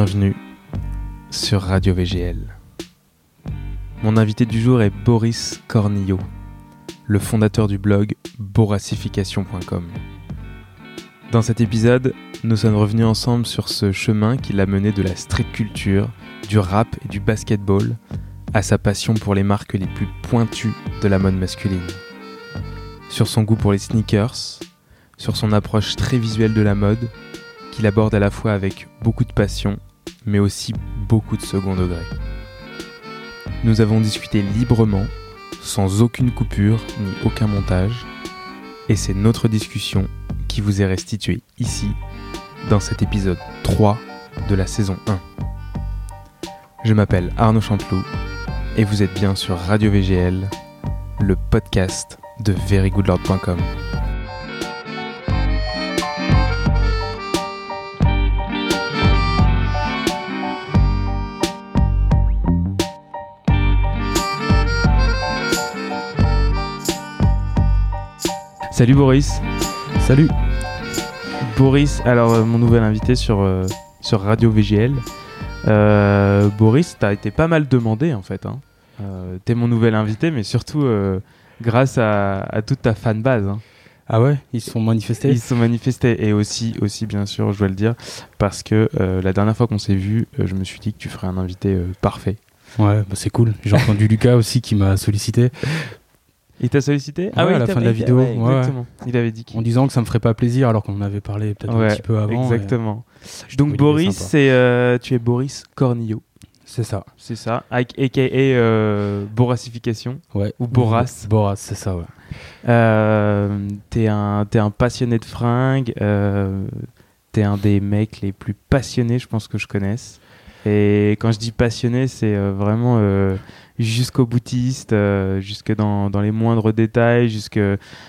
Bienvenue sur Radio VGL. Mon invité du jour est Boris Cornillo, le fondateur du blog boracification.com. Dans cet épisode, nous sommes revenus ensemble sur ce chemin qui l'a mené de la street culture, du rap et du basketball à sa passion pour les marques les plus pointues de la mode masculine. Sur son goût pour les sneakers, sur son approche très visuelle de la mode, qu'il aborde à la fois avec beaucoup de passion, mais aussi beaucoup de second degré. Nous avons discuté librement, sans aucune coupure ni aucun montage, et c'est notre discussion qui vous est restituée ici, dans cet épisode 3 de la saison 1. Je m'appelle Arnaud Chanteloup, et vous êtes bien sur Radio VGL, le podcast de verygoodlord.com. Salut Boris. Salut. Boris, alors euh, mon nouvel invité sur, euh, sur Radio VGL. Euh, Boris, t'as été pas mal demandé en fait. Hein. T'es mon nouvel invité, mais surtout grâce à, à toute ta fanbase. Hein. Ah ouais, ils se sont manifestés? Ils se sont manifestés et aussi, aussi bien sûr, je dois le dire, parce que la dernière fois qu'on s'est vu, je me suis dit que tu ferais un invité parfait. Ouais, bah c'est cool. J'ai entendu Lucas aussi qui m'a sollicité Il t'a sollicité Ah Ouais, à la fin de la vidéo, ouais, ouais, exactement. Il avait dit qu'il en disant que ça me ferait pas plaisir alors qu'on en avait parlé peut-être un petit peu avant. Exactement. et Donc Boris, c'est euh, tu es Boris Cornillo, C'est ça. c'est ça, avec- aka euh, Boracification Ouais. ou Boras. Boras, c'est ça, ouais. Euh, t'es un t'es un passionné de fringues. Euh, t'es un des mecs les plus passionnés, je pense que je connaisse. Et quand je dis passionné, c'est euh, vraiment euh, jusqu'au boutiste, euh, jusque dans, dans les moindres détails, jusque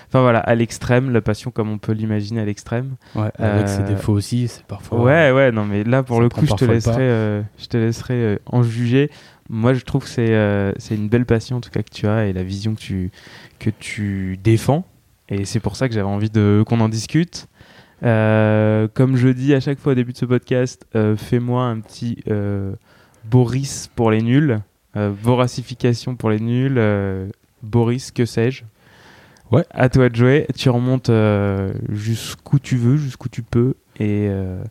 enfin voilà à l'extrême, la passion comme on peut l'imaginer à l'extrême. Ouais, avec ses Euh, défauts aussi, c'est parfois. Ouais, ouais, non, mais là, pour le coup, je te laisserai, euh, je te laisserai euh, en juger. Moi, je trouve que c'est c'est une belle passion, en tout cas, que tu as et la vision que tu, que tu défends. Et c'est pour ça que j'avais envie de qu'on en discute. Comme je dis à chaque fois au début de ce podcast, fais-moi un petit Boris pour les nuls, voracification pour les nuls, euh, Boris, que sais-je. Ouais. À toi de jouer. Tu remontes euh, jusqu'où tu veux, jusqu'où tu peux. Et, euh,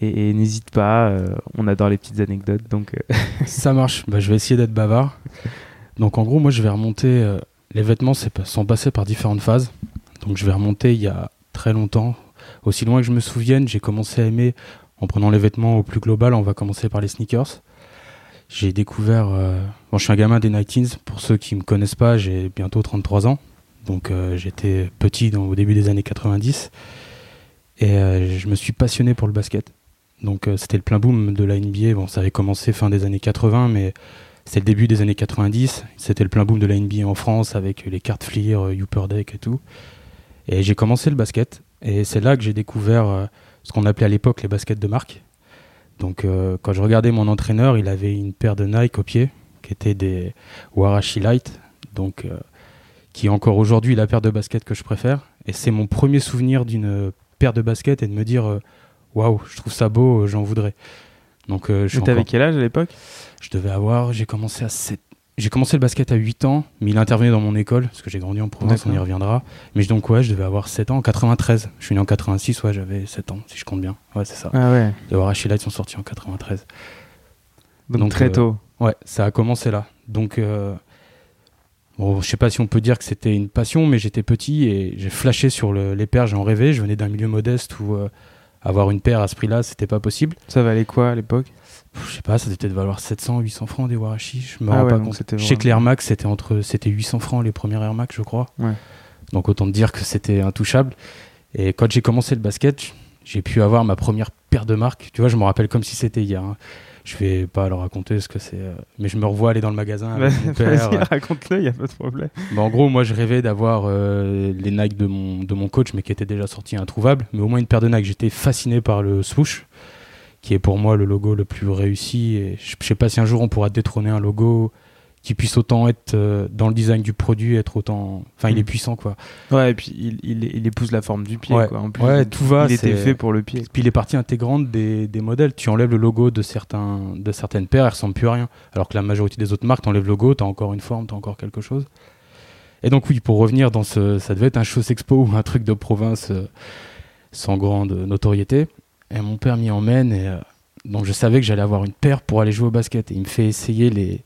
et, et n'hésite pas, euh, on adore les petites anecdotes. Donc, euh, Ça marche. Bah, je vais essayer d'être bavard. Donc en gros, moi, je vais remonter. euh, les vêtements sont passés par différentes phases. Donc je vais remonter il y a très longtemps. Aussi loin que je me souvienne, j'ai commencé à aimer en prenant les vêtements au plus global. On va commencer par les sneakers. J'ai découvert. euh, je suis un gamin des 19 Pour ceux qui me connaissent pas, j'ai bientôt 33 ans. Donc euh, j'étais petit dans, au début des années 90. Et euh, je me suis passionné pour le basket. Donc c'était le plein boom de la NBA. Bon, ça avait commencé fin des années 80, mais c'était le début des années 90. C'était le plein boom de la NBA en France avec les cartes Fleer, euh, Upper Deck et tout. Et j'ai commencé le basket. Et c'est là que j'ai découvert ce qu'on appelait à l'époque les baskets de marque. Donc euh, quand je regardais mon entraîneur, il avait une paire de Nike au pied qui était des Warashi Light. Donc euh, qui est encore aujourd'hui la paire de baskets que je préfère. Et c'est mon premier souvenir d'une paire de baskets et de me dire euh, waouh, je trouve ça beau, j'en voudrais. Donc euh, je suis t'avais encore- quel âge à l'époque? Je devais avoir, j'ai commencé à 7 j'ai commencé le basket à 8 ans, mais il intervenait dans mon école, parce que j'ai grandi en province, on y reviendra. Mais donc, ouais, je devais avoir 7 ans, en 93. Je suis né en 86, ouais, j'avais 7 ans, si je compte bien. Ouais, c'est ça. Ah ouais, Warashi Lights sont sortis en 93. donc, Donc, très euh, tôt. Ouais, ça a commencé là. Donc, euh, bon, je sais pas si on peut dire que c'était une passion, mais j'étais petit et j'ai flashé sur le- les paires, j'en rêvais. Je venais d'un milieu modeste où euh, avoir une paire à ce prix-là, c'était pas possible. Ça valait quoi à l'époque? Je sais pas, ça devait peut-être valoir 700, 800 francs des Warashi. Je me Ah rends ouais, pas compte. c'était Je sais que les vraiment- Air Max, c'était entre, c'était 800 francs les premières Air Max, je crois. Ouais. Donc autant te dire que c'était intouchable. Et quand j'ai commencé le basket, j'ai pu avoir ma première paire de marques. Tu vois, je me rappelle comme si c'était hier. hein. Je vais pas leur raconter ce que c'est, euh, mais je me revois aller dans le magasin père. Vas-y, raconte-le, y a pas de problème. Bah, en gros, moi, je rêvais d'avoir euh, les Nike de mon, de mon coach, mais qui étaient déjà sortis introuvables. Mais au moins une paire de Nike. J'étais fasciné par le swoosh, qui est pour moi le logo le plus réussi. Et je je sais pas si un jour on pourra détrôner un logo qui puisse autant être euh, dans le design du produit, être autant. Enfin, il est Mm. puissant, quoi. Ouais, et puis il, il, il épouse la forme du pied. Ouais. Quoi. En plus, Ouais, tout va, Il était fait pour le pied. Puis les parties intégrantes des, des modèles, tu enlèves le logo de, certains, de certaines paires, elles ressemblent plus à rien. Alors que la majorité des autres marques, t'enlèves le logo, t'as encore une forme, t'as encore quelque chose. Et donc oui, pour revenir dans ce... Ça devait être un show expo ou un truc de province euh, sans grande notoriété. Et mon père m'y emmène et... euh, donc je savais que j'allais avoir une paire pour aller jouer au basket. Et il me fait essayer les...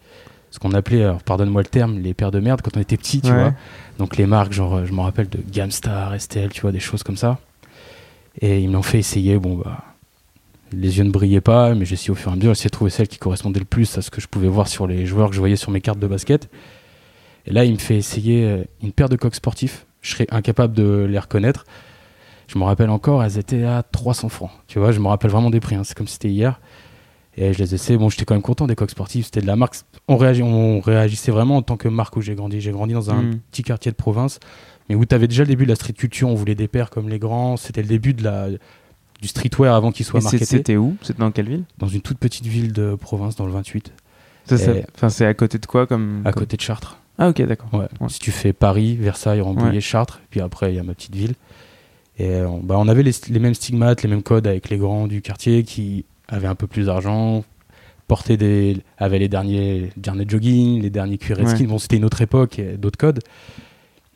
Ce qu'on appelait, alors pardonne-moi le terme, les paires de merde quand on était petit, tu Ouais. vois. Donc les marques, genre, euh, je me rappelle de Gamstar, STL, tu vois, des choses comme ça. Et ils me l'ont fait essayer. Bon, bah, les yeux ne brillaient pas, mais j'ai essayé au fur et à mesure, j'ai essayé de trouver celle qui correspondait le plus à ce que je pouvais voir sur les joueurs que je voyais sur mes cartes de basket. Et là, il me fait essayer euh, une paire de coques sportifs. Je serais incapable de les reconnaître. Je me rappelle encore, elles étaient à 300 francs. Tu vois, je me rappelle vraiment des prix. hein. C'est comme si c'était hier. Et je les essayais. Bon, j'étais quand même content des coques sportives. C'était de la marque. On, réagi- on réagissait vraiment en tant que marque où j'ai grandi. J'ai grandi dans un Mm. petit quartier de province, mais où tu avais déjà le début de la street culture. On voulait des paires comme les grands. C'était le début de la, du streetwear avant qu'il soit marketé. C'était où? C'était dans quelle ville? Dans une toute petite ville de province, dans le 28, Ça, ça- Et- Enfin, c'est à côté de quoi comme à comme- côté de Chartres. Ah ok, d'accord. Ouais. Ouais. Si tu fais Paris, Versailles, Rambouillet, Ouais. Chartres, puis après il y a ma petite ville. Et euh, on, bah, on avait les, les mêmes stigmates, les mêmes codes avec les grands du quartier qui avaient un peu plus d'argent, portaient des, avaient les derniers, derniers jogging, les derniers cuir Ouais. skin. Bon, c'était une autre époque et d'autres codes.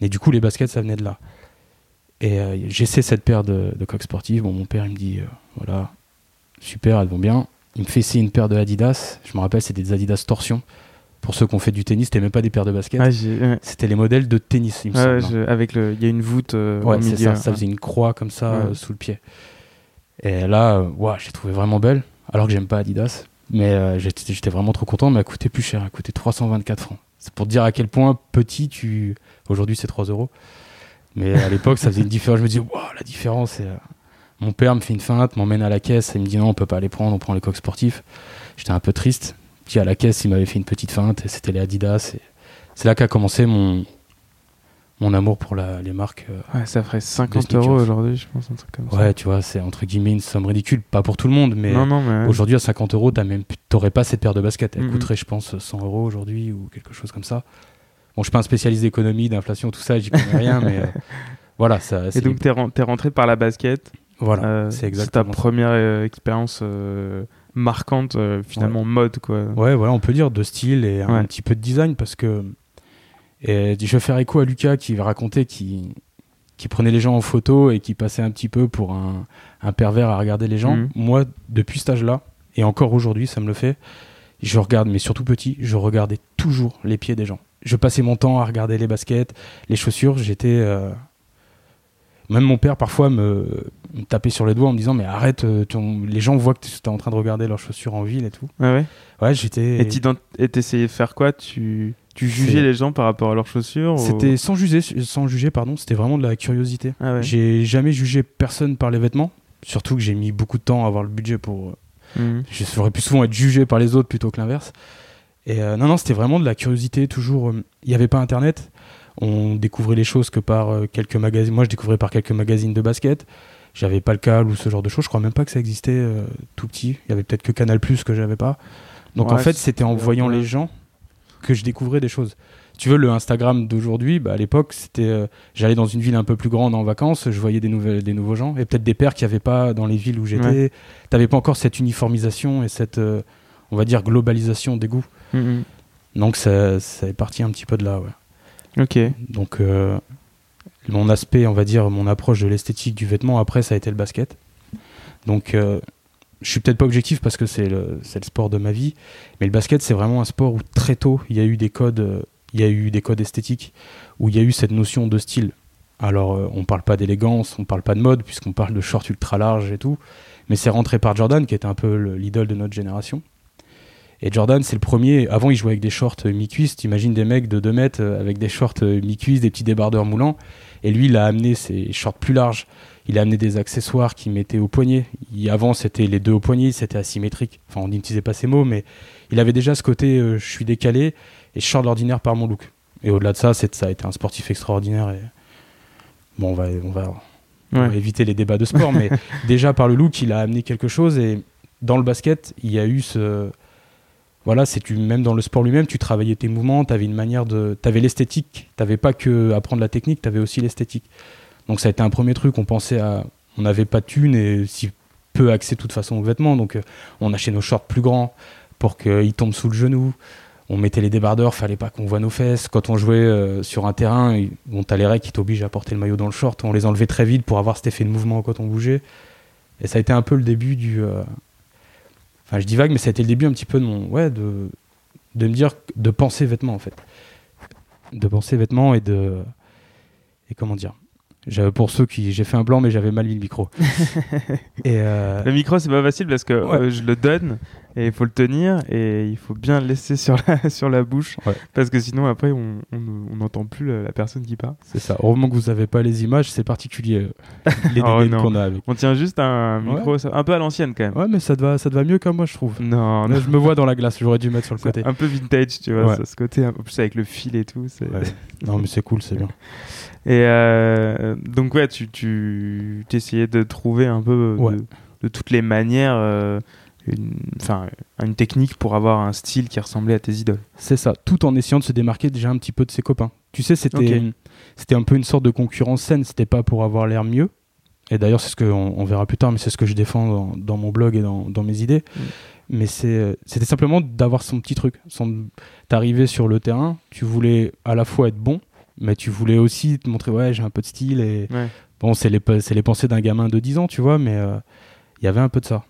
Et du coup, les baskets, ça venait de là. Et euh, j'essaie cette paire de, de coques sportives. Bon, mon père, il me dit, euh, voilà, super, elles vont bien. Il me fait essayer une paire de Adidas. Je me rappelle, c'était des Adidas Torsion. Pour ceux qui ont fait du tennis, c'était même pas des paires de baskets. Ah, ouais. C'était les modèles de tennis, il me semble. hein. je- avec le, il y a une voûte euh, Ouais, au milieu. ça. Ça ouais. faisait une croix comme ça euh, sous le pied. Et là, euh, ouah, j'ai trouvé vraiment belle. Alors que j'aime pas Adidas. Mais euh, j'étais vraiment trop content. Mais elle coûté plus cher. Elle coûté 324 francs. C'est pour te dire à quel point petit tu. Aujourd'hui, c'est 3 euros. Mais à l'époque, ça faisait une différence. Je me disais, waouh, la différence. Et, euh, Mon père me fait une feinte, m'emmène à la caisse. Et il me dit, non, on peut pas les prendre. On prend les coques sportifs. J'étais un peu triste. Puis à la caisse, il m'avait fait une petite feinte. Et c'était les Adidas. C'est là qu'a commencé mon. Mon amour pour la- les marques. euh, Ouais, ça ferait 50 sneakers. euros aujourd'hui, je pense, un truc comme ça. Ouais, tu vois, c'est entre guillemets une somme ridicule. Pas pour tout le monde, mais ouais. aujourd'hui à 50 euros, t'aurais pas cette paire de baskets. Elle Mhm. coûterait, je pense, 100 euros aujourd'hui ou quelque chose comme ça. Bon, je suis pas un spécialiste d'économie, d'inflation, tout ça, j'y connais rien, mais euh, voilà, ça. Et c'est- donc, t'es, t'es rentré par la basket. voilà, Euh, c'est ta exactement. ça. première euh, expérience marquante, finalement, mode, quoi. Ouais, voilà, on peut dire de style et un Ouais. petit peu de design parce que. Et je vais faire écho à Lucas qui racontait qui qui prenait les gens en photo et qui passait un petit peu pour un, un pervers à regarder les gens. Mhm. Moi, depuis cet âge-là, et encore aujourd'hui, ça me le fait, je regarde, mais surtout petit, je regardais toujours les pieds des gens. Je passais mon temps à regarder les baskets, les chaussures. J'étais. euh, Même mon père, parfois, me, me tapait sur les doigts en me disant Mais arrête, euh, ton- les gens voient que tu es en train de regarder leurs chaussures en ville et tout. Ouais, ouais? Ouais, j'étais. Et t'essayais de faire quoi? Tu... tu jugeais les gens par rapport à leurs chaussures ou- C'était sans juger, sans juger pardon, c'était vraiment de la curiosité. Ah ouais. J'ai jamais jugé personne par les vêtements, surtout que j'ai mis beaucoup de temps à avoir le budget pour. Mhm. J'aurais pu souvent être jugé par les autres plutôt que l'inverse. Et euh, non, non, c'était vraiment de la curiosité. Toujours, euh, il n'y avait pas Internet. On découvrait les choses que par euh, quelques magazines. Moi, je découvrais par quelques magazines de basket. J'avais pas le cal ou ce genre de choses. Je crois même pas que ça existait euh, tout petit. Il y avait peut-être que Canal Plus que j'avais pas. Donc en fait, c'était en voyant les gens que je découvrais des choses. Tu veux, le Instagram d'aujourd'hui, bah, à l'époque, c'était. euh, J'allais dans une ville un peu plus grande en vacances, je voyais des, nouvelles, des nouveaux gens, et peut-être des pères qu'il n'y avait pas dans les villes où j'étais. Ouais. T'avais pas encore cette uniformisation et cette, euh, on va dire, globalisation des goûts. Mhm. Donc ça, ça est parti un petit peu de là, ouais. Ok. Donc euh, mon aspect, on va dire, mon approche de l'esthétique du vêtement, après, ça a été le basket. Donc je suis peut-être pas objectif parce que c'est le, sport de ma vie, mais le basket, c'est vraiment un sport où très tôt, il y a eu des codes, euh, il y a eu des codes esthétiques, où il y a eu cette notion de style. Alors, euh, on parle pas d'élégance, on parle pas de mode, puisqu'on parle de shorts ultra larges et tout, mais c'est rentré par Jordan, qui était un peu le- l'idole de notre génération. Et Jordan, c'est le premier. Avant, il jouait avec des shorts mi-cuisses. T'imagines des mecs de 2 mètres euh, avec des shorts mi-cuisses, des petits débardeurs moulants. Et lui, il a amené ses shorts plus larges. Il a amené des accessoires qu'il mettait au poignet. Il- avant, c'était les deux au poignet, c'était asymétrique. Enfin, on n'utilisait pas ces mots, mais il avait déjà ce côté euh, je suis décalé et je sors de l'ordinaire par mon look. Et au-delà de ça, c'est ça a été un sportif extraordinaire. Et... Bon, on va, on va, on va éviter les débats de sport, mais déjà par le look, il a amené quelque chose. Et dans le basket, il y a eu ce, voilà, c'est tu même dans le sport lui-même, tu travaillais tes mouvements, tu avais une manière de tu l'esthétique, tu pas que apprendre la technique, tu avais aussi l'esthétique. Donc ça a été un premier truc, on pensait à on n'avait pas de thunes et si peu accès de toute façon aux vêtements, donc euh, on achetait nos shorts plus grands pour qu'ils tombent sous le genou. On mettait les débardeurs, fallait pas qu'on voit nos fesses. Quand on jouait euh, sur un terrain, on t'as les règles qui t'obligent à porter le maillot dans le short. On les enlevait très vite pour avoir cet effet de mouvement quand on bougeait. Et ça a été un peu le début du. Euh, enfin, je dis vague, mais ça a été le début un petit peu de mon. Ouais, de, de me dire. De penser vêtements, en fait. De penser vêtements et de. Et comment dire pour ceux qui j'ai fait un blanc mais j'avais mal mis le micro. et euh, Le micro c'est pas facile parce que euh, je le donne et il faut le tenir et il faut bien le laisser sur la, sur la bouche parce que sinon après on n'entend plus la, personne qui parle. C'est ça. Heureusement que vous avez pas les images, c'est particulier euh, les oh, qu'on a On tient juste un micro un peu à l'ancienne quand même. Ouais mais ça te va ça te va mieux qu'à moi je trouve. Non, je me vois dans la glace, j'aurais dû mettre sur le côté. Un peu vintage, tu vois, ce côté un peu plus avec le fil et tout, Non mais c'est cool, c'est bien. Et euh, donc, ouais, tu, tu essayais de trouver un peu de, toutes les manières euh, une, une technique pour avoir un style qui ressemblait à tes idoles. C'est ça, tout en essayant de se démarquer déjà un petit peu de ses copains. Tu sais, c'était c'était un peu une sorte de concurrence saine, c'était pas pour avoir l'air mieux. Et d'ailleurs, c'est ce qu'on on verra plus tard, mais c'est ce que je défends dans, mon blog et dans, dans mes idées. Mm. Mais euh, c'était simplement d'avoir son petit truc. T'arrivais sur le terrain, tu voulais à la fois être bon, mais tu voulais aussi te montrer, ouais, j'ai un peu de style. Et bon, c'est les, les pensées d'un gamin de 10 ans, tu vois, mais euh, il y avait un peu de ça.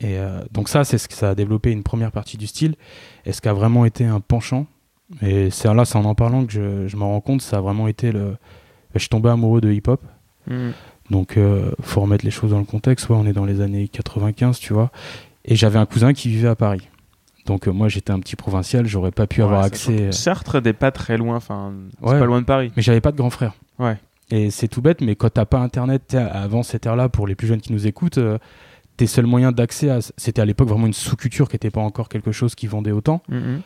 Et euh, donc, ça, c'est ce que ça a développé une première partie du style. Et ce qui a vraiment été un penchant, et c'est là, c'est en en parlant que je, je me rends compte, ça a vraiment été le. Je suis tombé amoureux de hip-hop. Mm. Donc, euh, faut remettre les choses dans le contexte. Ouais, on est dans les années 95, tu vois. Et j'avais un cousin qui vivait à Paris. Donc euh, moi j'étais un petit provincial, j'aurais pas pu avoir accès. Chartres n'est pas très loin, enfin c'est pas loin de Paris. Mais j'avais pas de grand frère. Ouais. Et c'est tout bête, mais quand t'as pas internet, avant cette ère-là, pour les plus jeunes qui nous écoutent, euh, tes seuls moyens d'accès à, c'était à l'époque vraiment une sous-culture qui était pas encore quelque chose qui vendait autant. Mm-hmm.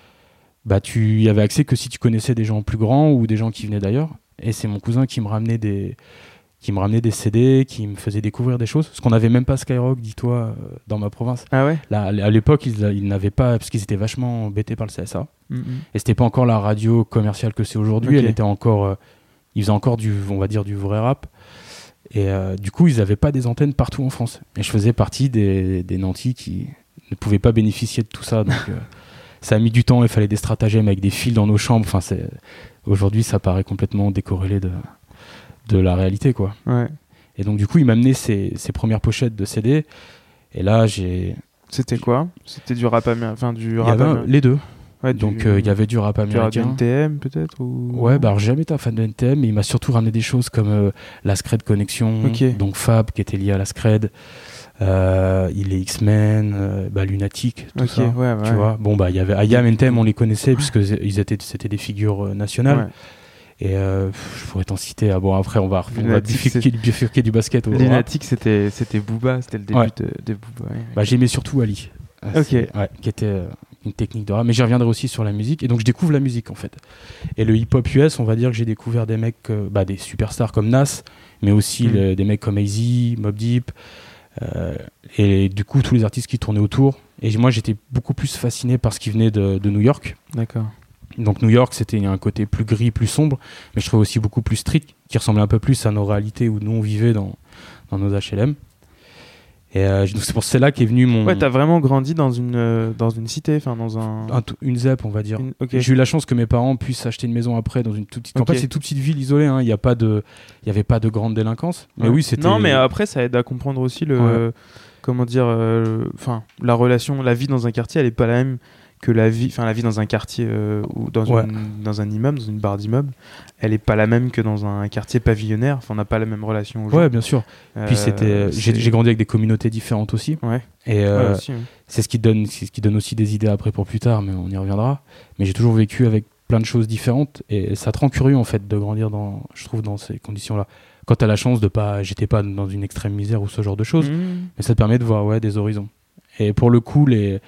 Bah tu y avais accès que si tu connaissais des gens plus grands ou des gens qui venaient d'ailleurs. Et c'est mon cousin qui me ramenait des qui me ramenait des CD, qui me faisait découvrir des choses. Parce qu'on n'avait même pas Skyrock, dis-toi, euh, dans ma province. Ah ouais? Là, À l'époque, ils, n'avaient pas, parce qu'ils étaient vachement embêtés par le CSA. Mm, mm. Et c'était pas encore la radio commerciale que c'est aujourd'hui. Elle était encore. Euh, ils faisaient encore du, on va dire, du vrai rap. Et euh, du coup, ils n'avaient pas des antennes partout en France. Et je faisais partie des, des nantis qui ne pouvaient pas bénéficier de tout ça. Donc, ça a mis du temps. Il fallait des stratagèmes avec des fils dans nos chambres. Enfin, aujourd'hui, ça paraît complètement décorrélé de de la réalité, quoi. Et donc, du coup, il m'a amené ses, premières pochettes de CD. Et là, j'ai. C'était quoi? C'était du rap américain du rap Les deux. Donc euh, il y avait du rap américain. Du NTM peut-être ou... Ouais, bah jamais été un fan de NTM, mais il m'a surtout ramené des choses comme euh, la Scred Connection, donc Fab qui était lié à la Scred, euh, il est X-Men, bah, Lunatic, tout ça. tu vois. Bon bah il y avait IAM, NTM, on les connaissait puisque ils étaient c'était des figures nationales. Et euh, je pourrais t'en citer. Ah bon, après, on va, on va bifurquer, du basket. Au Lunatic, c'était, c'était Booba, c'était le début de, Booba. Bah, j'aimais surtout Ali. Ok. qui était euh, une technique de rap. Mais j'y reviendrai aussi sur la musique. Et donc, je découvre la musique, en fait. Et le hip-hop US, on va dire que j'ai découvert des mecs, euh, bah, des superstars comme Nas, mais aussi mm. des mecs comme AZ, Mob Deep. et du coup, tous les artistes qui tournaient autour. Et moi, j'étais beaucoup plus fasciné par ce qui venait de, de New York. D'accord. Donc New York, c'était un côté plus gris, plus sombre, mais je trouvais aussi beaucoup plus strict, qui ressemblait un peu plus à nos réalités où nous on vivait dans, dans nos HLM. Et euh, c'est pour cela qu'est venu mon. Ouais, t'as vraiment grandi dans une euh, dans une cité, enfin dans un... une ZEP, on va dire. J'ai eu la chance que mes parents puissent acheter une maison après dans une toute petite. En fait, c'est toute petite ville isolée. Hein. Il n'y a pas de, il y avait pas de grande délinquance. Mais oui, c'était. Non, mais après, ça aide à comprendre aussi le, comment dire, euh, enfin, la relation, la vie dans un quartier, elle est pas la même que la vie, enfin la vie dans un quartier euh, ou dans, dans un immeuble, dans une barre d'immeuble, elle est pas la même que dans un quartier pavillonnaire. Enfin, on n'a pas la même relation. Aux Ouais, bien sûr. Puis c'était, euh, j'ai grandi avec des communautés différentes aussi. Ouais. Et euh, c'est ce qui donne, ce qui donne aussi des idées après pour plus tard, mais on y reviendra. Mais j'ai toujours vécu avec plein de choses différentes et ça te rend curieux en fait de grandir dans, je trouve, dans ces conditions-là. Quand tu as la chance de pas, j'étais pas dans une extrême misère ou ce genre de choses, mmh. mais ça te permet de voir ouais des horizons. Et pour le coup, les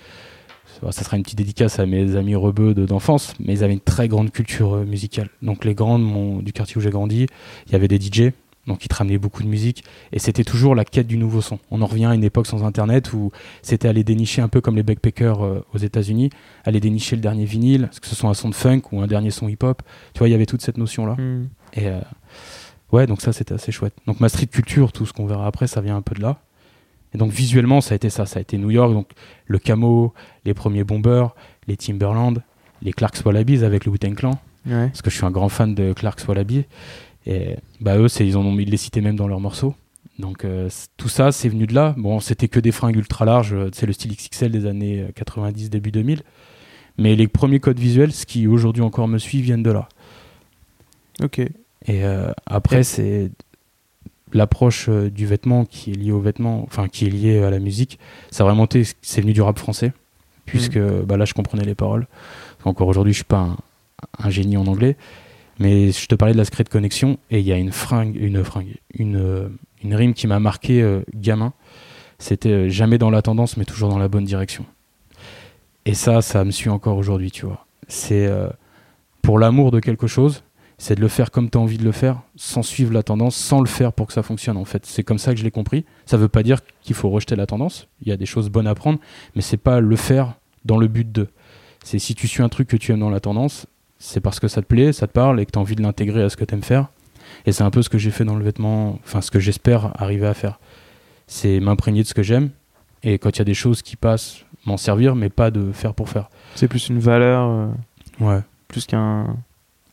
ça sera une petite dédicace à mes amis rebeux d'enfance, mais ils avaient une très grande culture euh, musicale. Donc les grandes du quartier où j'ai grandi, il y avait des DJ, Donc, il te ramenait beaucoup de musique. Et c'était toujours la quête du nouveau son. On en revient à une époque sans Internet où c'était aller dénicher un peu comme les backpackers euh, aux États-Unis, aller dénicher le dernier vinyle, que ce soit un son de funk ou un dernier son hip-hop. Tu vois, il y avait toute cette notion-là. Hmm. Et euh, ouais, donc ça, c'était assez chouette. Donc, ma street culture, tout ce qu'on verra après, ça vient un peu de là. Et donc, visuellement, ça a été ça. Ça a été New York, donc le camo, les premiers bombers, les Timberland, les Clarks Wallabies avec le Wu-Tang Clan Ouais. parce que je suis un grand fan de Clarks Wallaby. Et bah eux, ils en ont ils les citaient même dans leurs morceaux. Donc euh, tout ça, c'est venu de là. Bon, c'était que des fringues ultra larges, euh, c'est le style XXL des années euh, 90, début 2000. Mais les premiers codes visuels, ce qui aujourd'hui encore me suit, viennent de là. Ok. Et euh, après, c'est l'approche euh, du vêtement qui est liée au vêtement, enfin qui est liée à la musique. Ça a vraiment été, c'est venu du rap français, puisque bah, là, je comprenais les paroles. Encore aujourd'hui, je suis pas un, un génie en anglais, mais je te parlais de la secret connexion et il y a une fringue, une fringue, une, euh, une rime qui m'a marqué euh, gamin. C'était euh, jamais dans la tendance, mais toujours dans la bonne direction. Et ça, ça me suit encore aujourd'hui, tu vois. C'est euh, pour l'amour de quelque chose, c'est de le faire comme tu as envie de le faire, sans suivre la tendance, sans le faire pour que ça fonctionne en fait. C'est comme ça que je l'ai compris. Ça veut pas dire qu'il faut rejeter la tendance, il y a des choses bonnes à prendre, mais c'est pas le faire dans le but de. C'est si tu suis un truc que tu aimes dans la tendance, c'est parce que ça te plaît, ça te parle et que tu as envie de l'intégrer à ce que tu aimes faire. Et c'est un peu ce que j'ai fait dans le vêtement, enfin ce que j'espère arriver à faire. C'est m'imprégner de ce que j'aime et quand il y a des choses qui passent, m'en servir, mais pas de faire pour faire. C'est plus une valeur, euh, Ouais. plus qu'un,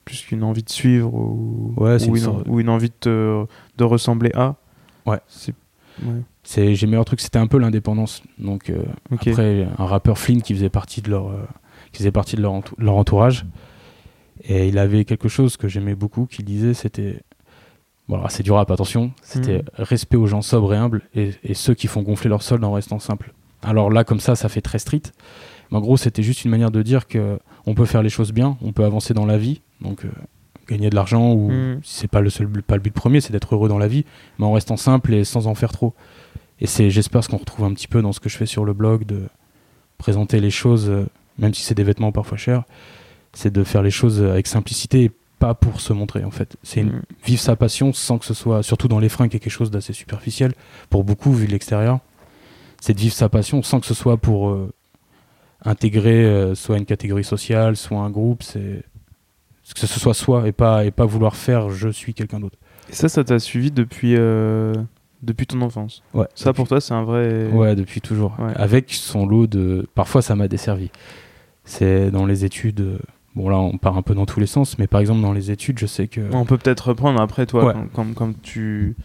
plus qu'une envie de suivre ou, Ouais, ou, une une, sorte- ou une envie de, te- de ressembler à. Ouais. C'est. Ouais. C'est j'ai le meilleur truc, c'était un peu l'indépendance. Donc euh, après un rappeur Flynn qui faisait partie de leur euh, qui faisait partie de leur, entou- leur entourage et il avait quelque chose que j'aimais beaucoup qu'il disait c'était voilà, c'est du rap attention, c'était Mhm. respect aux gens sobres et humbles et, et ceux qui font gonfler leur solde en restant simple. Alors là comme ça ça fait très street. Mais en gros, c'était juste une manière de dire que on peut faire les choses bien, on peut avancer dans la vie, donc euh, gagner de l'argent ou si c'est pas le seul but- pas le but premier, c'est d'être heureux dans la vie, mais en restant simple et sans en faire trop. Et c'est, j'espère, ce qu'on retrouve un petit peu dans ce que je fais sur le blog, de présenter les choses, euh, même si c'est des vêtements parfois chers, c'est de faire les choses avec simplicité et pas pour se montrer en fait. C'est une, Mhm. vivre sa passion sans que ce soit, surtout dans les fringues, qui est quelque chose d'assez superficiel pour beaucoup vu de l'extérieur. C'est de vivre sa passion sans que ce soit pour euh, intégrer euh, soit une catégorie sociale, soit un groupe. C'est que ce soit soi et pas et pas vouloir faire je suis quelqu'un d'autre. Et ça, ça t'a suivi depuis, euh, depuis ton enfance? Ouais. Ça, pour toi, c'est un vrai. Ouais, depuis toujours. Ouais. Avec son lot de. Parfois, ça m'a desservi. C'est dans les études. Bon, là, on part un peu dans tous les sens, mais par exemple, dans les études, je sais que. On peut peut-être reprendre après, toi, Ouais. quand, quand- quand tu.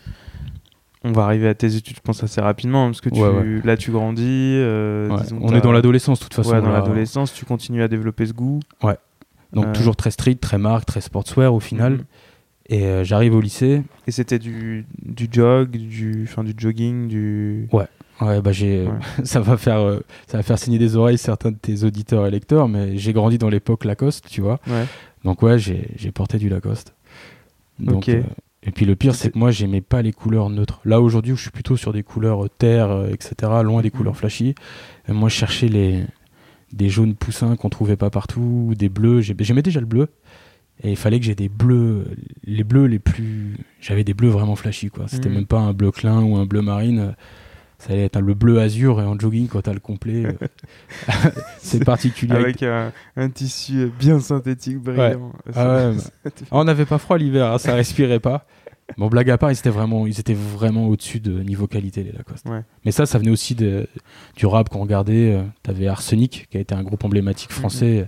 On va arriver à tes études, je pense, assez rapidement, parce que tu... Ouais, ouais. là, tu grandis. euh, Ouais, disons on est dans l'adolescence, de toute façon. Ouais, dans l'adolescence, tu continues à développer ce goût. Donc, toujours très street, très marque, très sportswear au final. Mhm. Et euh, j'arrive au lycée. Et c'était du, du jog, du, enfin, du jogging, du. Ouais, bah j'ai. Ouais. ça va faire, euh, ça va faire signer des oreilles certains de tes auditeurs et lecteurs, mais j'ai grandi dans l'époque Lacoste, tu vois. Ouais. Donc ouais, j'ai porté du Lacoste. Donc, euh, et puis le pire, c'est que moi, j'aimais pas les couleurs neutres. Là aujourd'hui, où je suis plutôt sur des couleurs terre, etc., loin des Mhm. couleurs flashy. Et moi, je cherchais les des jaunes poussins qu'on trouvait pas partout, ou des bleus. J'ai- J'aimais déjà le bleu. Et il fallait que j'ai des bleus, les bleus les plus. J'avais des bleus vraiment flashy, quoi. C'était Mhm. même pas un bleu clin ou un bleu marine. Ça allait être le bleu azur et en jogging quand t'as le complet. euh, c'est particulier. Avec un, un tissu bien synthétique, brillant. Ah ouais, Ah, on n'avait pas froid l'hiver, hein, ça respirait pas. Bon, blague à part, ils étaient vraiment, ils étaient vraiment au-dessus de niveau qualité, les Lacoste. Ouais. Mais ça, ça venait aussi de, du rap qu'on regardait. euh, T'avais Arsenic, qui a été un groupe emblématique français, euh,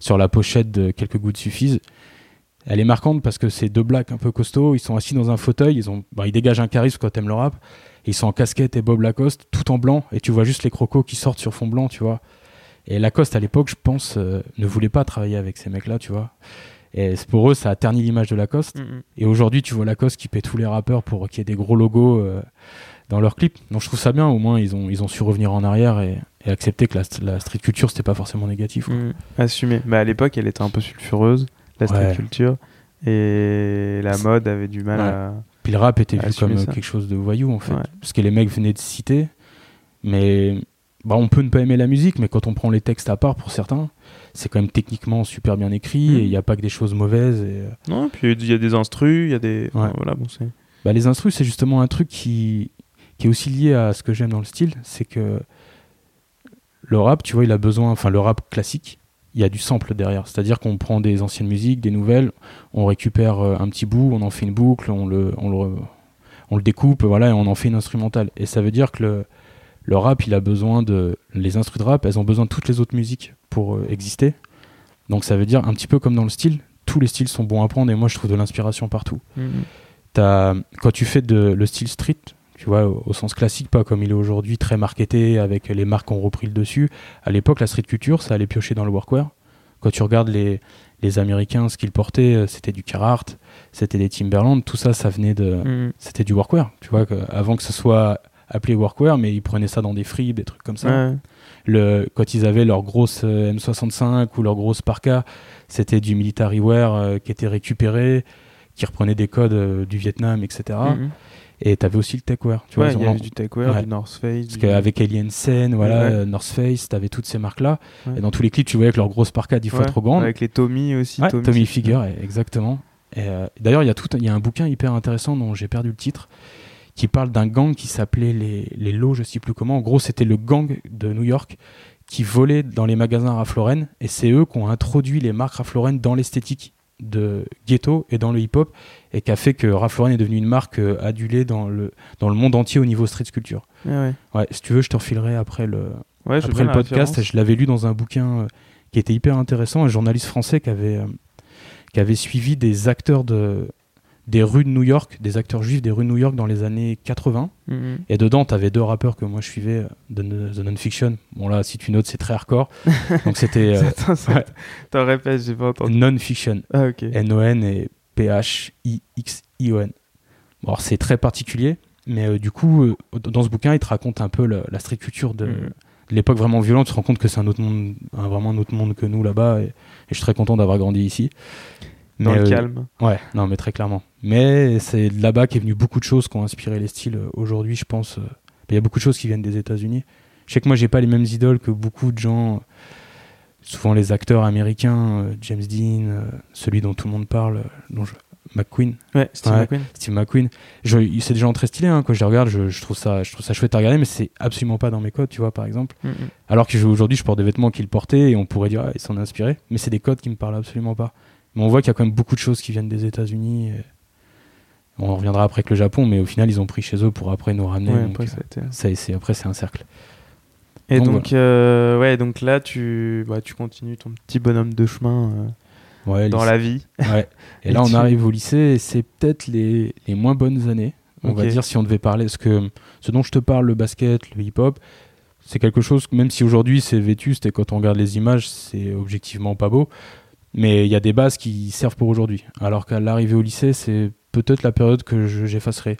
sur la pochette de Quelques gouttes suffisent. Elle est marquante parce que c'est deux blacks un peu costauds. Ils sont assis dans un fauteuil. Ils, ont, bah, ils dégagent un charisme quand t'aimes le rap. Et ils sont en casquette et Bob Lacoste, tout en blanc. Et tu vois juste les crocos qui sortent sur fond blanc, tu vois. Et Lacoste, à l'époque, je pense, euh, ne voulait pas travailler avec ces mecs-là, tu vois. Et pour eux, ça a terni l'image de Lacoste. Mhm. Et aujourd'hui, tu vois Lacoste qui paie tous les rappeurs pour qu'il y ait des gros logos euh, dans leurs clips. Donc je trouve ça bien, au moins ils ont, ils ont su revenir en arrière et, et accepter que la, la street culture c'était pas forcément négatif. quoi. Mhm. Assumé. Mais à l'époque, elle était un peu sulfureuse, la street Ouais. culture. Et la mode avait du mal Ouais. à. Puis le rap était vu Assumer comme ça. quelque chose de voyou en fait. Ouais. Parce que les mecs venaient de citer, mais bah, on peut ne pas aimer la musique, mais quand on prend les textes à part pour certains, c'est quand même techniquement super bien écrit Mhm. et il n'y a pas que des choses mauvaises. Et, euh, Non, puis il y a des instrus, il y a des. Ouais. Voilà, bon, c'est. bah, Les instrus, c'est justement un truc qui, qui est aussi lié à ce que j'aime dans le style, c'est que le rap, tu vois, il a besoin, enfin le rap classique, il y a du sample derrière. C'est-à-dire qu'on prend des anciennes musiques, des nouvelles, on récupère euh, un petit bout, on en fait une boucle, on le, on le, on le découpe, voilà, et on en fait une instrumentale. Et ça veut dire que le, le rap, il a besoin de. Les instruments de rap, elles ont besoin de toutes les autres musiques pour euh, exister. Donc ça veut dire un petit peu comme dans le style, tous les styles sont bons à prendre et moi je trouve de l'inspiration partout. Mhm. T'as- quand tu fais de, le style street, tu vois, au, au sens classique, pas comme il est aujourd'hui, très marketé, avec les marques qui ont repris le dessus. À l'époque, la street culture, ça allait piocher dans le workwear. Quand tu regardes les, les Américains, ce qu'ils portaient, euh, c'était du Carhartt, c'était des Timberland, tout ça, ça venait de, Mhm. c'était du workwear. Tu vois, que- avant que ce soit appelé workwear, mais ils prenaient ça dans des fribes, des trucs comme ça. Ouais. Le, quand ils avaient leur grosse euh, M65 ou leur grosse Parka, c'était du military wear euh, qui était récupéré, qui reprenait des codes euh, du Vietnam, etc. Mhm. Et tu avais aussi le techwear. Tu Ouais, vois, il y avait du techwear, Ouais. du North Face. parce du- qu'avec Alien Sen, voilà, Ouais. euh, North Face, tu avais toutes ces marques-là. Et dans tous les clips, tu voyais que leur grosse Parka 10 fois trop grande. Avec les Tommy aussi. Tommy, Figure, exactement. Et, euh, D'ailleurs, il y, a tout y a un bouquin hyper intéressant dont j'ai perdu le titre, qui parle d'un gang qui s'appelait les, les Low, je sais plus comment. En gros, c'était le gang de New York qui volait dans les magasins Ralph Lauren, et c'est eux qui ont introduit les marques Ralph Lauren dans l'esthétique de ghetto et dans le hip-hop, et qui a fait que Ralph Lauren est devenu une marque euh, adulée dans le, dans le monde entier au niveau street sculpture. Ouais, ouais. Ouais, si tu veux, je te refilerai après le, Ouais, après le podcast, je l'avais lu dans un bouquin euh, qui était hyper intéressant, un journaliste français qui avait, euh, qui avait suivi des acteurs de, des rues de New York, des acteurs juifs des rues de New York dans les années 80. Mhm. Et dedans, tu avais deux rappeurs que moi je suivais, de The Non-Fiction. Bon là, si tu notes, c'est très hardcore. Donc c'était euh. T'en répètes, j'ai pas entendu. Non-Fiction. Ah, ok. N-O-N et P-H-I-X-I-O-N. Bon, alors c'est très particulier, mais euh, du coup, euh, dans ce bouquin, il te raconte un peu la, la street culture de, Mhm. de l'époque vraiment violente. Tu te rends compte que c'est un autre monde, un- vraiment un autre monde que nous là-bas, et, et je suis très content d'avoir grandi ici. Dans Mais, le euh, calme. Ouais, non, mais très clairement. Mais c'est de là-bas qu'est venu beaucoup de choses qui ont inspiré les styles euh, aujourd'hui, je pense. euh, Il y a beaucoup de choses qui viennent des États-Unis. Je sais que moi, j'ai pas les mêmes idoles que beaucoup de gens. Souvent les acteurs américains, James Dean, celui dont tout le monde parle, dont je- McQueen, Ouais, Steve Ouais. McQueen. Steve McQueen. C'est des gens très stylés, hein, quand je les regarde, je, je trouve ça, je trouve ça chouette à regarder, mais c'est absolument pas dans mes codes, tu vois, par exemple. Mhm. Alors que je- aujourd'hui, je porte des vêtements qu'ils portaient et on pourrait dire, ah, ils s'en inspirés, mais c'est des codes qui me parlent absolument pas. Mais on voit qu'il y a quand même beaucoup de choses qui viennent des États-Unis. On reviendra après avec le Japon, mais au final, ils ont pris chez eux pour après nous ramener. Ouais, donc, après, ça, c'est, après, c'est un cercle. Et Donc, donc, euh, ouais, donc là, tu, bah, tu continues ton petit bonhomme de chemin euh, Ouais, dans lycée. la vie. Ouais. Et Et là, on arrive au lycée et c'est peut-être les, les moins bonnes années. On va dire si on devait parler. Parce que ce dont je te parle, le basket, le hip-hop, c'est quelque chose, même si aujourd'hui c'est vétuste et quand on regarde les images, c'est objectivement pas beau. Mais il y a des bases qui servent pour aujourd'hui. Alors qu'à l'arrivée au lycée, c'est peut-être la période que je- j'effacerai.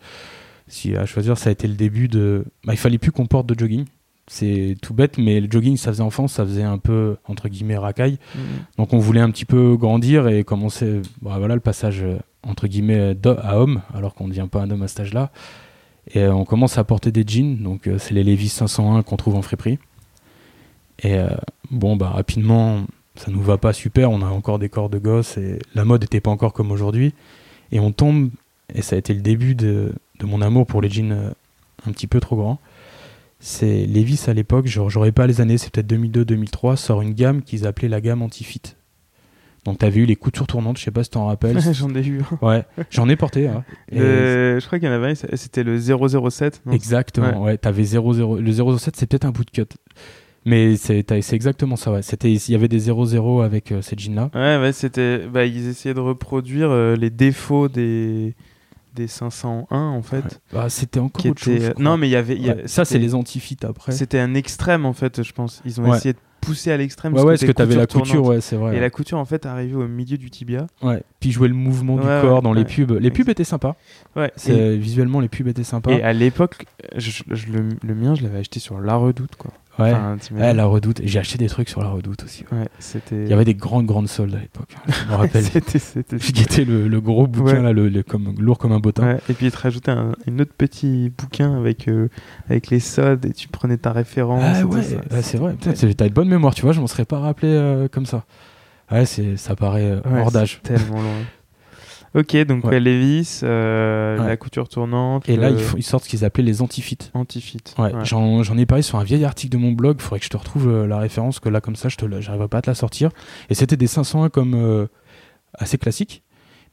Si à choisir, ça a été le début de. Bah, il fallait plus qu'on porte de jogging. C'est tout bête, mais le jogging, ça faisait enfant, ça faisait un peu, entre guillemets, racaille. Mhm. Donc on voulait un petit peu grandir et commencer bah, voilà, le passage entre guillemets à homme, alors qu'on ne devient pas un homme à cet âge-là. Et euh, on commence à porter des jeans, donc euh, c'est les Levi's 501 qu'on trouve en friperie. Et euh, bon, bah rapidement, ça nous va pas super, on a encore des corps de gosse et la mode n'était pas encore comme aujourd'hui. Et on tombe, et ça a été le début de, de mon amour pour les jeans euh, un petit peu trop grands. C'est Levi's à l'époque, j'aurais pas les années, c'est peut-être 2002-2003, sort une gamme qu'ils appelaient la gamme anti-fit. Donc t'avais eu les coutures tournantes, je sais pas si t'en rappelles. J'en ai eu ouais, j'en ai porté. hein. Et- je crois qu'il y en avait c'était le 007. non? Exactement, ouais, t'avais 00. Le 007, c'est peut-être un bout de cut. Mais c'est exactement ça, ouais. Il y avait des 00 avec euh, ces jeans-là. Ouais, ouais, c'était. Bah, ils essayaient de reproduire euh, les défauts des des 501 en fait. Ouais. Bah, c'était encore autre chose. était... Non, mais il y avait. y a- ça, c'est les anti-fit après. C'était un extrême en fait, je pense. Ils ont essayé de pousser à l'extrême. Ouais, ouais, parce que t'avais la couture ouais, c'est vrai. Et la couture en fait arrivait au milieu du tibia. Ouais. Puis jouer le mouvement du Ouais, corps dans les pubs. Les pubs étaient sympas. Ouais. Et, Visuellement, les pubs étaient sympas. et à l'époque, je- je- le, le mien, je l'avais acheté sur La Redoute quoi. Ouais. Enfin, t'imagines Ouais, la redoute. J'ai acheté des trucs sur la redoute aussi. ouais. Ouais, c'était. Il y avait des grandes, grandes soldes à l'époque. Je me rappelle. c'était, c'était Je guettais le, le gros bouquin, Ouais. là, le, le- comme, lourd comme un bottin. Et puis il te rajoutait un, autre petit bouquin avec, euh, avec les sods et tu prenais ta référence. Ah ouais, ça. c'est vrai. C'est- T'as une bonne mémoire, tu vois, je m'en serais pas rappelé euh, comme ça. Ouais, c'est, ça paraît euh, hors d'âge. Tellement loin. Ok, donc Ouais. Levis, euh, Ouais. la couture tournante. Et là, ils, sortent ce qu'ils appelaient les antifit. Antifit. Ouais, Ouais. J'en, ai parlé sur un vieil article de mon blog. Faudrait que je te retrouve euh, la référence, que là, comme ça, je j'arriverai pas à te la sortir. Et c'était des 501 comme euh, assez classiques.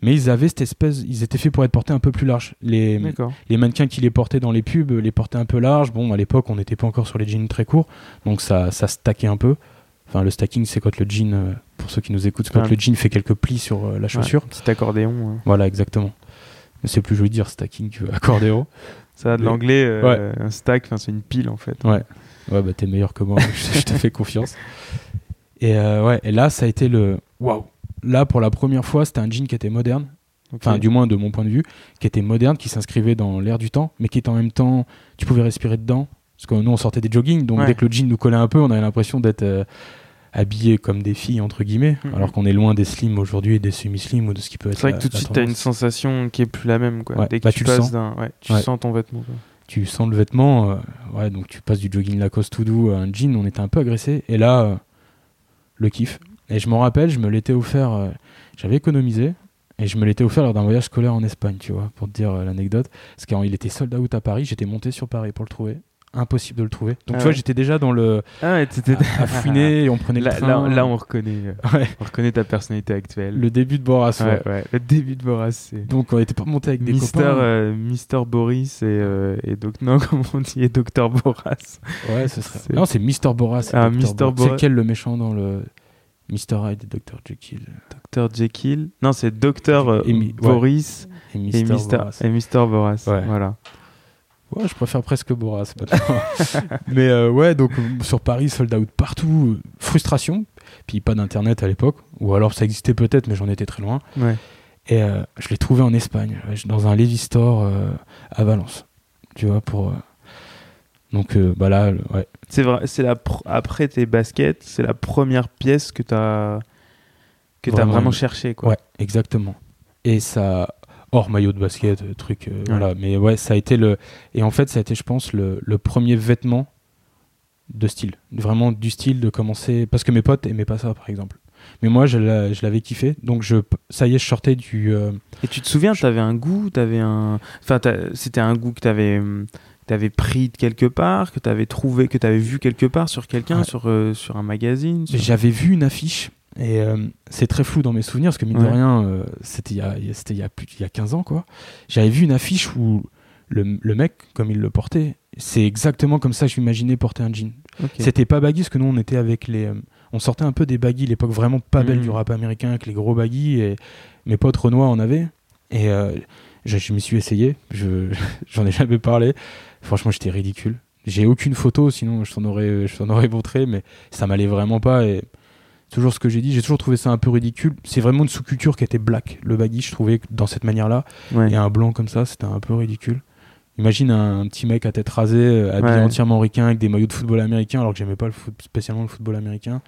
Mais ils avaient cette espèce. Ils étaient faits pour être portés un peu plus large. Les, les mannequins qui les portaient dans les pubs les portaient un peu larges. Bon, à l'époque, on n'était pas encore sur les jeans très courts. Donc ça, ça stackait un peu. Enfin, le stacking, c'est quand le jean, euh, pour ceux qui nous écoutent, c'est quand Ouais. le jean fait quelques plis sur euh, la chaussure. Ouais, petit accordéon. hein. Voilà, exactement. Mais c'est plus joli de dire stacking que accordéon. Ça a de Mais- l'anglais, euh, un stack, c'est une pile en fait. Ouais. Ouais, bah t'es meilleur que moi, je, je te fais confiance. Et euh, ouais, et là, ça a été le waouh. Là, pour la première fois, c'était un jean qui était moderne, enfin, du moins de mon point de vue, qui était moderne, qui s'inscrivait dans l'air du temps, mais qui était en même temps, tu pouvais respirer dedans. Parce que nous, on sortait des jogging, donc Ouais. dès que le jean nous collait un peu, on avait l'impression d'être euh, habillés comme des filles, entre guillemets, Mhm. alors qu'on est loin des slims aujourd'hui, des semi-slims ou de ce qui peut être. C'est vrai que tout de suite, t'as une tendance. sensation qui est plus la même. Quoi. Ouais, Dès que bah, tu, tu passes sens. Ouais, tu sens ton vêtement. quoi. tu sens le vêtement, euh, ouais, donc tu passes du jogging Lacoste tout doux à un jean, on était un peu agressé. Et là, euh, le kiff. Et je m'en rappelle, je me l'étais offert, euh, j'avais économisé, et je me l'étais offert lors d'un voyage scolaire en Espagne, tu vois, pour te dire euh, l'anecdote. Parce qu'il était sold out à Paris, j'étais monté sur Paris pour le trouver. Impossible de le trouver. Donc Ah tu vois, ouais. j'étais déjà dans le. Ah ouais, t'étais. à, à fouiner, et on prenait le là, train. là, là, on reconnaît, euh, Ouais, on reconnaît ta personnalité actuelle. le début de Boras. le début de Boras. Donc on n'était pas monté avec des Mister, copains. euh, Mister Boris et, euh, et doc... non, comment on dit, et Docteur Boras. Ouais, ce serait. Non, c'est Mister Boras. Ah, Dr. Mr. Boras. C'est lequel le méchant dans le. Mr. Hyde et Dr. Jekyll? Docteur Jekyll. Non, c'est Docteur euh. Boris Et Mister Mister, Boras. et Mister Boras. Voilà. Ouais, je préfère presque Boras. Mais euh, ouais, donc sur Paris, sold out partout, frustration. Puis pas d'internet à l'époque, ou alors ça existait peut-être, mais j'en étais très loin. Ouais. Et euh, je l'ai trouvé en Espagne, dans un Levi Store euh, à Valence. Tu vois, pour. Donc bah là, ouais. C'est vrai, c'est la pr- après tes baskets, c'est la première pièce que t'as que t'as Vraiment, vraiment une- cherché quoi. Ouais, exactement. Et ça, hors maillot de basket, euh, truc, euh, voilà. Mais ouais, ça a été le. Et en fait, ça a été, je pense, le, le premier vêtement de style. Vraiment du style de commencer. Parce que mes potes aimaient pas ça, par exemple. Mais moi, je l'a- je l'avais kiffé. Donc, je, ça y est, je sortais du. euh, Et tu te souviens, t'avais un goût, t'avais un, enfin, c'était un goût que t'avais, t'avais pris de quelque part, que t'avais trouvé, que t'avais vu quelque part sur quelqu'un, Ouais. sur euh, sur un magazine. sur- J'avais vu une affiche. Et euh, c'est très flou dans mes souvenirs, parce que mine de rien, euh, c'était il y a, il y plus il y a 15 ans, quoi. J'avais vu une affiche où le, le mec, comme il le portait, c'est exactement comme ça que j'imaginais porter un jean. C'était pas baggy parce que nous on était avec les. euh, on sortait un peu des baggy, l'époque vraiment pas belle Mhm. du rap américain avec les gros baggy et mes potes Renoir en avaient. Et je, je m'y suis essayé, je, j'en ai jamais parlé. Franchement, j'étais ridicule. J'ai aucune photo, sinon je t'en aurais, je t'en aurais montré, mais ça m'allait vraiment pas. Et toujours ce que j'ai dit, j'ai toujours trouvé ça un peu ridicule. C'est vraiment une sous-culture qui était black. Le baggy, je trouvais que dans cette manière-là, Ouais. et un blanc comme ça, c'était un peu ridicule. Imagine un, un petit mec à tête rasée, euh, habillé Ouais. entièrement ricain avec des maillots de football américain, alors que j'aimais pas le foot, spécialement le football américain.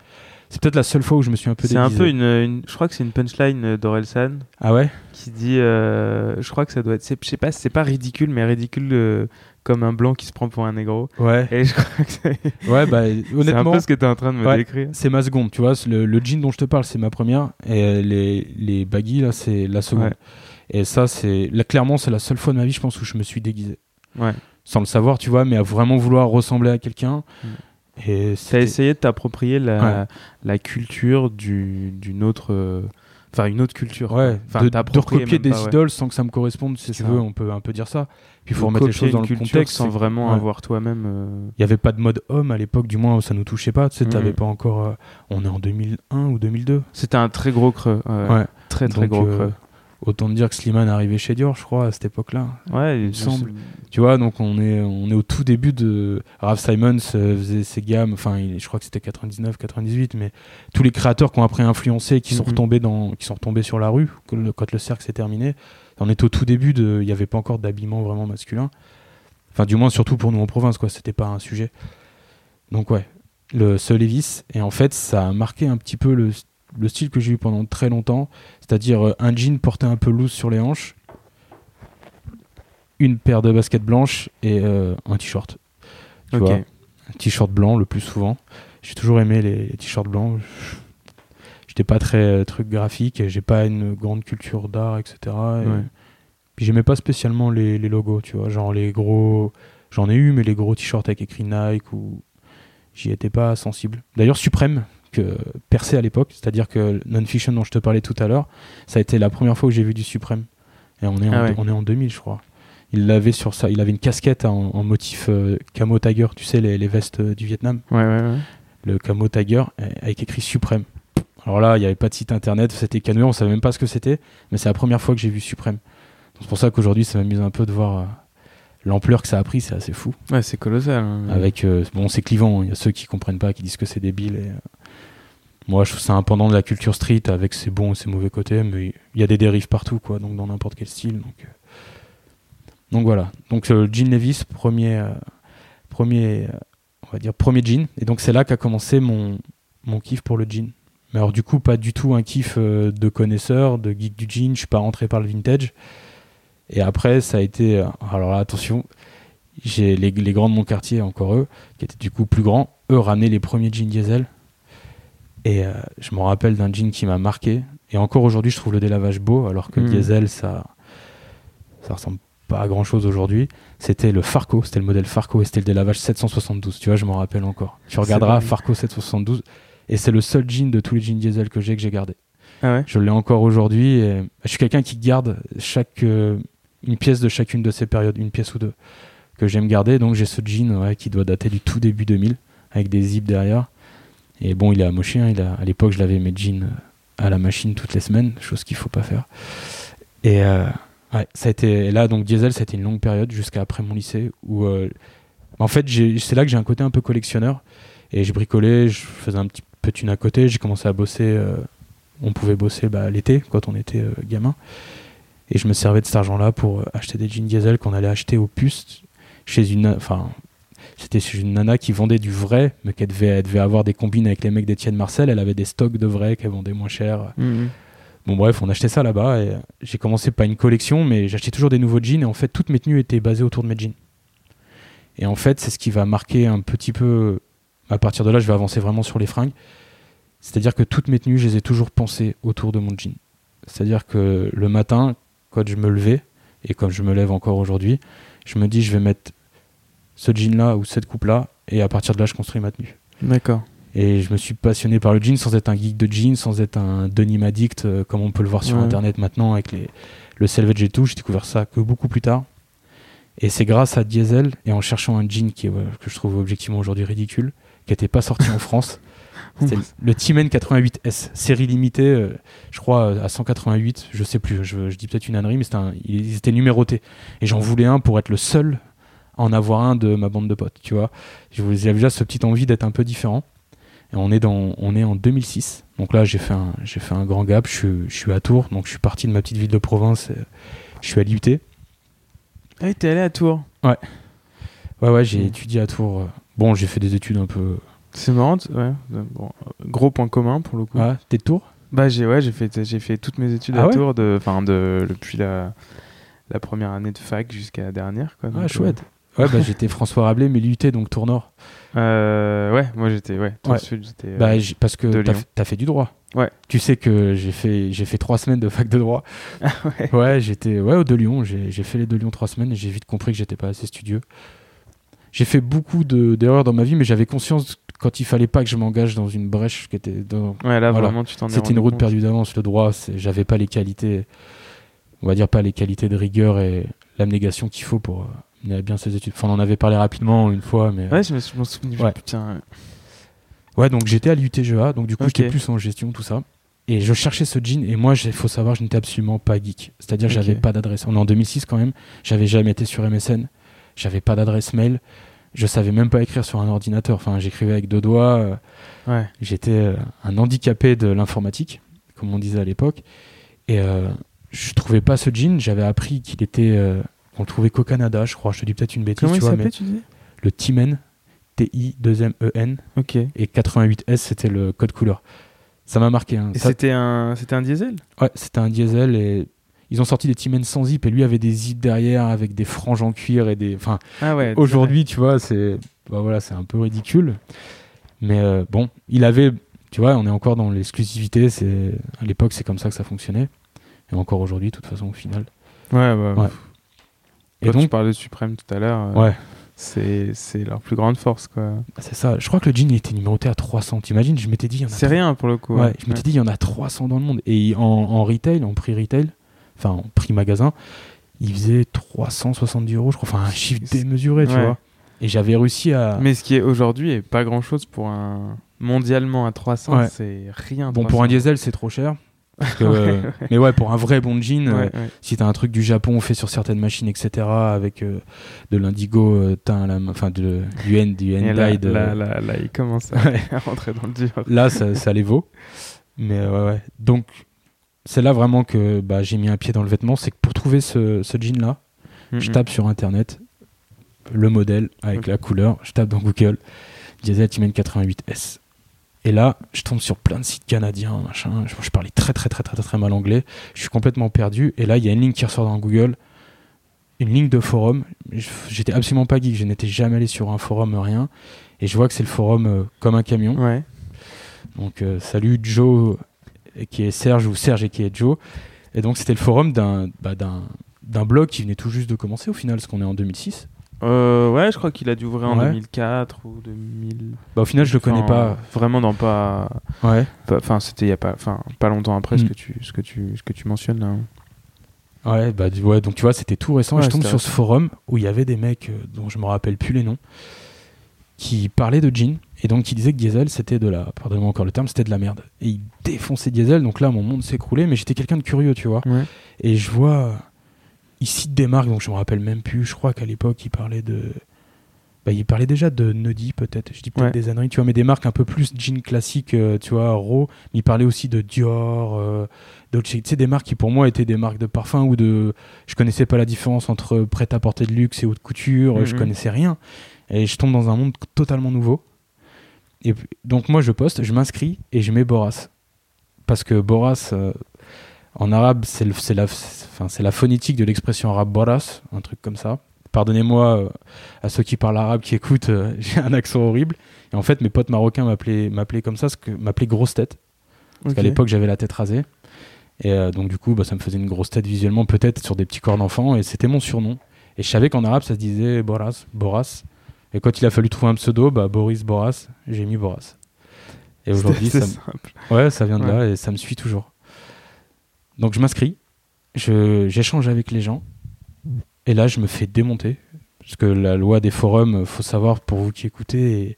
C'est peut-être la seule fois où je me suis un peu C'est un peu une, une- je crois que c'est une punchline euh, d'Orelsan Ah ouais? Qui dit, euh, je crois que ça doit être, je sais pas, c'est pas ridicule, mais ridicule euh, comme un blanc qui se prend pour un négro. Ouais. Et je crois que c'est Ouais, bah c'est un honnêtement, peu ce que t'es en train de me Ouais. décrire. c'est ma seconde, tu vois. Le, le jean dont je te parle, c'est ma première. Et euh, les, les baggy, là, c'est la seconde. Ouais. Et ça, c'est. Là, clairement, c'est la seule fois de ma vie, je pense, où je me suis déguisé. Ouais. Sans le savoir, tu vois, mais à vraiment vouloir ressembler à quelqu'un. Mm. Et T'as essayé de t'approprier la, Ouais. la culture du, d'une autre, euh, enfin une autre culture. Ouais, Enfin, de, recopier des pas, ouais. idoles sans que ça me corresponde, si tu veux, on peut un peu dire ça. Puis il faut remettre les choses dans le contexte. sans vraiment ouais. avoir toi-même. euh, Il n'y avait pas de mode homme à l'époque, du moins ça nous touchait pas. Tu sais, t'avais Mhm. pas encore. euh, on est en 2001 ou 2002. C'était un très gros creux. ouais. Très très Donc, gros euh, creux. Autant dire que Slimane arrivait chez Dior, je crois, à cette époque-là. Ouais, il me semble. Tu vois, donc on est, on est au tout début de. Raph Simons euh, faisait ses gammes, enfin, je crois que c'était 99, 98, mais tous les créateurs qui ont après influencé, qui sont, Mhm. retombés dans, qui sont retombés sur la rue quand le cercle s'est terminé. On est au tout début de. Il n'y avait pas encore d'habillement vraiment masculin. Enfin, du moins, surtout pour nous en province, quoi. C'était pas un sujet. Donc, ouais, le ce Levis. Et en fait, ça a marqué un petit peu le, le style que j'ai eu pendant très longtemps. C'est-à-dire euh, un jean porté un peu loose sur les hanches, une paire de baskets blanches et euh, un t-shirt. Tu vois, un t-shirt blanc le plus souvent. J'ai toujours aimé les, les t-shirts blancs. J'étais pas très euh, truc graphique j'ai pas une grande culture d'art, etc. Et Ouais. Puis j'aimais pas spécialement les, les logos, tu vois, genre les gros. J'en ai eu, mais les gros t-shirts avec écrit Nike ou. J'y étais pas sensible. D'ailleurs, Supreme, que percé à l'époque, c'est-à-dire que Non-Fiction dont je te parlais tout à l'heure, ça a été la première fois que j'ai vu du Supreme. Et on est, en, Ah ouais. on est en 2000, je crois. Il l'avait sur ça. Il avait une casquette en, en motif euh, camo tiger, tu sais, les, les vestes euh, du Vietnam. Ouais, ouais, ouais. Le camo tiger avec écrit Supreme. Alors là, il n'y avait pas de site internet, c'était canoué, on savait même pas ce que c'était, mais c'est la première fois que j'ai vu Supreme. Donc C'est pour ça qu'aujourd'hui, ça m'amuse un peu de voir euh, l'ampleur que ça a pris, c'est assez fou. Ouais, c'est colossal. hein. Avec, bon, c'est clivant, il y a ceux qui comprennent pas, qui disent que c'est débile. Et, moi, je trouve ça un pendant de la culture street avec ses bons et ses mauvais côtés, mais il y a des dérives partout, quoi, donc dans n'importe quel style. Donc, euh, voilà. Donc euh, Jean Levis, premier, euh, euh, on va dire premier jean, et donc c'est là qu'a commencé mon, mon kiff pour le jean. Mais alors du coup, pas du tout un kiff de connaisseur, de geek du jean. Je suis pas rentré par le vintage. Et après, ça a été, alors là, attention, j'ai les, les grands de mon quartier, encore eux, qui étaient du coup plus grands, eux ramenaient les premiers jeans diesel. Et euh, je me rappelle d'un jean qui m'a marqué. Et encore aujourd'hui, je trouve le délavage beau, alors que le Mhm. diesel, ça, ça ressemble pas à grand chose aujourd'hui. C'était le Farco, c'était le modèle Farco et c'était le délavage 772. Tu vois, je m'en rappelle encore. Tu regarderas. Farco 772. Et c'est le seul jean de tous les jeans diesel que j'ai que j'ai gardé. Ah ouais? Je l'ai encore aujourd'hui. et Je suis quelqu'un qui garde chaque, euh, une pièce de chacune de ces périodes, une pièce ou deux, que j'aime garder. Donc j'ai ce jean ouais, qui doit dater du tout début 2000, avec des zips derrière. Et bon, il est amoché. hein, à l'époque, je l'avais mes jeans euh, à la machine toutes les semaines, chose qu'il faut pas faire. Et euh, ça a été là donc diesel, ça a été une longue période jusqu'à après mon lycée où euh, en fait j'ai- c'est là que j'ai un côté un peu collectionneur et je bricolais, je faisais un petit peu thune à côté, j'ai commencé à bosser. on pouvait bosser bah, l'été quand on était gamin et je me servais de cet argent-là pour acheter des jeans diesel qu'on allait acheter au puce chez une c'était une nana qui vendait du vrai mais qu'elle devait, elle devait avoir des combines avec les mecs d'Étienne Marcel elle avait des stocks de vrai qu'elle vendait moins cher Mhm. Bon bref, on achetait ça là-bas et j'ai commencé pas une collection, mais j'achetais toujours des nouveaux jeans et en fait toutes mes tenues étaient basées autour de mes jeans. Et en fait, c'est ce qui va marquer un petit peu. À partir de là, je vais avancer vraiment sur les fringues. C'est-à-dire que toutes mes tenues, je les ai toujours pensées autour de mon jean. C'est-à-dire que le matin, quand je me levais, et comme je me lève encore aujourd'hui, je me dis je vais mettre ce jean-là ou cette coupe-là, et à partir de là, je construis ma tenue. D'accord. Et je me suis passionné par le jean sans être un geek de jean, sans être un denim addict, euh, comme on peut le voir sur Ouais. internet maintenant avec les, le selvage et tout. J'ai découvert ça que beaucoup plus tard. Et c'est grâce à Diesel et en cherchant un jean qui, est, que je trouve objectivement aujourd'hui ridicule, qui n'était pas sorti en France. C'était le- T-Men 88S, série limitée, euh, je crois euh, à 188, je sais plus, je, je dis peut-être une ânerie, mais un- ils étaient numérotés. Et j'en voulais un pour être le seul en avoir un de ma bande de potes, tu vois. J'avais déjà ce petite envie d'être un peu différent. Et on est, dans, on est en 2006. Donc là, j'ai fait, un, j'ai fait un grand gap. Je, suis- je suis à Tours. Donc je suis parti de ma petite ville de province. je suis à l'IUT. Ah, t'es allé à Tours. Ouais, ouais, j'ai Mm. étudié à Tours. euh, Bon, j'ai fait des études un peu. C'est marrant. Ouais. euh, Bon, euh, gros point commun pour le coup. Ouais, t'es de Tours? Bah j'ai ouais, j'ai fait j'ai fait toutes mes études Ah à ouais? Tours de enfin de depuis la la première année de fac jusqu'à la dernière quoi. Ah, chouette. Ouais, bah j'étais François Rabelais, mais l'IUT, donc Tours Nord. Euh, ouais, moi j'étais ouais, Ouais. Sud, j'étais euh, Bah, j'ai- parce que t'as, fait du droit. Ouais. Tu sais que j'ai fait, j'ai fait trois semaines de fac de droit. ouais. Ouais, j'étais ouais, au de Lyon. J'ai, j'ai fait les de Lyon trois semaines et j'ai vite compris que j'étais pas assez studieux. J'ai fait beaucoup de, d'erreurs dans ma vie, mais j'avais conscience quand il fallait pas que je m'engage dans une brèche qui était dans. Ouais, là Voilà. vraiment tu t'en C'était une route compte. perdue d'avance. Le droit, c'est, j'avais pas les qualités, on va dire pas les qualités de rigueur et l'abnégation qu'il faut pour euh, mener à bien ses études. Enfin, on en avait parlé rapidement une fois, mais. Ouais, je me, je m'en souviens. Ouais. Putain. Ouais, donc j'étais à l'UTGA, donc du coup Ok. j'étais plus en gestion, tout ça. Et je cherchais ce jean, et moi, il faut savoir, je n'étais absolument pas geek. C'est-à-dire, Ok. j'avais pas d'adresse. On est en 2006 quand même, j'avais jamais été sur MSN, j'avais pas d'adresse mail, je savais même pas écrire sur un ordinateur. Enfin, j'écrivais avec deux doigts, euh, Ouais. j'étais euh, un handicapé de l'informatique, comme on disait à l'époque. Et euh, je trouvais pas ce jean, j'avais appris qu'il était. euh, on le trouvait qu'au Canada, je crois. Je te dis peut-être une bêtise, Comment tu il vois, s'appelait mais tu dis le T-Men, T-I-2-M-E-N OK. Et et 88S c'était le code couleur. Ça m'a marqué. hein. Ça- c'était un c'était un diesel? Ouais, c'était un diesel et ils ont sorti des T-Men sans zip et lui avait des zips derrière avec des franges en cuir et des. Enfin, Ah ouais. aujourd'hui, tu vois, c'est bah voilà, c'est un peu ridicule. Mais euh, bon, il avait Tu vois, on est encore dans l'exclusivité. C'est à l'époque, c'est comme ça que ça fonctionnait, et encore aujourd'hui, de toute façon, au final. Ouais, ouais. Ouais. Et Et donc, tu parlais de Suprême tout à l'heure. euh, ouais, C'est c'est leur plus grande force, quoi. c'est ça. Je crois que le jean il était numéroté à 300. T'imagines Je m'étais dit, il y en a C'est rien pour le coup. Ouais, je m'étais dit, il y en a 300 dans le monde. Et en, en retail, en prix retail, enfin en prix magasin, il faisait 370 euros, je crois. Enfin, un chiffre démesuré, tu ouais. vois. Et j'avais réussi à. Mais ce qui est aujourd'hui est pas grand chose pour un. Mondialement à 300, Ouais. c'est rien. Bon, 300. pour un diesel, c'est trop cher. Parce que- Ouais, ouais. Mais ouais, pour un vrai bon jean, euh, Ouais, si t'as un truc du Japon fait sur certaines machines, etc., avec euh, de l'indigo, euh, teint à la main- enfin de, du end, du end là, euh, là, là, là, il commence à, rentrer dans le dur. là, ça, ça les vaut. Mais euh, ouais, ouais. Donc, c'est là vraiment que bah, j'ai mis un pied dans le vêtement. C'est que pour trouver ce, ce jean-là, Je Mhm. tape sur internet le modèle avec la couleur, je tape dans Google Diesel Timen 88S. Et là, je tombe sur plein de sites canadiens, machin. Je, je parlais très très très très très très mal anglais. Je suis complètement perdu. Et là, il y a une ligne qui ressort dans Google, une ligne de forum. J'étais absolument pas geek. Je n'étais jamais allé sur un forum, rien. Et je vois que c'est le forum euh, comme un camion. Ouais. Donc euh, salut Joe et qui est Serge ou Serge et qui est Joe. Et donc c'était le forum d'un bah, blog qui venait tout juste de commencer au final, parce qu'on est en 2006. Euh, ouais, je crois qu'il a dû ouvrir en Ouais. 2004 ou 2000. Bah au final je le connais Enfin, pas. Vraiment dans pas. Ouais. Enfin, c'était il y a pas. Enfin, pas longtemps après ce Mm. que tu, ce que tu, ce que tu mentionnes là. hein. Ouais, bah du- ouais, donc tu vois, c'était tout récent. et je tombe sur ce forum où il y avait des mecs euh, dont je me rappelle plus les noms qui parlaient de jean et donc qui disaient que Diesel c'était de la, pardonnez-moi encore le terme, c'était de la merde. Et ils défonçaient Diesel, donc là mon monde s'écroulait, mais j'étais quelqu'un de curieux, tu vois. Ouais. Et je vois, ils citent des marques, donc je me rappelle même plus. Je crois qu'à l'époque, ils parlaient de. Bah, ils parlaient déjà de Nudie, peut-être. Je dis peut-être Ouais. des âneries, tu vois, mais des marques un peu plus jean classique, euh, tu vois, raw. Mais ils parlaient aussi de Dior, euh, Dolce. Tu sais, des marques qui pour moi étaient des marques de parfum ou de. Je connaissais pas la différence entre prêt-à-porter de luxe et haute couture, je Mhm. connaissais rien. Et je tombe dans un monde totalement nouveau. Et donc, moi, je poste, je m'inscris et je mets Boras. Parce que Boras. euh, en arabe, c'est le- c'est la, enfin, c'est la phonétique de l'expression arabe boras, un truc comme ça. Pardonnez-moi euh, à ceux qui parlent arabe, qui écoutent, euh, j'ai un accent horrible. Et en fait, mes potes marocains m'appelaient m'appelaient comme ça, m'appelaient grosse tête. Parce qu'à l'époque, j'avais la tête rasée. Et euh, donc, du coup, bah, ça me faisait une grosse tête visuellement, peut-être sur des petits corps d'enfant. Et c'était mon surnom. Et je savais qu'en arabe, ça se disait Boras, Boras. Et quand il a fallu trouver un pseudo, bah, Boris Boras, j'ai mis Boras. Et aujourd'hui, ça, me-. Ouais, ça vient de Ouais. là et ça me suit toujours. Donc je m'inscris, j'échange avec les gens et là je me fais démonter parce que la loi des forums, faut savoir pour vous qui écoutez,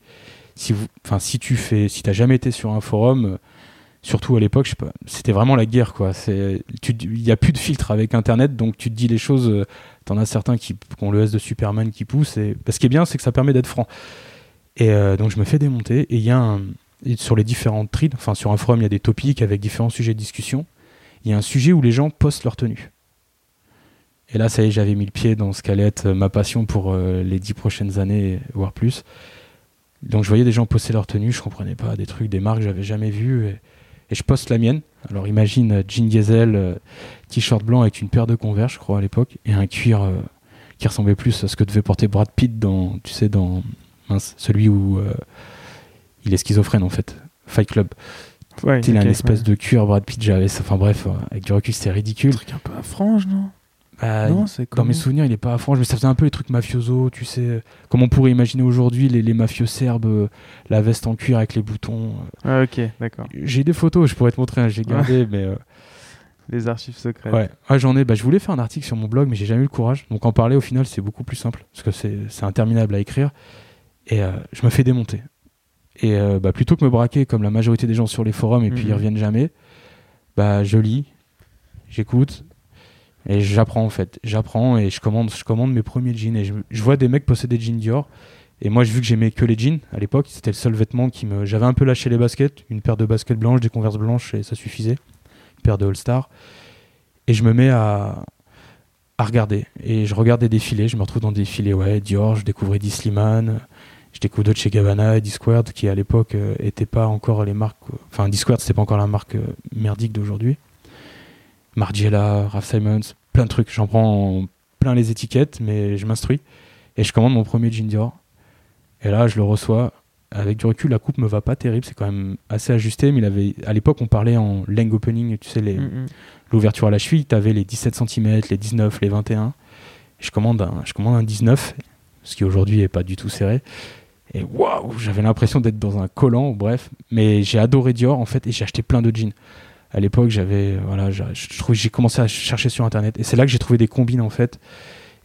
si vous, enfin si tu fais, si t'as jamais été sur un forum, euh, surtout à l'époque, c'était vraiment la guerre quoi. C'est, il y a plus de filtre avec Internet, donc tu te dis les choses. euh, T'en as certains qui, ont le S de Superman qui pousse et bah, ce qui est bien, c'est que ça permet d'être franc. Et euh, donc je me fais démonter et il y a sur les différentes threads, enfin sur un forum, il y a des topics avec différents sujets de discussion. Il y a un sujet où les gens postent leur tenue. Et là, ça y est, j'avais mis le pied dans ce qu'allait être ma passion pour euh, les dix prochaines années, voire plus. Donc je voyais des gens poster leur tenue, je comprenais pas, des trucs, des marques que j'avais jamais vues. Et, je poste la mienne. Alors imagine euh, jean diesel, euh, t-shirt blanc avec une paire de Converse, je crois, à l'époque, et un cuir qui ressemblait plus à ce que devait porter Brad Pitt dans, tu sais, dans celui où il est schizophrène en fait, Fight Club. Ouais, il a ok, une espèce ouais. de cuir, Brad Pitt, j'avais ça. Enfin bref, euh, avec du recul, c'était ridicule. Un truc un peu à frange, non Bah, Non, c'est dans mes souvenirs, il est pas à frange, mais ça faisait un peu les trucs mafioso, tu sais, comme on pourrait imaginer aujourd'hui les, les mafieux serbes, euh, la veste en cuir avec les boutons. euh. Ah, ok, d'accord. J'ai des photos, je pourrais te montrer, hein, j'ai gardé, mais euh, Les archives secrètes. ouais, Ouais, j'en ai. Bah, je voulais faire un article sur mon blog, mais j'ai jamais eu le courage. Donc en parler, au final, c'est beaucoup plus simple parce que c'est c'est interminable à écrire. Et euh, je me fais démonter. Et euh, bah, plutôt que me braquer comme la majorité des gens sur les forums et puis Mhm. ils reviennent jamais, bah je lis, j'écoute et j'apprends en fait. J'apprends et je commande, je commande mes premiers jeans et je, je vois des mecs posséder des jeans Dior. Et moi, vu que j'aimais que les jeans à l'époque. C'était le seul vêtement qui me. J'avais un peu lâché les baskets, une paire de baskets blanches, des converses blanches et ça suffisait. Une paire de All-Star. Et je me mets à, à regarder. Et je regarde des défilés. Je me retrouve dans des défilés, ouais, Dior. Je découvrais Di Slimane. Je découvre Dolce Gabbana et Discord, qui à l'époque euh, étaient pas encore les marques. euh, Enfin, Discord, c'était pas encore la marque euh, merdique d'aujourd'hui. Margiela, Ralph Simons, plein de trucs. J'en prends plein les étiquettes, mais je m'instruis. Et je commande mon premier jean Dior. Et là, je le reçois. avec du recul, la coupe me va pas terrible. C'est quand même assez ajusté. Mais il avait, à l'époque, on parlait en leg opening, tu sais, les, Mm, mm. l'ouverture à la cheville. Tu avais les 17 cm, les 19, les 21. Et je commande un, je commande un 19, ce qui aujourd'hui est pas du tout serré. Et waouh, j'avais l'impression d'être dans un collant, bref. Mais j'ai adoré Dior en fait, et j'ai acheté plein de jeans. À l'époque, j'avais, voilà, j'ai- je trouve, j'ai commencé à chercher sur internet, et c'est là que j'ai trouvé des combines en fait,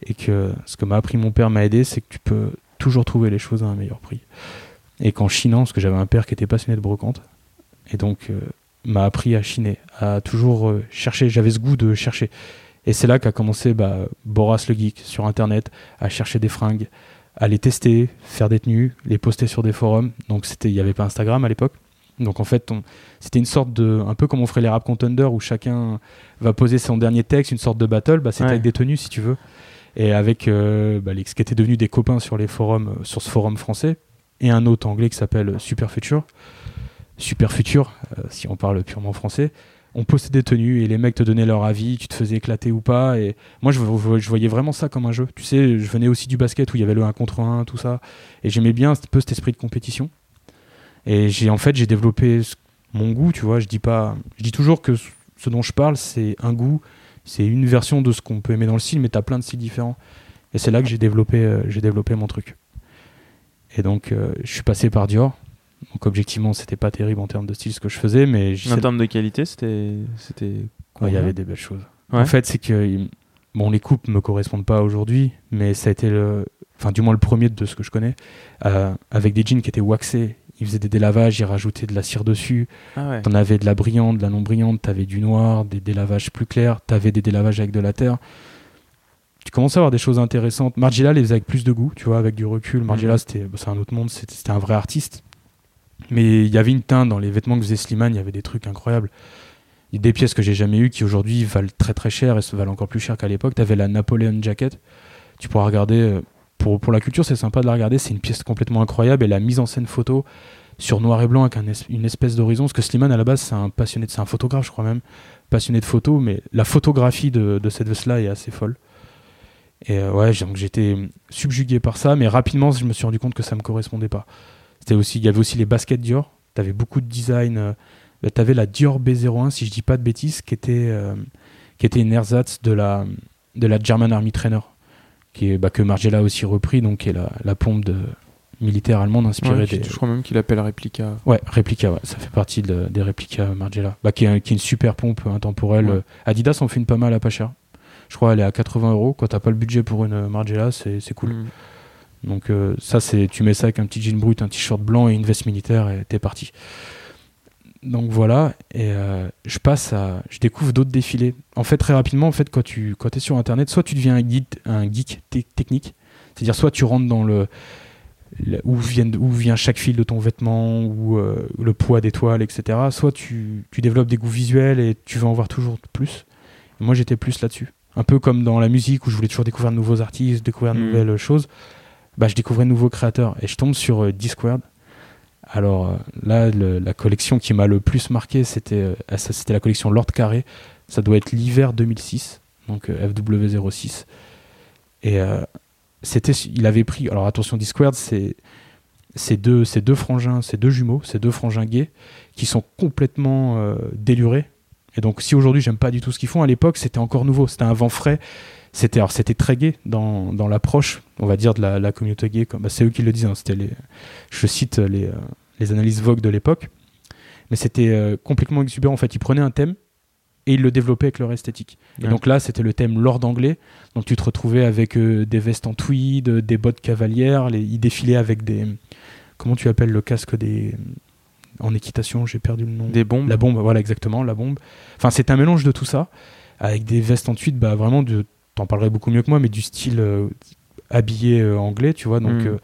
et que ce que m'a appris mon père m'a aidé, c'est que tu peux toujours trouver les choses à un meilleur prix. Et qu'en chinant, parce que j'avais un père qui était passionné de brocante, et donc euh, m'a appris à chiner, à toujours euh, chercher. J'avais ce goût de chercher. Et c'est là qu'a commencé bah, Boras le geek sur internet, à chercher des fringues, à les tester, faire des tenues, les poster sur des forums. Donc c'était, il n'y avait pas Instagram à l'époque. Donc en fait, c'était une sorte de, un peu comme on ferait les rap contenders où chacun va poser son dernier texte, une sorte de battle. Bah, c'était Ouais. avec des tenues si tu veux, et avec euh, bah, les, ce qui étaient devenus des copains sur les forums, euh, sur ce forum français, et un autre anglais qui s'appelle Super Future. Super Future, euh, si on parle purement français. On postait des tenues et les mecs te donnaient leur avis, tu te faisais éclater ou pas. Et moi, je, vo- je voyais vraiment ça comme un jeu. Tu sais, je venais aussi du basket où il y avait le 1 contre 1, tout ça. Et j'aimais bien un peu cet esprit de compétition. Et j'ai en fait, j'ai développé mon goût, tu vois. Je dis pas, je dis toujours que ce- dont je parle, c'est un goût, c'est une version de ce qu'on peut aimer dans le style, mais tu as plein de styles différents. Et c'est là que j'ai développé, euh, développé mon truc. Et donc, euh, je suis passé par Dior. Donc, objectivement, c'était pas terrible en termes de style ce que je faisais, mais En termes de qualité, c'était. c'était Ouais, il y avait des belles choses. Ouais. En fait, c'est que bon, les coupes me correspondent pas aujourd'hui, mais ça a été le, enfin du moins le premier de ce que je connais, euh, avec des jeans qui étaient waxés. Ils faisaient des délavages, ils rajoutaient de la cire dessus. Ah ouais. T'en avais de la brillante, de la non brillante, t'avais du noir, des délavages plus clairs, t'avais des délavages avec de la terre. Tu commences à avoir des choses intéressantes. Margiela les faisait avec plus de goût, tu vois, avec du recul. Margiela, Mhm. c'était, bah, c'est un autre monde, c'était un vrai artiste. Mais il y avait une teinte dans les vêtements que faisait Slimane, il y avait des trucs incroyables. Il y a des pièces que j'ai jamais eues qui aujourd'hui valent très très cher et se valent encore plus cher qu'à l'époque. T'avais la Napoleon Jacket. Tu pourras regarder. euh, Pour, pour la culture, c'est sympa de la regarder. C'est une pièce complètement incroyable et la mise en scène photo sur noir et blanc avec une espèce d'horizon. Parce que Slimane, à la base, c'est un passionné, c'est un photographe, je crois même, passionné de photo, mais la photographie de, de cette veste-là est assez folle. Et euh, ouais, donc j'étais subjugué par ça, mais rapidement, je me suis rendu compte que ça me correspondait pas. C'était aussi, il y avait aussi les baskets Dior. T'avais beaucoup de design. euh, bah, T'avais la Dior B01, si je dis pas de bêtises, qui était, euh, qui était une ersatz de la, de la German Army Trainer, qui est, bah, que Margiela a aussi repris, donc qui est la, la pompe de, militaire allemande inspirée Ouais, des, Je crois même qu'il appelle réplica. Ouais, réplica, ouais, ça fait partie de- des réplica Margiela. Bah, qui, est, un- qui est une super pompe intemporelle. Ouais. Euh, Adidas en fait une pas mal à pas cher. Je crois elle est à 80 euros. Quand t'as pas le budget pour une Margiela, c'est c'est cool. Mm. Donc euh, ça, c'est tu mets ça avec un petit jean brut, un t-shirt blanc et une veste militaire et t'es parti. Donc voilà, et euh, je passe à, je découvre d'autres défilés. En fait, très rapidement, en fait, quand tu quand es sur Internet, soit tu deviens un geek, un geek te- technique, c'est-à-dire soit tu rentres dans le, le- où, vient, où vient chaque fil de ton vêtement, ou euh, le poids des toiles, etc. Soit tu, tu développes des goûts visuels et tu veux en voir toujours plus. Et moi, j'étais plus là-dessus. Un peu comme dans la musique où je voulais toujours découvrir de nouveaux artistes, découvrir de Mhm. nouvelles choses. Bah, je découvrais de nouveaux créateurs et je tombe sur euh, Discworld. Alors euh, là, la collection qui m'a le plus marqué, c'était euh, ah, c'était la collection Lord Carré. Ça doit être l'hiver 2006, donc euh, FW06. Et c'était, il avait pris. Alors attention, Discworld, c'est ces deux, ces deux frangins, ces deux jumeaux, ces deux frangins gays qui sont complètement euh, délurés. Et donc, si aujourd'hui j'aime pas du tout ce qu'ils font, à l'époque c'était encore nouveau, c'était un vent frais. C'était alors c'était très gay dans, dans l'approche, on va dire de la, la communauté gay. Comme bah, c'est eux qui le disent. hein, c'était les, je cite les, euh, les analyses Vogue de l'époque. Mais c'était euh, complètement exubérant. En fait, ils prenaient un thème et ils le développaient avec leur esthétique. Et donc là, c'était le thème Lord anglais. Donc tu te retrouvais avec euh, des vestes en tweed, euh, des bottes cavalières. Les, ils défilaient avec des. Comment tu appelles le casque des. En équitation, j'ai perdu le nom. Des bombes. La bombe, voilà exactement, la bombe. Enfin, c'est un mélange de tout ça, avec des vestes en tweed, bah vraiment, de, t'en parlerais beaucoup mieux que moi, mais du style euh, habillé euh, anglais, tu vois. Donc, Mm. euh,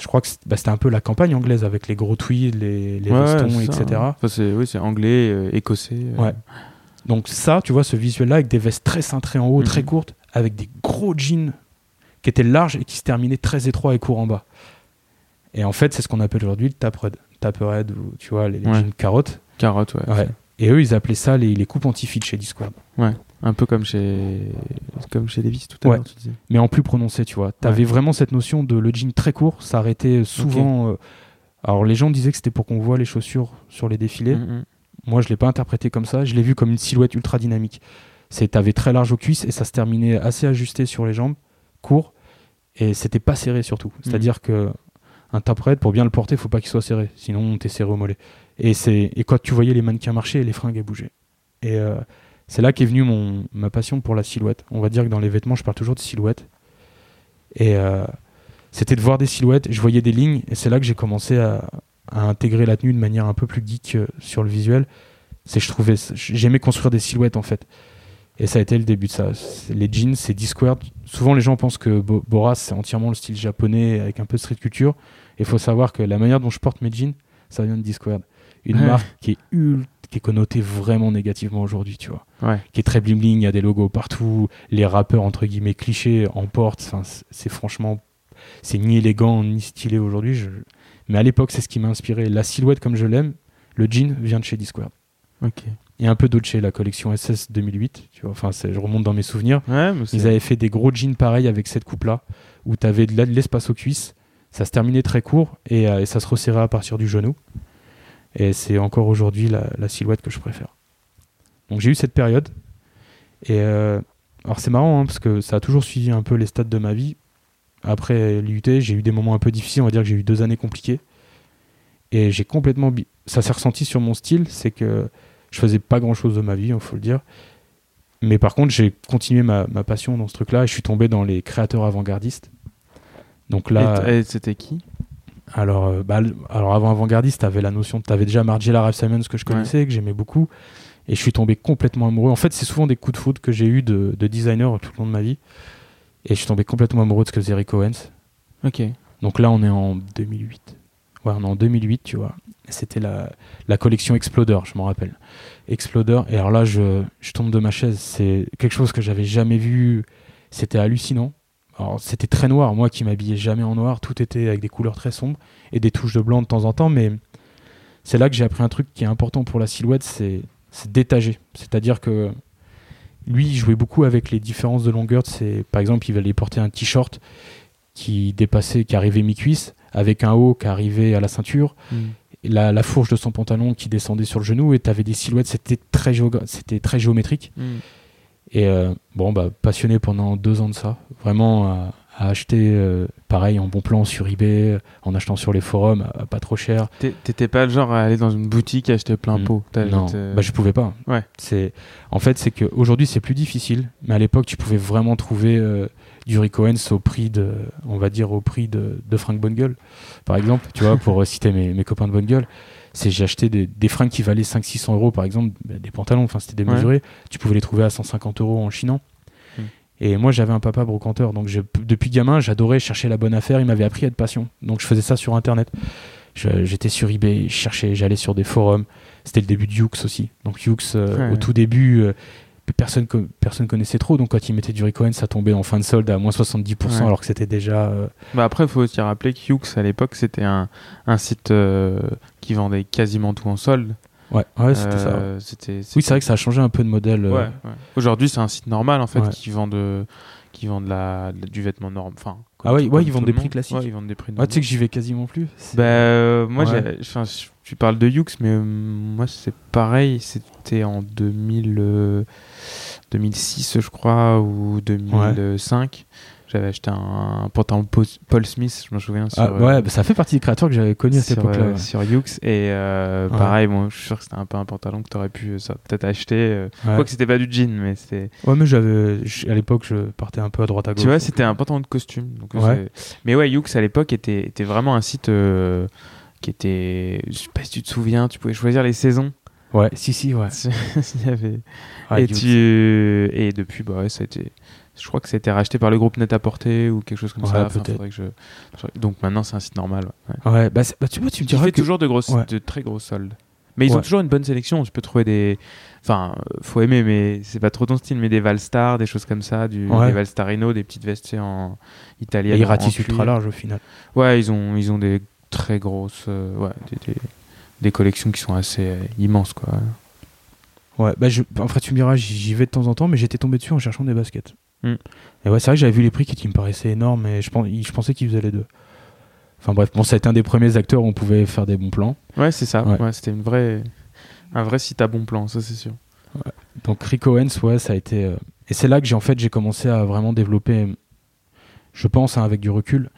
je crois que bah, c'était un peu la campagne anglaise avec les gros tweeds, les, les Ouais, ça, etc. hein. Enfin, c'est, oui, c'est anglais, écossais. Ouais. Donc ça, tu vois, ce visuel-là avec des vestes très cintrées en haut, très courtes, avec des gros jeans qui étaient larges et qui se terminaient très étroits et courts en bas. Et en fait, c'est ce qu'on appelle aujourd'hui le tapered, tapered ou tu vois les, les Ouais. jeans carottes. Carotte, ouais. Ouais. Et eux, ils appelaient ça les, les coupes anti-fit chez Discord. Un peu comme chez, comme chez Levis tout à Ouais. l'heure, tu disais. mais en plus prononcé, tu vois. T'avais vraiment cette notion de le jean très court, ça arrêtait souvent euh, Alors les gens disaient que c'était pour qu'on voit les chaussures sur les défilés. Mm, mm. Moi, je l'ai pas interprété comme ça. Je l'ai vu comme une silhouette ultra dynamique. C'est t'avais très large aux cuisses et ça se terminait assez ajusté sur les jambes, court, et c'était pas serré surtout. C'est-à-dire que un pour bien le porter, faut pas qu'il soit serré, sinon t'es serré au mollet. Et c'est et quand tu voyais les mannequins marcher, les fringues elles bougeaient. Et euh, c'est là qu'est venue mon ma passion pour la silhouette. On va dire que dans les vêtements, je parle toujours de silhouette. Et euh, c'était de voir des silhouettes, je voyais des lignes, et c'est là que j'ai commencé à, à intégrer la tenue de manière un peu plus geek euh, sur le visuel. C'est je trouvais, j'aimais construire des silhouettes en fait. Et ça a été le début de ça. Les jeans, c'est Discord. Souvent, les gens pensent que Bo- Boras, c'est entièrement le style japonais avec un peu de street culture. Il faut savoir que la manière dont je porte mes jeans, ça vient de Discord. Une Ouais. marque qui est ult- qui est connotée vraiment négativement aujourd'hui, tu vois. Ouais. Qui est très bling bling, il y a des logos partout. Les rappeurs, entre guillemets, clichés en portent. Enfin, c'est- franchement. C'est ni élégant ni stylé aujourd'hui. Je... Mais à l'époque, c'est ce qui m'a inspiré. La silhouette, comme je l'aime, le jean vient de chez Discord. Ok. Et un peu d'autres chez la collection SS 2008. Tu vois, enfin, je remonte dans mes souvenirs. Ouais, Ils avaient fait des gros jeans pareils avec cette coupe-là, où tu avais de l'espace aux cuisses. Ça se terminait très court et, euh, et ça se resserrait à partir du genou. Et c'est encore aujourd'hui la, silhouette que je préfère. Donc j'ai eu cette période. Et euh, alors c'est marrant hein, parce que ça a toujours suivi un peu les stades de ma vie. Après l'IUT, j'ai eu des moments un peu difficiles. On va dire que j'ai eu deux années compliquées. Et j'ai complètement. Ça s'est ressenti sur mon style. C'est que je faisais pas grand chose de ma vie, il faut le dire. Mais par contre, j'ai continué ma, ma passion dans ce truc-là et je suis tombé dans les créateurs avant-gardistes. Donc là, c'était qui? Alors, euh, bah, alors avant avant-gardiste, t'avais la notion, t'avais déjà Margiela Ralph Simons que je Ouais. connaissais, que j'aimais beaucoup, et je suis tombé complètement amoureux. En fait, c'est souvent des coups de foot que j'ai eu de, de designer tout le long de ma vie, et je suis tombé complètement amoureux de ce que faisait Rick Owens. Ok. Donc là, on est en 2008. Ouais, on est en 2008, tu vois. C'était la, la collection Exploder, je m'en rappelle. Exploder. Et alors là, je, je tombe de ma chaise. C'est quelque chose que j'avais jamais vu. C'était hallucinant. Alors, c'était très noir. Moi qui m'habillais jamais en noir, tout était avec des couleurs très sombres et des touches de blanc de temps en temps. Mais c'est là que j'ai appris un truc qui est important pour la silhouette, c'est c'est d'étager. C'est-à-dire que lui, il jouait beaucoup avec les différences de longueur. ses- par exemple, il allait porter un t-shirt qui dépassait, qui arrivait mi-cuisse, avec un haut qui arrivait à la ceinture, Mm. la, la fourche de son pantalon qui descendait sur le genou, et tu avais des silhouettes, c'était très, c'était très géométrique. Mm. Et euh, bon, bah, passionné pendant deux ans de ça, vraiment à, à acheter euh, pareil en bon plan sur eBay, en achetant sur les forums, à, à pas trop cher. T'é- T'étais pas le genre à aller dans une boutique acheter plein Mm. pot. Non, bah, je pouvais pas. Ouais. C'est en fait c'est que aujourd'hui c'est plus difficile, mais à l'époque tu pouvais vraiment trouver euh, du Rick Owens au prix de, on va dire au prix de, de Frank Bonne Gueule, par exemple, tu vois, pour euh, citer mes, mes copains de Bonne Gueule. C'est j'ai acheté des, des fringues qui valaient 500-600 euros par exemple, bah, des pantalons, enfin c'était démesuré. Tu pouvais les trouver à 150 euros en chinant. Mm. Et moi j'avais un papa brocanteur, donc je- depuis gamin j'adorais chercher la bonne affaire. Il m'avait appris à être patient, donc je faisais ça sur internet. J'étais sur eBay, je cherchais, j'allais sur des forums. C'était le début de Hughes aussi. Donc Hughes, euh, Ouais. au tout début, euh, personne, personne connaissait trop. Donc quand il mettait du Rick Owens, ça tombait en fin de solde à moins 70%, Ouais. alors que c'était déjà. euh, Bah après, il faut aussi rappeler que Hughes, à l'époque, c'était un, un site euh, qui vendait quasiment tout en solde. Ouais, ouais c'était ça. Euh, c'était- Oui, c'est vrai que ça a changé un peu de modèle. euh, Ouais, ouais. Aujourd'hui, c'est un site normal en fait Ouais. qui vend de qui vend de la, du vêtement norme. Enfin, Ah ouais, tout- ouais, ils vendent des prix classiques. Ouais, ils vendent des prix. Ouais, tu sais que j'y vais quasiment plus. Bah, euh, moi, Ouais. tu parles de Hughes, mais euh, moi, c'est pareil. C'était en 2000, euh, 2006, je crois, ou 2005. J'avais acheté un, pantalon Paul Smith, je me souviens. Sur, Ah, ouais, bah, ça fait partie des créateurs que j'avais connus à cette époque-là. euh, ouais. sur Hughes. Et euh, Ouais. pareil, bon, je suis sûr que c'était un peu un pantalon que tu aurais pu euh, ça, peut-être acheter. euh, Ouais. Quoi que c'était pas du jean, mais c'était. Ouais, mais j'avais. À l'époque, je partais un peu à droite à gauche. Tu vois, c'était un pantalon de costume. Donc Mais ouais, Hughes à l'époque était, était vraiment un site euh, qui était. Je sais pas si tu te souviens, tu pouvais choisir les saisons. Ouais, si, si, ouais. Il y avait... Ouais, et, tu... et depuis, bah ouais, ça a été. Je crois que ça a été racheté par le groupe Net à porter ou quelque chose comme Ouais, ça. Enfin, que je... Donc maintenant, c'est un site normal. ouais. Ouais, bah, bah, tu vois, tu me diras fait que. toujours de, grosses, de très gros soldes. Mais ils ont toujours une bonne sélection. Tu peux trouver des. Enfin, euh, faut aimer, mais c'est pas trop ton style. Mais des Valstar, des choses comme ça, du... Des Valstarino, des petites vestes en Et italiennes. ils en- en ratissent ultra large au final. Ouais, ils ont, ils ont des très grosses. euh, ouais, des, des, des collections qui sont assez euh, immenses, quoi. Ouais, bah je, en fait, tu me diras, j'y vais de temps en temps, mais j'étais tombé dessus en cherchant des baskets. Hmm. Et ouais, c'est vrai que j'avais vu les prix qui, qui me paraissaient énormes, et je, je pensais qu'ils faisaient les deux. Enfin bref, bon, ça a été un des premiers acteurs où on pouvait faire des bons plans. Ouais, c'est ça. Ouais. Ouais, c'était une vraie, un vrai site à bon plan, ça c'est sûr. Donc Rick Owens, ouais, ça a été. euh, Et c'est là que j'ai en fait j'ai commencé à vraiment développer, je pense hein, avec du recul,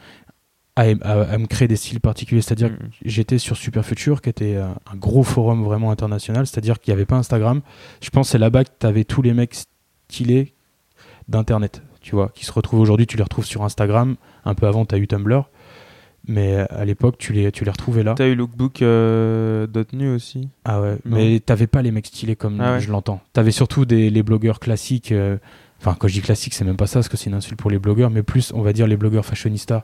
à, à- à me créer des styles particuliers. C'est-à-dire que Mhm. j'étais sur Superfuture, qui était euh, un gros forum vraiment international. C'est-à-dire qu'il n'y avait pas Instagram. Je pense que c'est là-bas que tu avais tous les mecs stylés d'internet, tu vois, qui se retrouvent aujourd'hui. Tu les retrouves sur Instagram. Un peu avant, tu as eu Tumblr. Mais euh, à l'époque, tu les, tu les retrouvais là. T'as eu Lookbook euh, .nu aussi. Ah ouais, Non. mais t'avais pas les mecs stylés comme Ah ouais. je l'entends. T'avais surtout des, les blogueurs classiques. euh, Enfin, quand je dis classique, c'est même pas ça, parce que c'est une insulte pour les blogueurs, mais plus, on va dire, les blogueurs fashionistas.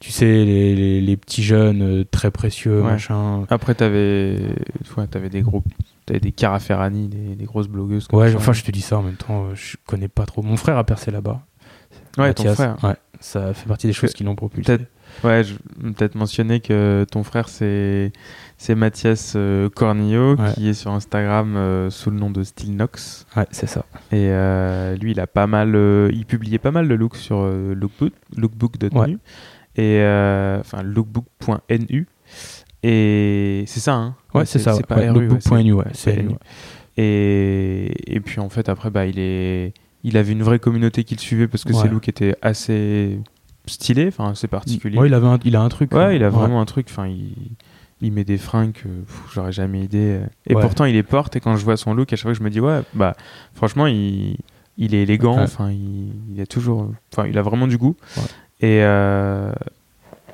Tu sais, les, les- les petits jeunes euh, très précieux, Ouais. machin. Après, t'avais, ouais, t'avais des groupes, t'avais des Cara Ferrani, des, des grosses blogueuses. comme Ouais, ça. enfin, je te dis ça en même temps, euh, je connais pas trop. Mon frère a percé là-bas. Ouais, ton Mathias. frère. Ouais, ça fait partie des choses qui l'ont propulsé. Peut-être- Ouais, je vais peut-être mentionner que ton frère, c'est, c'est Mathias euh, Cornillo, Ouais. qui est sur Instagram euh, sous le nom de Stylnox. Ouais, c'est ça. Et euh, lui, il a pas mal, euh, il publiait pas mal de looks sur euh, Lookbook, lookbook.nu Ouais. Et euh, enfin lookbook.nu. Et c'est ça, hein Ouais, c'est ça. C'est pas ouais, lookbook.nu, ouais. Et, et puis en fait, après, bah, il, est, il avait une vraie communauté qui le suivait parce que ses looks étaient assez stylés, enfin assez particuliers. Ouais, il, avait un, il a un truc. Ouais, il a vraiment un truc. Enfin, il, il met des fringues que j'aurais jamais idée. Et Ouais. pourtant, il les porte. Et quand je vois son look, à chaque fois, je me dis ouais, bah franchement, il, il est élégant. Enfin, il, il a toujours. Enfin, il a vraiment du goût. Ouais. Et euh,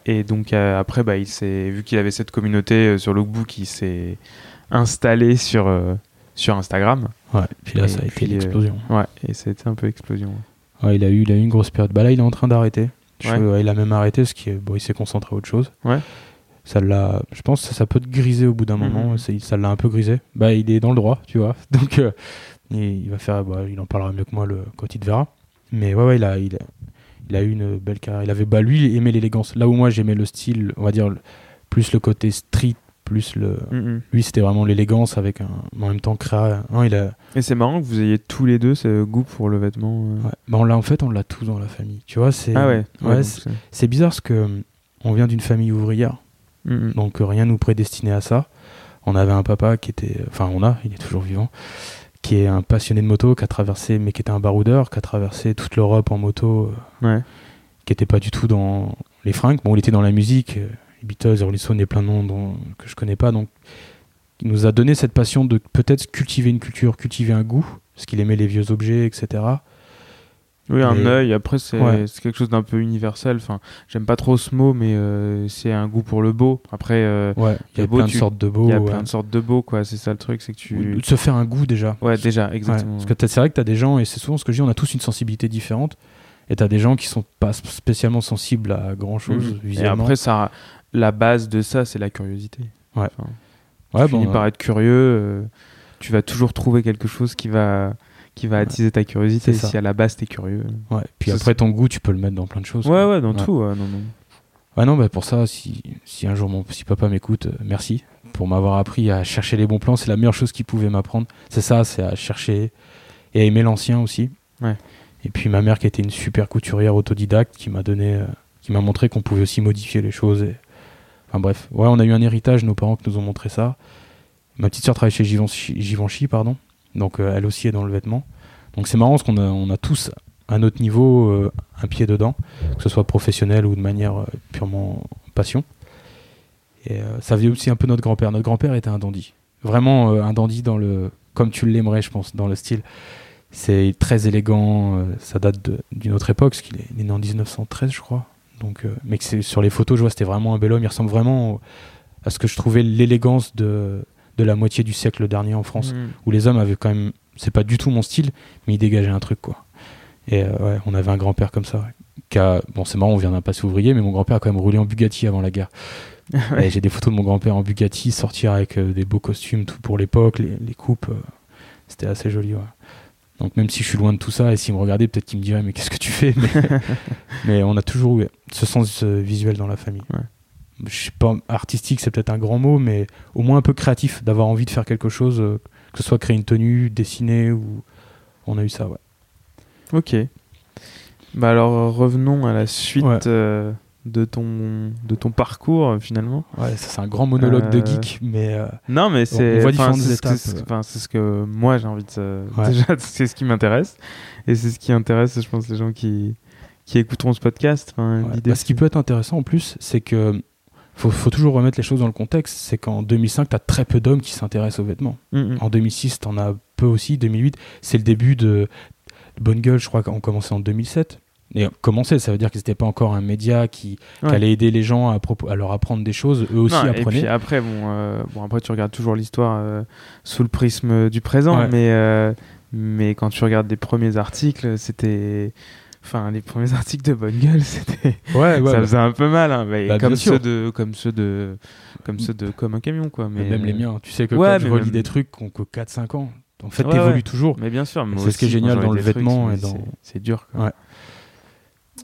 et donc euh, après, bah, il vu qu'il avait cette communauté euh, sur Lookbook, il s'est installé sur sur Instagram. Ouais, puis là, Et ça a été puis, l'explosion. Ouais. Et c'était un peu explosion. Ouais, il a eu, il a eu une grosse période. Bah là, il est en train d'arrêter. Ouais. ouais, il a même arrêté, parce qu'il bon, il s'est concentré à autre chose. Ouais. Ça l'a, je pense que ça, ça peut te griser au bout d'un Mhm. moment. Ça l'a un peu grisé. Bah, il est dans le droit, tu vois. Donc, euh, il, il va faire, bah, il en parlera mieux que moi le, quand il te verra. Mais ouais, ouais, il a, il a, il a eu une belle carrière. Il avait, bah, lui, il aimait l'élégance. Là où moi, j'aimais le style, on va dire, plus le côté street, plus le. Lui, c'était vraiment l'élégance avec un, en même temps créa. Non, il a, Et c'est marrant que vous ayez tous les deux ce goût pour le vêtement. euh. ouais. Bah, on l'a, en fait, on l'a tous dans la famille. Tu vois, c'est. Ah ouais. ouais, c'est- bizarre parce que on vient d'une famille ouvrière, donc rien nous prédestinait à ça. On avait un papa qui était, enfin on a, il est toujours vivant, qui est un passionné de moto, qui a traversé, mais qui était un baroudeur, qui a traversé toute l'Europe en moto, euh, Ouais. qui était pas du tout dans les fringues. Bon, il était dans la musique, euh, les Beatles, les Rolling Stones, et plein de noms dont- que je connais pas, donc il nous a donné cette passion de peut-être cultiver une culture, cultiver un goût, parce qu'il aimait les vieux objets, etc. Oui, un Et- œil. Après, c'est Ouais. quelque chose d'un peu universel. Enfin, j'aime pas trop ce mot, mais euh, c'est un goût pour le beau. Après, euh, Ouais, il y a beau, plein de sortes de il beaux. y a ouais. plein de sortes de beaux, quoi. C'est ça le truc, c'est que tu. De se faire un goût déjà. Ouais, déjà, exactement. parce que t'as- c'est vrai que tu as des gens, et c'est souvent ce que je dis, on a tous une sensibilité différente. Et tu as des gens qui sont pas spécialement sensibles à grand chose. Et visuellement. après, ça, la base de ça, c'est la curiosité. Ouais. Enfin, tu finis bon, par être curieux. euh, tu vas toujours trouver quelque chose qui va qui va attiser ta curiosité. Si à la base t'es curieux. ouais. Puis ça, après, ton goût, tu peux le mettre dans plein de choses. Ouais, quoi. ouais, dans Ouais. tout. ouais, non, non. Ouais, non, bah pour ça, si, si un jour mon si papa m'écoute, euh, merci pour m'avoir appris à chercher les bons plans. C'est la meilleure chose qu'il pouvait m'apprendre. C'est ça, c'est à chercher et à aimer l'ancien aussi. Ouais. Et puis ma mère qui était une super couturière autodidacte qui m'a donné, euh, qui m'a montré qu'on pouvait aussi modifier les choses. Et... Enfin bref, ouais, on a eu un héritage, nos parents qui nous ont montré ça. Ma petite soeur travaille chez Givenchy, Givenchy, pardon. Donc euh, elle aussi est dans le vêtement. Donc c'est marrant parce qu'on a, tous à notre niveau euh, un pied dedans, que ce soit professionnel ou de manière euh, purement passion. Et ça vient aussi un peu notre grand-père. Notre grand-père était un dandy. Vraiment un dandy dans le, comme tu l'aimerais, je pense, dans le style. C'est très élégant. ça date d'une autre époque, parce qu'il est, né en 1913, je crois. Donc, mais sur les photos, je vois, c'était vraiment un bel homme. Il ressemble vraiment à ce que je trouvais l'élégance de, de la moitié du siècle dernier en France Mhm. où les hommes avaient quand même c'est pas du tout mon style mais ils dégageaient un truc quoi et euh, ouais on avait un grand père comme ça qui a- bon c'est marrant on vient d'un passé ouvrier mais mon grand père a quand même roulé en Bugatti avant la guerre j'ai des photos de mon grand père en Bugatti sortir avec euh, des beaux costumes tout pour l'époque les, les coupes euh, c'était assez joli ouais. donc même si je suis loin de tout ça et s'il me regardait peut-être qu'il me dirait mais qu'est-ce que tu fais? Mais, mais on a toujours eu ce sens visuel dans la famille Ouais. Je sais pas artistique c'est peut-être un grand mot mais au moins un peu créatif d'avoir envie de faire quelque chose euh, que ce soit créer une tenue dessiner ou on a eu ça ouais Ok. Bah alors revenons à la suite Ouais. euh, de ton, de ton parcours finalement. Ouais, ça c'est un grand monologue de Euh, geek, mais euh, Non, mais c'est c'est ce que- euh. ce moi j'ai envie de. Ouais. Déjà, c'est ce qui m'intéresse. Et c'est ce qui intéresse, je pense, les gens qui, qui écouteront ce podcast. Ouais. Bah, ce qui peut être intéressant en plus, c'est que faut, faut toujours remettre les choses dans le contexte. C'est qu'en 2005, tu as très peu d'hommes qui s'intéressent aux vêtements. Mm, mm. En 2006, t'en as peu aussi. 2008, c'est le début de Bonne Gueule, je crois qu'on commençait en 2007. Et commencer, ça veut dire que c'était pas encore un média qui, allait aider les gens à, leur apprendre des choses. Eux aussi Non, et apprenaient. puis après, bon, euh, bon, après tu regardes toujours l'histoire euh, sous le prisme du présent, Ouais. mais, euh, mais quand tu regardes les premiers articles, c'était. Enfin, les premiers articles de Bonne Gueule, c'était. Ouais, ouais, ça bah, faisait un peu mal, hein, mais Bah, comme, ceux de, comme ceux de. Comme ceux de. Comme un camion, quoi. Mais, mais même les miens. Tu sais que ouais, quand je relis même- des trucs qui ont que 4-5 ans, en fait, t'évolues toujours. Mais bien sûr, c'est ce qui est génial dans le vêtement et dans- c'est- dur, quoi. Ouais.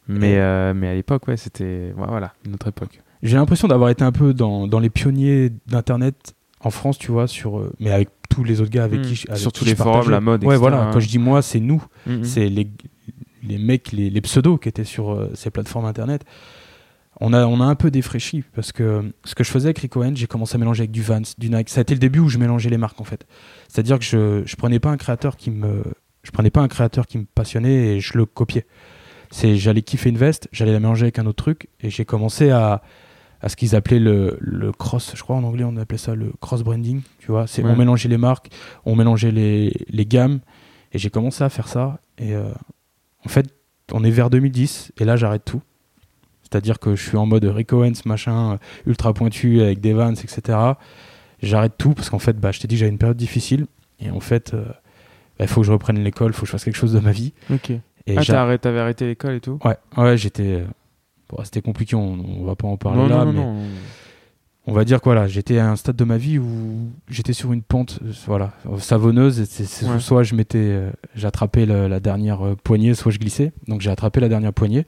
Mais, euh, mais à l'époque, ouais, c'était. voilà, une autre époque. J'ai l'impression d'avoir été un peu dans, dans les pionniers d'Internet en France, tu vois, sur, euh, mais avec tous les autres gars avec Mm. qui avec Sur qui tous je les forums, partageais. la mode, Ouais, etc. voilà. Quand je dis moi, c'est nous. Mm, mm. c'est les, les mecs, les, les pseudos qui étaient sur euh, ces plateformes internet. On a, on a un peu défraîchi parce que euh, ce que je faisais avec Rick Owens, j'ai commencé à mélanger avec du Vans, du Nike. Ça a été le début où je mélangeais les marques en fait. C'est-à-dire que je, je prenais pas un créateur qui me, je prenais pas un créateur qui me passionnait et je le copiais. C'est, j'allais kiffer une veste, j'allais la mélanger avec un autre truc et j'ai commencé à, à ce qu'ils appelaient le, le cross, je crois en anglais on appelait ça le cross branding, tu vois. C'est, Ouais. On mélangeait les marques, on mélangeait les, les gammes et j'ai commencé à faire ça et euh, en fait, on est vers 2010 et là j'arrête tout. C'est-à-dire que je suis en mode Rick Owens, machin, euh, ultra pointu avec des Vans, etc. J'arrête tout parce qu'en fait, bah, je t'ai dit, j'avais une période difficile et en fait, euh, bah, il faut que je reprenne l'école, il faut que je fasse quelque chose de ma vie. Ok. Et ah, t'avais arrêté l'école et tout? Ouais, ouais, j'étais. euh, bon, c'était compliqué, on, on va pas en parler Non, là, non, non, mais non. On va dire que voilà, j'étais à un stade de ma vie où j'étais sur une pente, euh, voilà, savonneuse. et c'est- c'est- Ouais. Soit je m'étais, euh, j'attrapais la dernière euh, poignée, soit je glissais. Donc j'ai attrapé la dernière poignée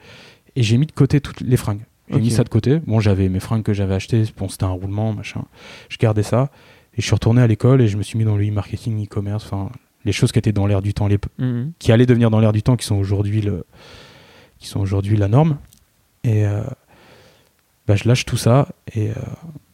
et j'ai mis de côté toutes les fringues. J'ai mis ça de côté. Bon, j'avais mes fringues que j'avais achetées. Bon, c'était un roulement, machin. Je gardais ça et je suis retourné à l'école et je me suis mis dans le e-marketing, e-commerce, enfin les choses qui étaient dans l'air du temps, les, Mhm. qui allaient devenir dans l'air du temps, qui sont aujourd'hui le, qui sont aujourd'hui la norme. Et euh, bah, je lâche tout ça et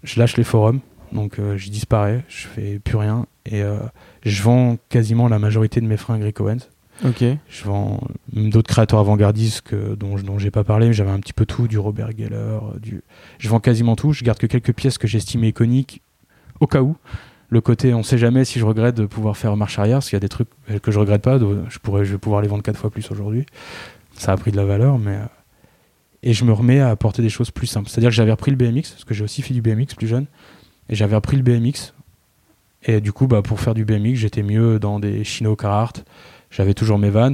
je lâche les forums. Donc euh, je disparais, je fais plus rien et euh, je vends quasiment la majorité de mes fringues Rick Owens. Ok. Je vends d'autres créateurs avant-gardistes que, dont, dont j'ai pas parlé, mais j'avais un petit peu tout, du Robert Geller, euh, du... je vends quasiment tout. Je garde que quelques pièces que j'estimais iconiques au cas où. Le côté, on sait jamais si je regrette de pouvoir faire marche arrière, parce qu'il y a des trucs que je regrette pas, je, pourrais, je vais pouvoir les vendre quatre fois plus aujourd'hui. Ça a pris de la valeur, mais. Euh, Et je me remets à apporter des choses plus simples. C'est-à-dire que j'avais repris le BMX, parce que j'ai aussi fait du BMX plus jeune, et j'avais repris le BMX. Et du coup, bah, pour faire du BMX, j'étais mieux dans des Chino Carhartt. J'avais toujours mes Vans.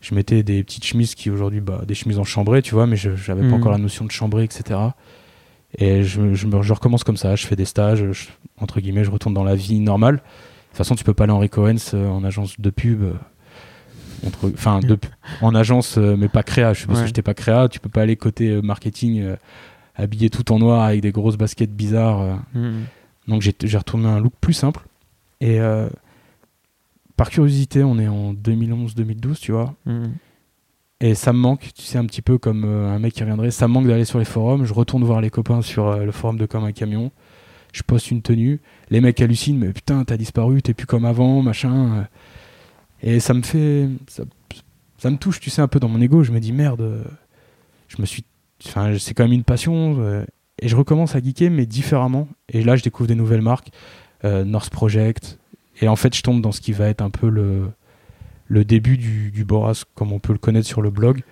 Je mettais des petites chemises qui aujourd'hui, bah, des chemises en chambré, tu vois, mais je n'avais pas encore la notion de chambré, etc. Et je, je, me- je recommence comme ça. Je fais des stages, je- entre guillemets, je retourne dans la vie normale. De toute façon, tu peux pas aller en Owens euh, en agence de pub. Entre- Enfin, en agence, euh, mais pas créa. Je pas Ouais. j'étais pas créa. Tu peux pas aller côté euh, marketing, euh, habillé tout en noir avec des grosses baskets bizarres. Mhm. Donc j'ai retourné un look plus simple. Et euh, par curiosité, on est en 2011-2012, tu vois. Mhm. Et ça me manque, tu sais, un petit peu comme euh, un mec qui reviendrait. Ça me manque d'aller sur les forums. Je retourne voir les copains sur euh, le forum de Comme un camion. Je poste une tenue. Les mecs hallucinent, mais putain, t'as disparu, t'es plus comme avant, machin. Et ça me fait. Ça, ça me touche, tu sais, un peu dans mon ego. Je me dis, merde, euh, je me suis. Enfin, c'est quand même une passion. euh, et je recommence à geeker, mais différemment. Et là, je découvre des nouvelles marques. euh, North Project. Et en fait, je tombe dans ce qui va être un peu le, le début du, du Boras, comme on peut le connaître sur le blog.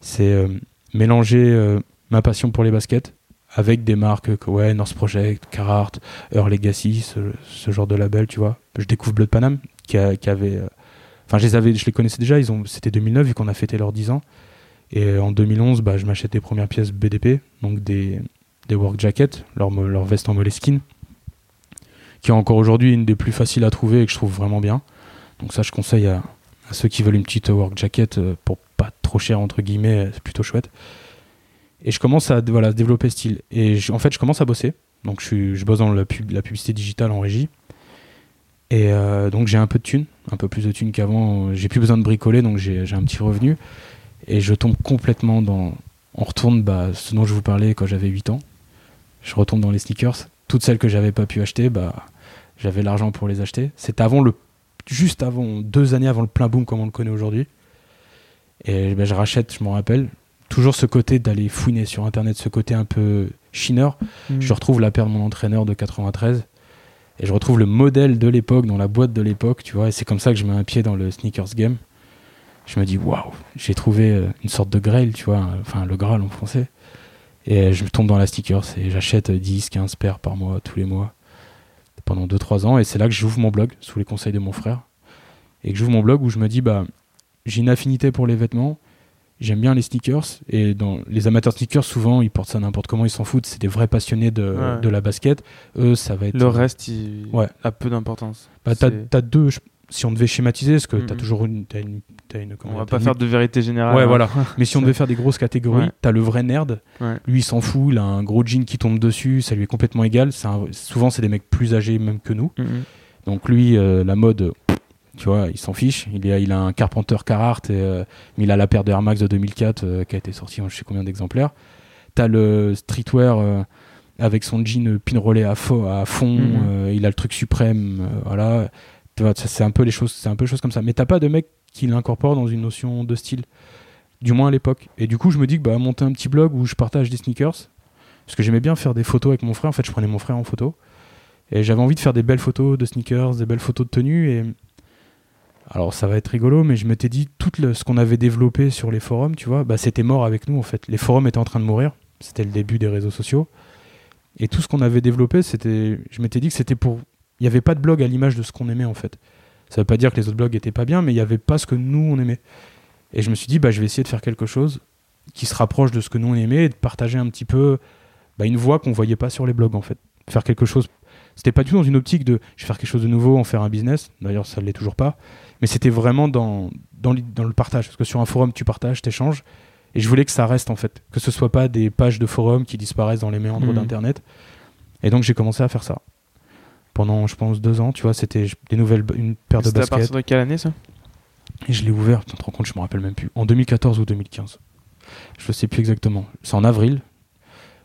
C'est mélanger ma passion pour les baskets avec des marques que, ouais, North Project, Carhartt, Earl Legacy, ce, ce genre de label, tu vois. Je découvre Blood Panam, qui, a- qui avait. Je les les connaissais déjà. Ils ont, c'était 2009 vu qu'on a fêté leurs 10 ans. Et en 2011, bah, je m'achète des premières pièces BDP, donc des, des work jackets, leur, leur veste en moleskine, qui est encore aujourd'hui une des plus faciles à trouver et que je trouve vraiment bien. Donc ça, je conseille à, ceux qui veulent une petite work jacket euh, pour pas trop cher entre guillemets, euh, c'est plutôt chouette. Et je commence à voilà, développer ce style. Et en fait, je commence à bosser. Donc je, je bosse dans la, pub, la publicité digitale en régie. Et euh, donc j'ai un peu de thunes, un peu plus de thunes qu'avant. J'ai plus besoin de bricoler, donc j'ai un petit revenu. Et je tombe complètement dans, On retourne, bah, ce dont je vous parlais quand j'avais 8 ans. Je retourne dans les sneakers. Toutes celles que j'avais pas pu acheter, bah, j'avais l'argent pour les acheter. C'était avant le, juste avant, deux années avant le plein boom comme on le connaît aujourd'hui. Et bah, je rachète, je m'en rappelle. Toujours ce côté d'aller fouiner sur internet, ce côté un peu chineur. Mm. Je retrouve la paire de mon entraîneur de 93 et je retrouve le modèle de l'époque dans la boîte de l'époque, tu vois. Et c'est comme ça que je mets un pied dans le sneakers game. Je me dis waouh, j'ai trouvé euh, une sorte de grail, tu vois, enfin le graal en français. Et je tombe dans la sneakers et j'achète 10, 15 paires par mois, tous les mois, pendant 2-3 ans. Et c'est là que j'ouvre mon blog, sous les conseils de mon frère. Et que j'ouvre mon blog où je me dis, bah, j'ai une affinité pour les vêtements, j'aime bien les sneakers. Et dans les amateurs de sneakers, souvent, ils portent ça n'importe comment, ils s'en foutent. C'est des vrais passionnés de, Ouais. de la basket. Eux, ça va être. Le reste, il Ouais. a peu d'importance. Bah, t'as, deux, si on devait schématiser, parce que t'as Mhm. toujours une. T'as une, On va pas une- faire de vérité générale. Ouais, hein. voilà. Mais si on devait faire des grosses catégories, Ouais. t'as le vrai nerd. Lui, il s'en fout, il a un gros jean qui tombe dessus, ça lui est complètement égal. Un- souvent, c'est des mecs plus âgés même que nous. Mhm. Donc lui, euh, la mode, tu vois, il s'en fiche. Il, est, il a un Carpenter Carhartt, et, euh, mais il a la paire de Air Max de 2004 euh, qui a été sortie en je sais combien d'exemplaires. T'as le streetwear euh, avec son jean pinrollé à, fo- à fond. Euh, il a le truc suprême, voilà. Tu vois, c'est un peu les choses, c'est un peu les choses comme ça. Mais t'as pas de mec qui l'incorpore dans une notion de style, du moins à l'époque. Et du coup, je me dis que bah monter un petit blog où je partage des sneakers, parce que j'aimais bien faire des photos avec mon frère. En fait, je prenais mon frère en photo. Et j'avais envie de faire des belles photos de sneakers, des belles photos de tenue. Et alors, ça va être rigolo, mais je m'étais dit, tout ce qu'on avait développé sur les forums, tu vois, bah, c'était mort avec nous en fait. Les forums étaient en train de mourir. C'était le début des réseaux sociaux. Et tout ce qu'on avait développé, c'était, je m'étais dit que c'était pour. Il n'y avait pas de blog à l'image de ce qu'on aimait en fait. Ça veut pas dire que les autres blogs étaient pas bien, mais il n'y avait pas ce que nous on aimait. Et je me suis dit, bah, je vais essayer de faire quelque chose qui se rapproche de ce que nous on aimait et de partager un petit peu bah, une voix qu'on voyait pas sur les blogs en fait. Faire quelque chose. C'était pas du tout dans une optique de je vais faire quelque chose de nouveau, en faire un business. D'ailleurs, ça ne l'est toujours pas. Mais c'était vraiment dans, dans, le partage. Parce que sur un forum, tu partages, tu échanges. Et je voulais que ça reste en fait. Que ce soit pas des pages de forum qui disparaissent dans les méandres Mhm. d'internet. Et donc j'ai commencé à faire ça. Pendant, je pense, deux ans, tu vois, c'était des nouvelles, une paire de C'était à baskets. partir de quelle année ça? Et je l'ai ouvert, tu te rends compte, je me rappelle même plus. En 2014 ou 2015. Je sais plus exactement. C'est en avril.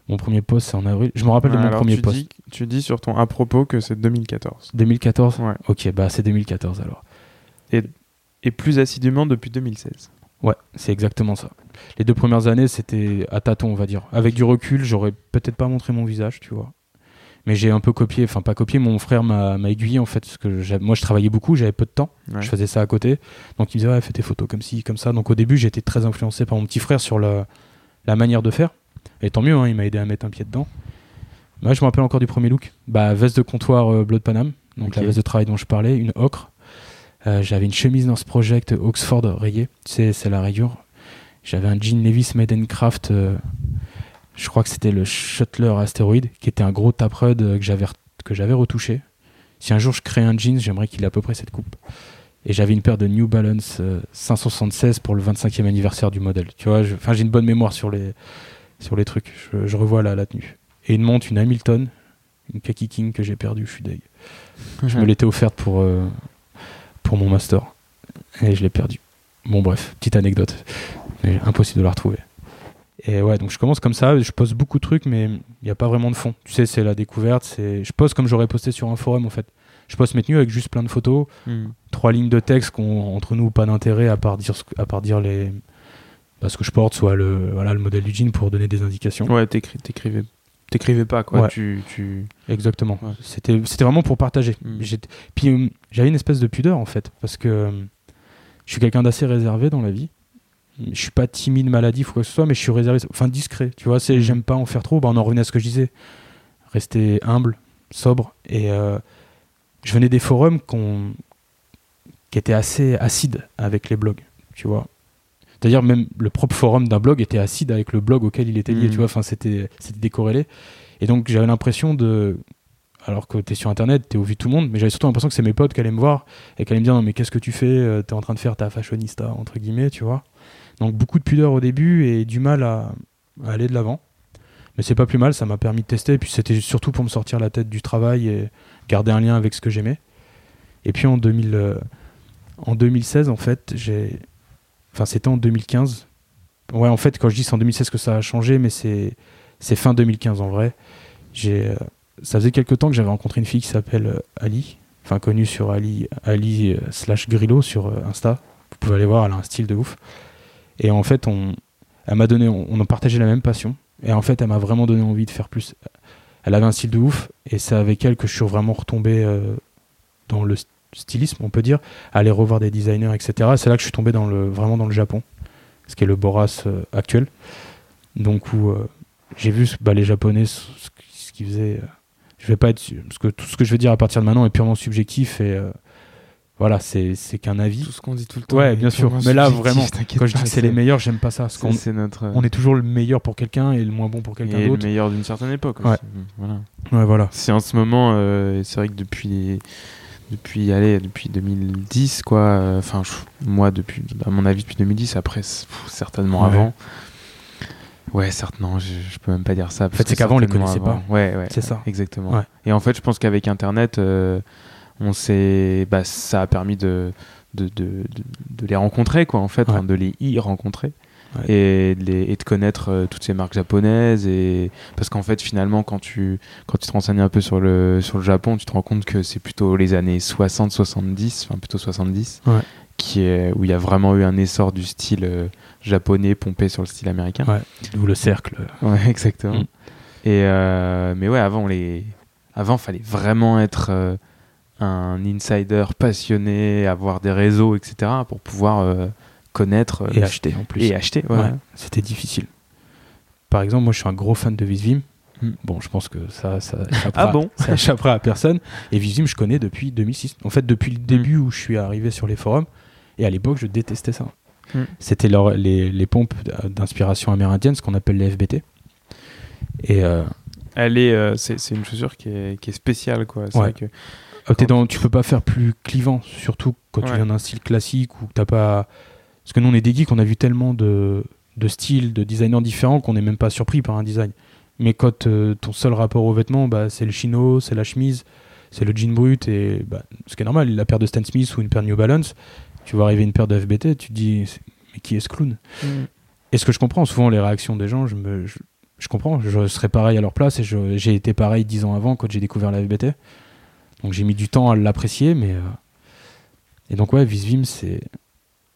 Mon premier post, c'est en avril. Je me rappelle Ouais, de mon premier tu post. Dis, tu dis sur ton à propos que c'est 2014. 2014 Ouais. Ok, bah c'est 2014 alors. Et plus assidûment depuis 2016. Ouais, c'est exactement ça. Les deux premières années, c'était à tâtons, on va dire. Avec du recul, j'aurais peut-être pas montré mon visage, tu vois. Mais j'ai un peu copié, enfin pas copié, mon frère m'a m'a aiguillé en fait, parce que j'ai- moi je travaillais beaucoup, j'avais peu de temps, Ouais. je faisais ça à côté. Donc il me disait, ouais, fais tes photos comme ci, comme ça. Donc au début, j'étais très influencé par mon petit frère sur la, la manière de faire. Et tant mieux, hein, il m'a aidé à mettre un pied dedans. Moi, je me rappelle encore du premier look. Bah, veste de comptoir euh, bleu de Paname, donc la veste de travail dont je parlais, une ocre. Euh, J'avais une chemise dans ce project Oxford rayée, tu sais, c'est la rayure. J'avais un jean Levis Made in Craft, euh, je crois que c'était le Shuttler Asteroid, qui était un gros taprud euh, que j'avais que j'avais retouché. Si un jour je crée un jean, j'aimerais qu'il ait à peu près cette coupe. Et j'avais une paire de New Balance euh, 576 pour le 25e anniversaire du modèle. Tu vois, enfin j'ai une bonne mémoire sur les sur les trucs. Je, je revois la, la tenue. Et une montre, une Hamilton, une Kaki King que j'ai perdue, je suis deg. Je me l'étais offerte pour, euh, pour mon master. Et je l'ai perdue. Bon, bref, petite anecdote. Mais impossible de la retrouver. Et ouais, donc je commence comme ça. Je poste beaucoup de trucs, mais il n'y a pas vraiment de fond. Tu sais, c'est la découverte. c'est Je poste comme j'aurais posté sur un forum, en fait. Je poste mes tenues avec juste plein de photos, Hmm. trois lignes de texte qui ont entre nous pas d'intérêt à part dire, à part dire les. Bah, ce que je porte, soit le, voilà, le modèle du jean pour donner des indications. Ouais, t'écrivais t'écrivais pas quoi. Ouais. Tu, tu... Exactement. Ouais. C'était c'était vraiment pour partager. Mm. Puis euh, j'avais une espèce de pudeur en fait, parce que euh, je suis quelqu'un d'assez réservé dans la vie. Je suis pas timide, maladif ou quoi que ce soit, mais je suis réservé, enfin discret. Tu vois, c'est Mm. j'aime pas en faire trop. Bah, on en revenait à ce que je disais, rester humble, sobre. Et euh, je venais des forums qu'on qui étaient assez acides avec les blogs. Tu vois. C'est-à-dire même le propre forum d'un blog était acide avec le blog auquel il était lié, Mm. tu vois, enfin c'était décorrélé. Et donc j'avais l'impression de alors que tu es sur internet, tu es au vu de tout le monde, mais j'avais surtout l'impression que c'est mes potes qui allaient me voir et qui allaient me dire non mais qu'est-ce que tu fais Tu es en train de faire ta fashionista entre guillemets, tu vois. Donc beaucoup de pudeur au début et du mal à, à aller de l'avant. Mais c'est pas plus mal, ça m'a permis de tester et puis c'était surtout pour me sortir la tête du travail et garder un lien avec ce que j'aimais. Et puis en 2000 euh, en 2016 en fait, j'ai enfin c'était en 2015 Ouais, en fait, quand je dis c'est en 2016 que ça a changé, mais c'est fin 2015 en vrai. J'ai, euh, ça faisait quelques temps que j'avais rencontré une fille qui s'appelle euh, Ali, enfin connue sur Ali, Ali euh, slash Grillo sur Insta. Vous pouvez aller voir, elle a un style de ouf. Et en fait, on, elle m'a donné, on, on a partagé la même passion. Et en fait, elle m'a vraiment donné envie de faire plus. Elle avait un style de ouf, et c'est avec elle que je suis vraiment retombé dans le stylisme, on peut dire, aller revoir des designers, etc. C'est là que je suis tombé dans le, vraiment dans le Japon, ce qui est le Boras euh, actuel. Donc où euh, j'ai vu bah, les Japonais, ce, ce qu'ils faisaient. euh, je vais pas être parce que tout ce que je vais dire à partir de maintenant est purement subjectif et euh, voilà, c'est qu'un avis. Tout ce qu'on dit tout le temps. Ouais, bien sûr. Mais là, vraiment, Quand je dis que c'est les meilleurs, j'aime pas ça. Parce qu'on c'est- C'est notre. on est toujours le meilleur pour quelqu'un et le moins bon pour quelqu'un et le d'autre. meilleur d'une certaine époque Ouais. aussi. Voilà. Ouais, voilà. C'est en ce moment, c'est vrai que depuis, depuis, allez, depuis 2010, quoi. euh, Enfin, je- moi, depuis, à mon avis, depuis 2010. Après, pff, certainement Ouais. avant. Ouais, certes, non, je, je peux même pas dire ça. parce fait, c'est qu'avant, on les certainement connaissait avant. Ouais, ouais. C'est ça. Exactement. Ouais. Et en fait, je pense qu'avec Internet, euh, on s'est, bah, ça a permis de, de, de, de- de les rencontrer, quoi, en fait, de les y rencontrer. Ouais. Et, de les- et de connaître euh, toutes ces marques japonaises et parce qu'en fait finalement quand tu quand tu te renseignes un peu sur le sur le Japon tu te rends compte que c'est plutôt les années 60 70 enfin plutôt 70 Ouais. qui est où il y a vraiment eu un essor du style euh, japonais pompé sur le style américain Ouais. D'où le cercle. Ouais, exactement. Mm. Et euh, mais ouais, avant les, avant fallait vraiment être euh, un insider passionné, avoir des réseaux, etc. pour pouvoir euh, connaître euh, Et acheter en plus. et acheter. ouais. Ouais, c'était difficile. Par exemple, moi je suis un gros fan de Visvim. Hmm. Bon, je pense que ça, ça échappera, Ah bon? ça échappera à personne. Et Visvim, je connais depuis 2006. En fait, depuis le début où je suis arrivé sur les forums. Et à l'époque, je détestais ça. Hmm. C'était leur- les, les pompes d'inspiration amérindienne, ce qu'on appelle les FBT. Et euh, Elle est, euh, c'est, c'est une chaussure qui est, qui est spéciale quoi. C'est Ouais. vrai que euh, t'es dans, tu peux pas faire plus clivant, surtout quand tu viens d'un style classique ou que t'as pas. Parce que nous, on est des geeks, on a vu tellement de, de styles, de designers différents qu'on n'est même pas surpris par un design. Mais quand euh, ton seul rapport aux vêtements, bah, c'est le chino, c'est la chemise, c'est le jean brut, et bah, ce qui est normal, la paire de Stan Smith ou une paire New Balance, tu vois arriver une paire de FBT, tu te dis, mais qui est ce clown? Et ce que je comprends, souvent les réactions des gens, je, me, je, je comprends, je serais pareil à leur place, et j'ai été pareil dix ans avant quand j'ai découvert la FBT. Donc j'ai mis du temps à l'apprécier, mais. euh, Et donc, ouais, Visvim, c'est.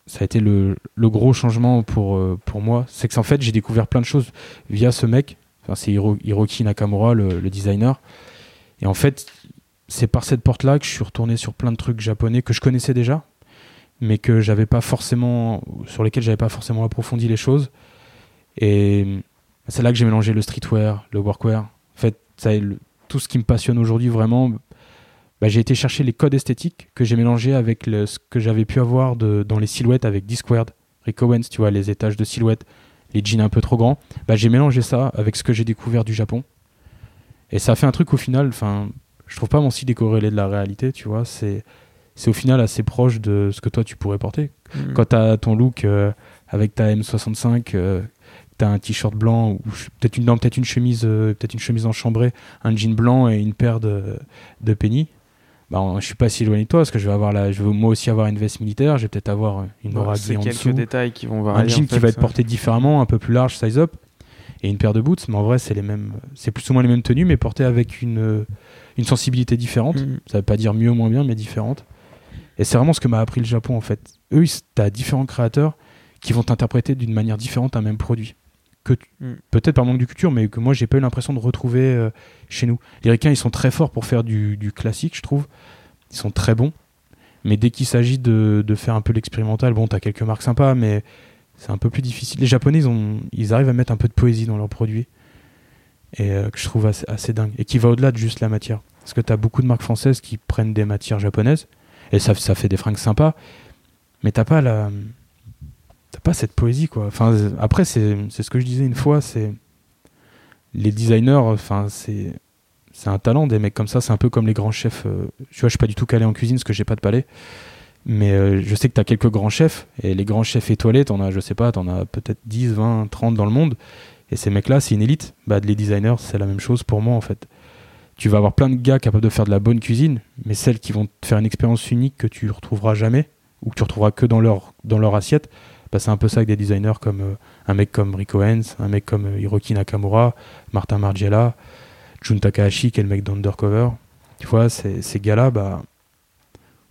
Ça a été le, gros changement pour, euh, pour moi. C'est que en fait, j'ai découvert plein de choses via ce mec. Enfin, c'est Hiro- Hiroki Nakamura, le, designer. Et en fait, c'est par cette porte-là que je suis retourné sur plein de trucs japonais que je connaissais déjà, mais que j'avais pas forcément. sur lesquels j'avais pas forcément approfondi les choses. Et c'est là que j'ai mélangé le streetwear, le workwear. En fait, ça tout ce qui me passionne aujourd'hui vraiment. Bah, j'ai été chercher les codes esthétiques que j'ai mélangés avec le- ce que j'avais pu avoir de, dans les silhouettes avec Discward, Rick Owens, tu vois, les étages de silhouettes, les jeans un peu trop grands. Bah, j'ai mélangé ça avec ce que j'ai découvert du Japon. Et ça a fait un truc au final, enfin, je trouve pas mon style décorrélé de la réalité, tu vois, c'est c'est au final assez proche de ce que toi tu pourrais porter. Mm. Quand tu as ton look euh, avec ta M65, euh, tu as un t-shirt blanc ou peut-être une peut-être une chemise euh, peut-être une chemise enchambrée, un jean blanc et une paire de de penny. Bah, on- je suis pas si éloigné de toi parce que je vais avoir la, je vais moi aussi avoir une veste militaire, je vais peut-être avoir une Ouais, en quelques dessous, détails qui vont un varier. jean en qui va être porté différemment, un peu plus large, size up, et une paire de boots. Mais en vrai, c'est les mêmes, c'est plus ou moins les mêmes tenues, mais portées avec une euh, une sensibilité différente. Mm. Ça veut pas dire mieux ou moins bien, mais différente. Et c'est vraiment ce que m'a appris le Japon en fait. Eux, t'as différents créateurs qui vont t'interpréter d'une manière différente un même produit. Que Mm. peut-être par manque de culture, mais que moi j'ai pas eu l'impression de retrouver euh, chez nous. Les Ricains, ils sont très forts pour faire du, du classique, je trouve. Ils sont très bons. Mais dès qu'il s'agit de, de faire un peu l'expérimental, bon, t'as quelques marques sympas, mais c'est un peu plus difficile. Les Japonais, ils, ont, ils arrivent à mettre un peu de poésie dans leurs produits. Et euh, que je trouve assez, assez dingue. Et qui va au-delà de juste la matière. Parce que t'as beaucoup de marques françaises qui prennent des matières japonaises. Et ça, ça fait des fringues sympas. Mais t'as pas la. T'as pas cette poésie, quoi. Enfin, après, c'est ce que je disais une fois, c'est. Les designers, enfin, c'est. C'est un talent, des mecs comme ça. C'est un peu comme les grands chefs. euh, tu vois, je suis pas du tout calé en cuisine parce que j'ai pas de palais. Mais euh, je sais que t'as quelques grands chefs. Et les grands chefs étoilés, t'en as, je sais pas, t'en as peut-être 10, 20, 30 dans le monde. Et ces mecs-là, c'est une élite. Bah, les designers, c'est la même chose pour moi, en fait. Tu vas avoir plein de gars capables de faire de la bonne cuisine, mais celles qui vont te faire une expérience unique que tu retrouveras jamais, ou que tu retrouveras que dans leur, dans leur assiette, Bah, c'est un peu ça avec des designers comme euh, un mec comme Rick Owens, un mec comme euh, Hiroki Nakamura, Martin Margiela, Jun Takahashi qui est le mec d'Undercover. Tu vois, ces, ces gars-là, bah,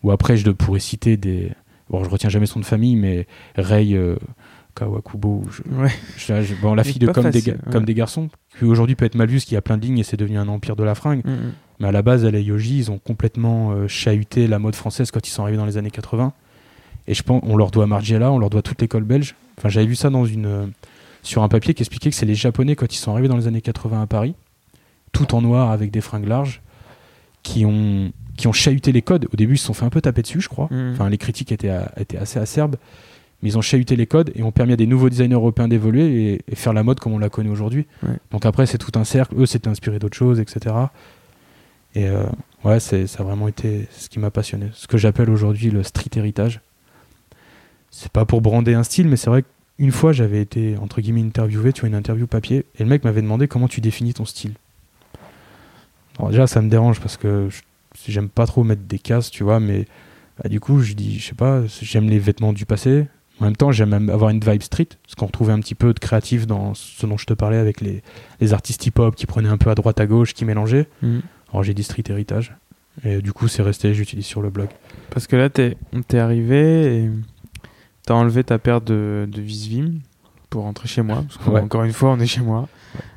ou après je pourrais citer des. Bon, je retiens jamais son de famille, mais Rei euh, Kawakubo, je- Ouais. je- je- bon, la fille de comme, des, facile, ga- ouais. comme des garçons, qui aujourd'hui peut être mal vue, qui a plein de lignes et c'est devenu un empire de la fringue. Mm, Mais à la base, elle et Yoji, ils ont complètement euh, chahuté la mode française quand ils sont arrivés dans les années 80. Et je pense, on leur doit Margiela, on leur doit toute l'école belge. Enfin, j'avais vu ça dans une, euh, sur un papier qui expliquait que c'est les Japonais, quand ils sont arrivés dans les années 80 à Paris, tout en noir avec des fringues larges, qui ont, qui ont chahuté les codes. Au début, ils se sont fait un peu taper dessus, je crois. Mhm. Enfin, les critiques étaient, à- étaient assez acerbes. Mais ils ont chahuté les codes et ont permis à des nouveaux designers européens d'évoluer et, et faire la mode comme on la connaît aujourd'hui. Ouais. Donc après, c'est tout un cercle. Eux, s'étaient inspirés d'autres choses, etc. Et euh, ouais, c'est, ça a vraiment été ce qui m'a passionné. Ce que j'appelle aujourd'hui le street héritage. C'est pas pour brander un style, mais c'est vrai qu'une fois, j'avais été, entre guillemets, interviewé, tu vois, une interview papier, et le mec m'avait demandé comment tu définis ton style. Alors déjà, ça me dérange parce que j'aime pas trop mettre des cases, tu vois, mais bah, du coup, je dis, je sais pas, j'aime les vêtements du passé. En même temps, j'aime même avoir une vibe street, parce qu'on retrouvait un petit peu de créatif dans ce dont je te parlais avec les, les artistes hip-hop qui prenaient un peu à droite à gauche, qui mélangeaient. mm. Alors j'ai dit street héritage. Et du coup, c'est resté, j'utilise sur le blog. Parce que là, t'es t'es arrivé et t'as enlevé ta paire de, de Visvim pour rentrer chez moi. Parce que, Ouais. encore une fois, on est chez moi.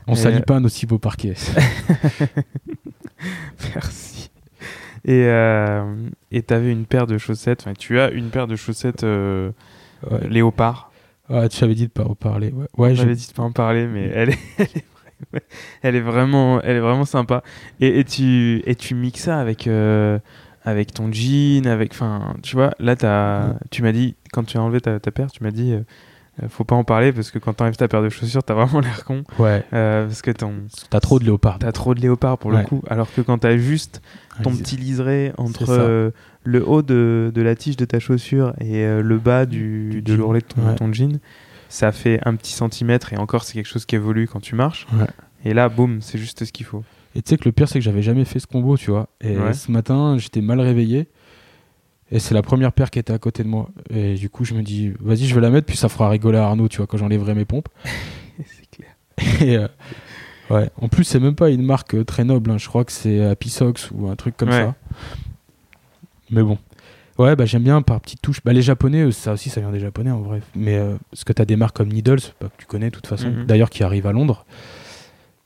On Et- salit pas un aussi beau parquet. Merci. Et euh, et t'avais une paire de chaussettes. Enfin, tu as une paire de chaussettes euh, ouais. léopard. Ah, tu avais dit de pas en parler. Ouais, ouais J'avais dit de pas en parler, mais elle est, elle est, vra- elle est vraiment, elle est vraiment sympa. Et, et tu, et tu mixes ça avec, euh, avec ton jean, avec, enfin, tu vois, là, Mm. tu m'as dit, quand tu as enlevé ta, ta paire, tu m'as dit, euh, euh, faut pas en parler parce que quand t'enlèves ta paire de chaussures, t'as vraiment l'air con. ouais. Euh, parce que T'as trop de léopard. t'as trop de léopard pour le coup. Alors que quand t'as juste ton petit liseré entre euh, le haut de, de la tige de ta chaussure et euh, le bas du, Du de l'ourlet de ton, Ouais. ton jean, ça fait un petit centimètre et encore c'est quelque chose qui évolue quand tu marches. Et là, boum, c'est juste ce qu'il faut. Et tu sais que le pire, c'est que j'avais jamais fait ce combo, tu vois. Et Ouais. ce matin, j'étais mal réveillé. Et c'est la première paire qui était à côté de moi. Et du coup, je me dis, vas-y, je vais la mettre, puis ça fera rigoler Arnaud, tu vois, quand j'enlèverai mes pompes. c'est clair. Et euh, ouais. En plus, c'est même pas une marque euh, très noble. hein. Je crois que c'est Happy Socks ou un truc comme Ouais. ça. Mais bon. Ouais, bah, j'aime bien par petites touches. Bah, les japonais, ça aussi, ça vient des japonais en vrai. Mais euh, parce que t'as des marques comme Needles, bah, que tu connais de toute façon, Mhm. d'ailleurs qui arrivent à Londres.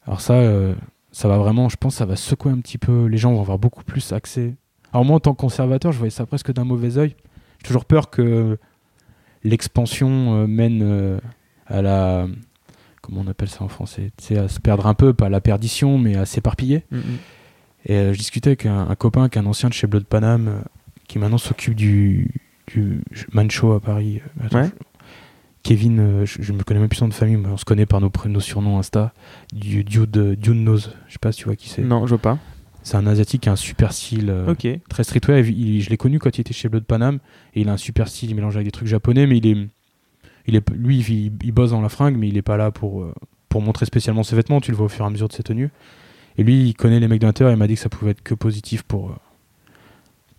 Alors ça, euh, ça va vraiment, je pense, ça va secouer un petit peu. Les gens vont avoir beaucoup plus accès. Alors moi, en tant que conservateur, je voyais ça presque d'un mauvais œil. J'ai toujours peur que l'expansion euh, mène euh, à la comment on appelle ça en français à se perdre un peu, pas à la perdition, mais à s'éparpiller. Mm, mm. Et euh, je discutais avec un, un copain qui est un ancien de chez Blood Panam, qui maintenant s'occupe du, du Man Show à Paris. Attends, Ouais. Kevin, euh, je, me connais même plus son de famille, mais on se connaît par nos, nos surnoms Insta. Du Dude, Dune Nose, je sais pas si tu vois qui c'est. Non, je vois pas. C'est un asiatique qui a un super style. euh, Ok. très streetwear. Il- il- je l'ai connu quand il était chez Blood Panam et il a un super style. Il mélange avec des trucs japonais, mais il est, il est, lui, il, il bosse dans la fringue, mais il est pas là pour euh, pour montrer spécialement ses vêtements. Tu le vois au fur et à mesure de ses tenues. Et lui, il connaît les mecs de l'intérieur. Il m'a dit que ça pouvait être que positif pour euh,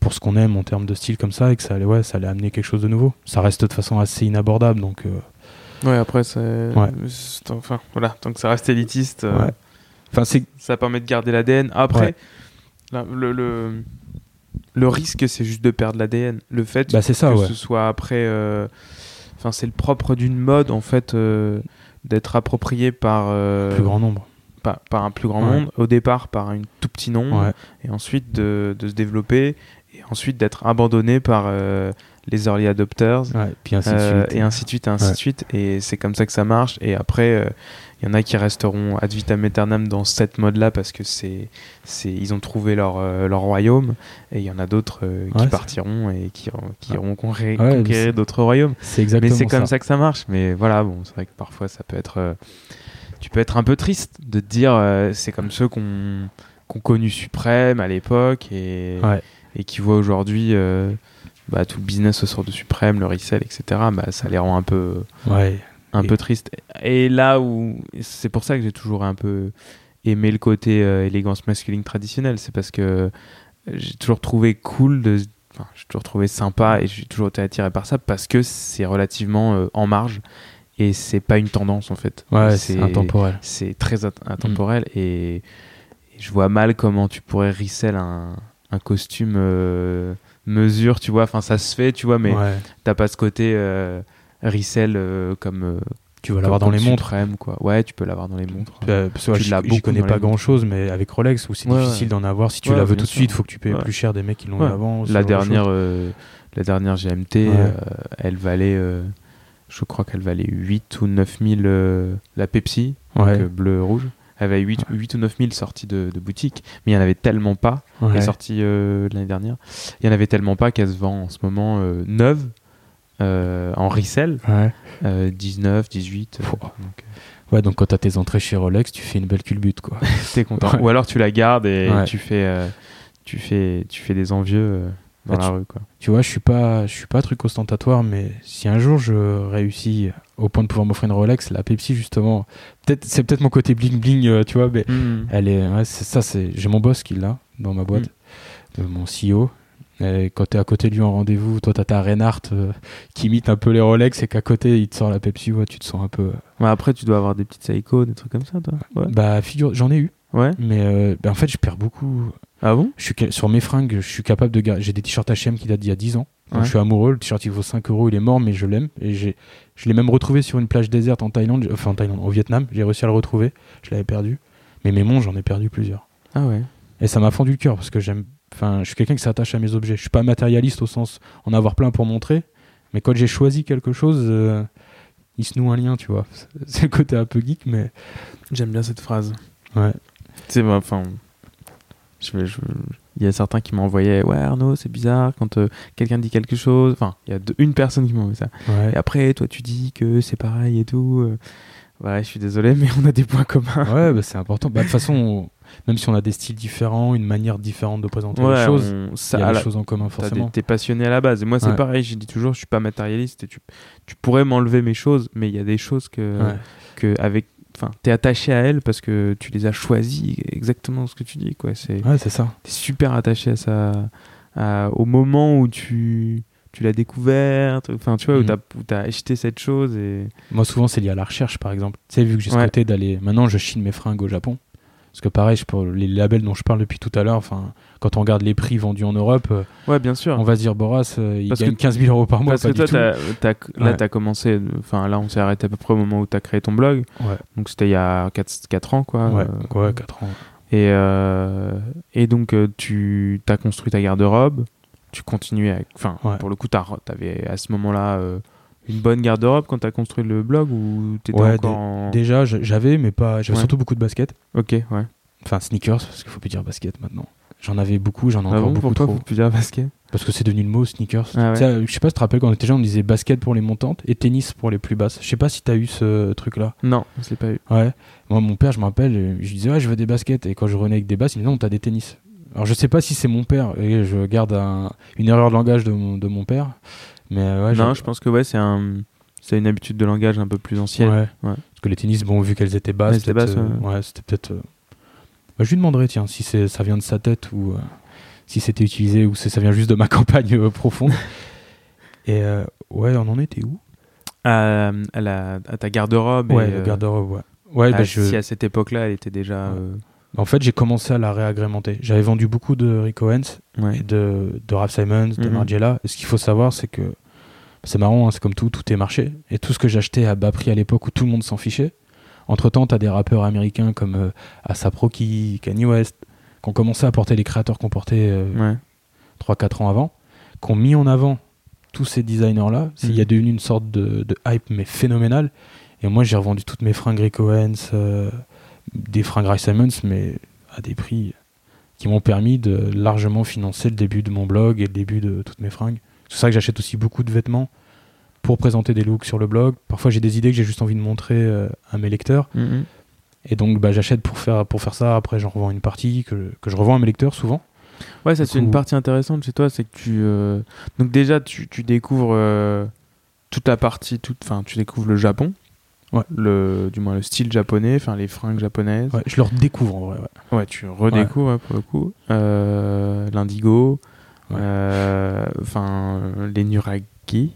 pour ce qu'on aime en termes de style comme ça et que ça allait, ouais, ça allait amener quelque chose de nouveau. Ça reste de toute façon assez inabordable, donc. euh, Ouais, après, c'est. Ouais. Enfin, voilà, tant que ça reste élitiste, euh, Ouais. Enfin, c'est ça permet de garder l'ADN. Après, Ouais. le, le, le risque, c'est juste de perdre l'ADN. Le fait bah, c'est ça, que ce soit après. euh, Enfin, c'est le propre d'une mode, en fait, d'être approprié par. Plus grand nombre. par, par un plus grand Ouais. monde, au départ par un tout petit nombre, Ouais. et ensuite de, de se développer, ensuite d'être abandonné par euh, les early adopters, Ouais. Puis ainsi de euh, et ainsi de suite, et ainsi Ouais. de suite. Et c'est comme ça que ça marche. Et après, il y en a qui resteront ad vitam aeternam dans cette mode-là parce que c'est, c'est, ils ont trouvé leur, euh, leur royaume. Et il y en a d'autres euh, qui partiront et qui, qui iront conquérir, d'autres royaumes. C'est exactement Mais c'est comme ça. ça. que ça marche. Mais voilà, bon, c'est vrai que parfois ça peut être. euh, tu peux être un peu triste de te dire euh, c'est comme ceux qu'on qu'on connu Suprême à l'époque et, Ouais. Et qui voient aujourd'hui euh, bah, tout le business autour de Suprême, le resell, etc. Bah, ça les rend un peu, Ouais. un Et- peu tristes. Et là où. C'est pour ça que j'ai toujours un peu aimé le côté euh, élégance masculine traditionnelle. C'est parce que j'ai toujours trouvé cool de, enfin, j'ai toujours trouvé sympa et j'ai toujours été attiré par ça parce que c'est relativement euh, en marge et c'est pas une tendance en fait. Ouais, c'est intemporel. C'est très intemporel et, et je vois mal comment tu pourrais resell un, un costume euh, mesure, tu vois. Enfin, ça se fait, tu vois, mais Ouais. t'as pas ce côté euh, euh, comme. euh, Tu vas l'avoir dans les montres. Quoi. Ouais, tu peux l'avoir dans les montres. Parce Tu l'as beaucoup connais pas grand chose, mais avec Rolex, où c'est Ouais, difficile ouais. d'en avoir. Si tu la veux tout de suite, faut que tu payes plus cher des mecs qui l'ont avant. La dernière, la dernière GMT, elle valait, je crois qu'elle valait 8 ou 9 000 euh, la Pepsi, donc, Ouais. bleu-rouge. Elle avait 8, 8 ou 9 000 sorties de, de boutique, mais il y en avait tellement pas. Elle Ouais. est sortie euh, l'année dernière. Il y en avait tellement pas qu'elle se vend en ce moment euh, neuve euh, en resell, Ouais. euh, 19, 18. euh, donc, Ouais, donc quand t'as tes entrées chez Rolex, tu fais une belle culbute, quoi. t'es content. Ou alors tu la gardes et tu fais, tu fais, tu fais des envieux dans Bah, la tu- rue, quoi. Tu vois, je suis pas, je suis pas truc ostentatoire, mais si un jour je réussis au point de pouvoir m'offrir une Rolex, la Pepsi justement, peut-être, c'est peut-être mon côté bling bling, euh, tu vois, mais Hmm. elle est, ouais, c'est ça, c'est, j'ai mon boss qui l'a dans ma boîte, Mm. euh, mon CEO. Et quand t'es à côté de lui en rendez-vous, toi t'as ta Reinhardt euh, qui imite un peu les Rolex et qu'à côté il te sort la Pepsi, ouais, tu te sens un peu. Après, tu dois avoir des petites Seiko, des trucs comme ça, toi. Ouais. Bah figure, j'en ai eu, Ouais. mais bah, en fait je perds beaucoup. Ah bon Je suis sur mes fringues, je suis capable de garder. J'ai des t-shirts H&M qui datent d'il y a 10 ans. Ouais. Je suis amoureux. Le t-shirt il vaut 5 euros, il est mort, mais je l'aime. Et j'ai, je l'ai même retrouvé sur une plage déserte en Thaïlande, enfin en Thaïlande, au Vietnam. J'ai réussi à le retrouver. Je l'avais perdu. Mais mes montres, j'en ai perdu plusieurs. Ah ouais. Et ça m'a fendu le cœur parce que j'aime. Enfin, je suis quelqu'un qui s'attache à mes objets. Je suis pas matérialiste au sens en avoir plein pour montrer. Mais quand j'ai choisi quelque chose, euh, il se noue un lien, tu vois. C'est le côté un peu geek, mais J'aime bien cette phrase. ouais. C'est enfin. Je je- Il y a certains qui m'envoyaient Ouais, Arnaud, c'est bizarre quand euh, quelqu'un dit quelque chose. Enfin, il y a deux- une personne qui m'a envoyé ça. ouais. Et après, toi, tu dis que c'est pareil et tout. euh. Ouais, je suis désolé, mais on a des points communs. Ouais, bah, c'est important. Bah, de toute façon, on- même si on a des styles différents, une manière différente de présenter Ouais, les choses, on- il y a des choses en commun forcément. T'es passionné à la base. Et moi, c'est Ouais. pareil. J'ai dit toujours, je suis pas matérialiste. Et tu, tu pourrais m'enlever mes choses, mais il y a des choses que, que avec, enfin, t'es attaché à elles parce que tu les as choisies. Exactement ce que tu dis, quoi. C'est, Ouais, c'est ça. t'es super attaché à ça, à- au moment où tu, tu l'as découverte. Enfin, tu vois, où Mhm. t'as, où t'as acheté cette chose et. Moi, souvent, c'est lié à la recherche, par exemple. Tu sais, vu que j'ai ce Ouais. côté d'aller. Maintenant, je chine mes fringues au Japon. Parce que, pareil, pour les labels dont je parle depuis tout à l'heure, enfin, quand on regarde les prix vendus en Europe, euh, Ouais, bien sûr. on va se dire, Boras, euh, il Parce gagne que- 15 000 euros par mois. Parce pas que du toi, là, Ouais. t'as commencé. Enfin, là, on s'est arrêté à peu près au moment où t'as créé ton blog. Ouais, Donc, c'était il y a 4, ans, quoi. ouais, Euh, ouais, 4 ans. Et, euh, et donc, tu as construit ta garde-robe. Tu continuais. Enfin, pour le coup, tu avais à ce moment-là une bonne garde-robe quand tu as construit le blog ou tu étais Ouais, encore en. Déjà, j'avais, mais pas. J'avais Ouais. surtout beaucoup de baskets. Ok, ouais. Enfin, sneakers, parce qu'il faut plus dire basket maintenant. J'en avais beaucoup, j'en ai Ah encore bon, beaucoup pourquoi trop. faut plus dire basket? Parce que c'est devenu le mot sneakers. Ah ouais. Je sais pas si tu te rappelles quand on était jeune, on disait basket pour les montantes et tennis pour les plus basses. Je sais pas si t'as eu ce truc-là. Non, je l'ai pas eu. Ouais. Moi, mon père, je me rappelle, je disais, ouais, je veux des baskets. Et quand je revenais avec des basses, il me disait, non, t'as des tennis. Alors, je sais pas si c'est mon père, et je garde un- une erreur de langage de mon, de mon père. Mais euh, ouais, non, je- pense que ouais, c'est un, c'est une habitude de langage un peu plus ancienne. Ouais. Ouais. Parce que les tennis, bon, vu qu'elles étaient basses, peut-être, euh, ouais, c'était peut-être. euh, bah, je lui demanderai, tiens, si c'est, ça vient de sa tête ou euh, si c'était utilisé ou si ça vient juste de ma campagne euh, profonde. Et euh, ouais, on en était où? À, à la, à ta garde-robe. Ouais, garde-robe, ouais. Ouais, à- bah, je- Si à cette époque-là, elle était déjà. En fait, j'ai commencé à la réagrémenter. J'avais vendu beaucoup de Rick Owens ouais. et de, de Ralph Simons, de Mhm. Margiela. Et ce qu'il faut savoir, c'est que c'est marrant, hein, c'est comme tout, tout est marché. Et tout ce que j'achetais à bas prix à l'époque où tout le monde s'en fichait. Entre temps, tu as des rappeurs américains comme euh, ASAP Rocky, Kanye West, qui ont commencé à porter les créateurs qu'on portait euh, Ouais. 3-4 ans avant, qui ont mis en avant tous ces designers-là. Il Mhm. y a devenu une sorte de, de hype, mais phénoménale. Et moi, j'ai revendu toutes mes fringues Rick Owens, euh, des fringues Ralph Simons, mais à des prix qui m'ont permis de largement financer le début de mon blog et le début de toutes mes fringues. C'est ça que j'achète aussi beaucoup de vêtements pour présenter des looks sur le blog. Parfois, j'ai des idées que j'ai juste envie de montrer euh, à mes lecteurs. Mhm. Et donc, bah, j'achète pour faire, pour faire ça. Après, j'en revends une partie que, que je revends à mes lecteurs souvent. Ouais, ça c'est une partie intéressante chez toi, c'est que tu euh, donc déjà tu, tu découvres euh, toute la partie, toute, enfin tu découvres le Japon, Ouais. le du moins le style japonais, enfin les fringues japonaises. Ouais, je leur découvre en vrai. ouais. Ouais, tu redécouvres pour le coup euh, l'indigo. Euh, Enfin, les Nuragi. Ouais,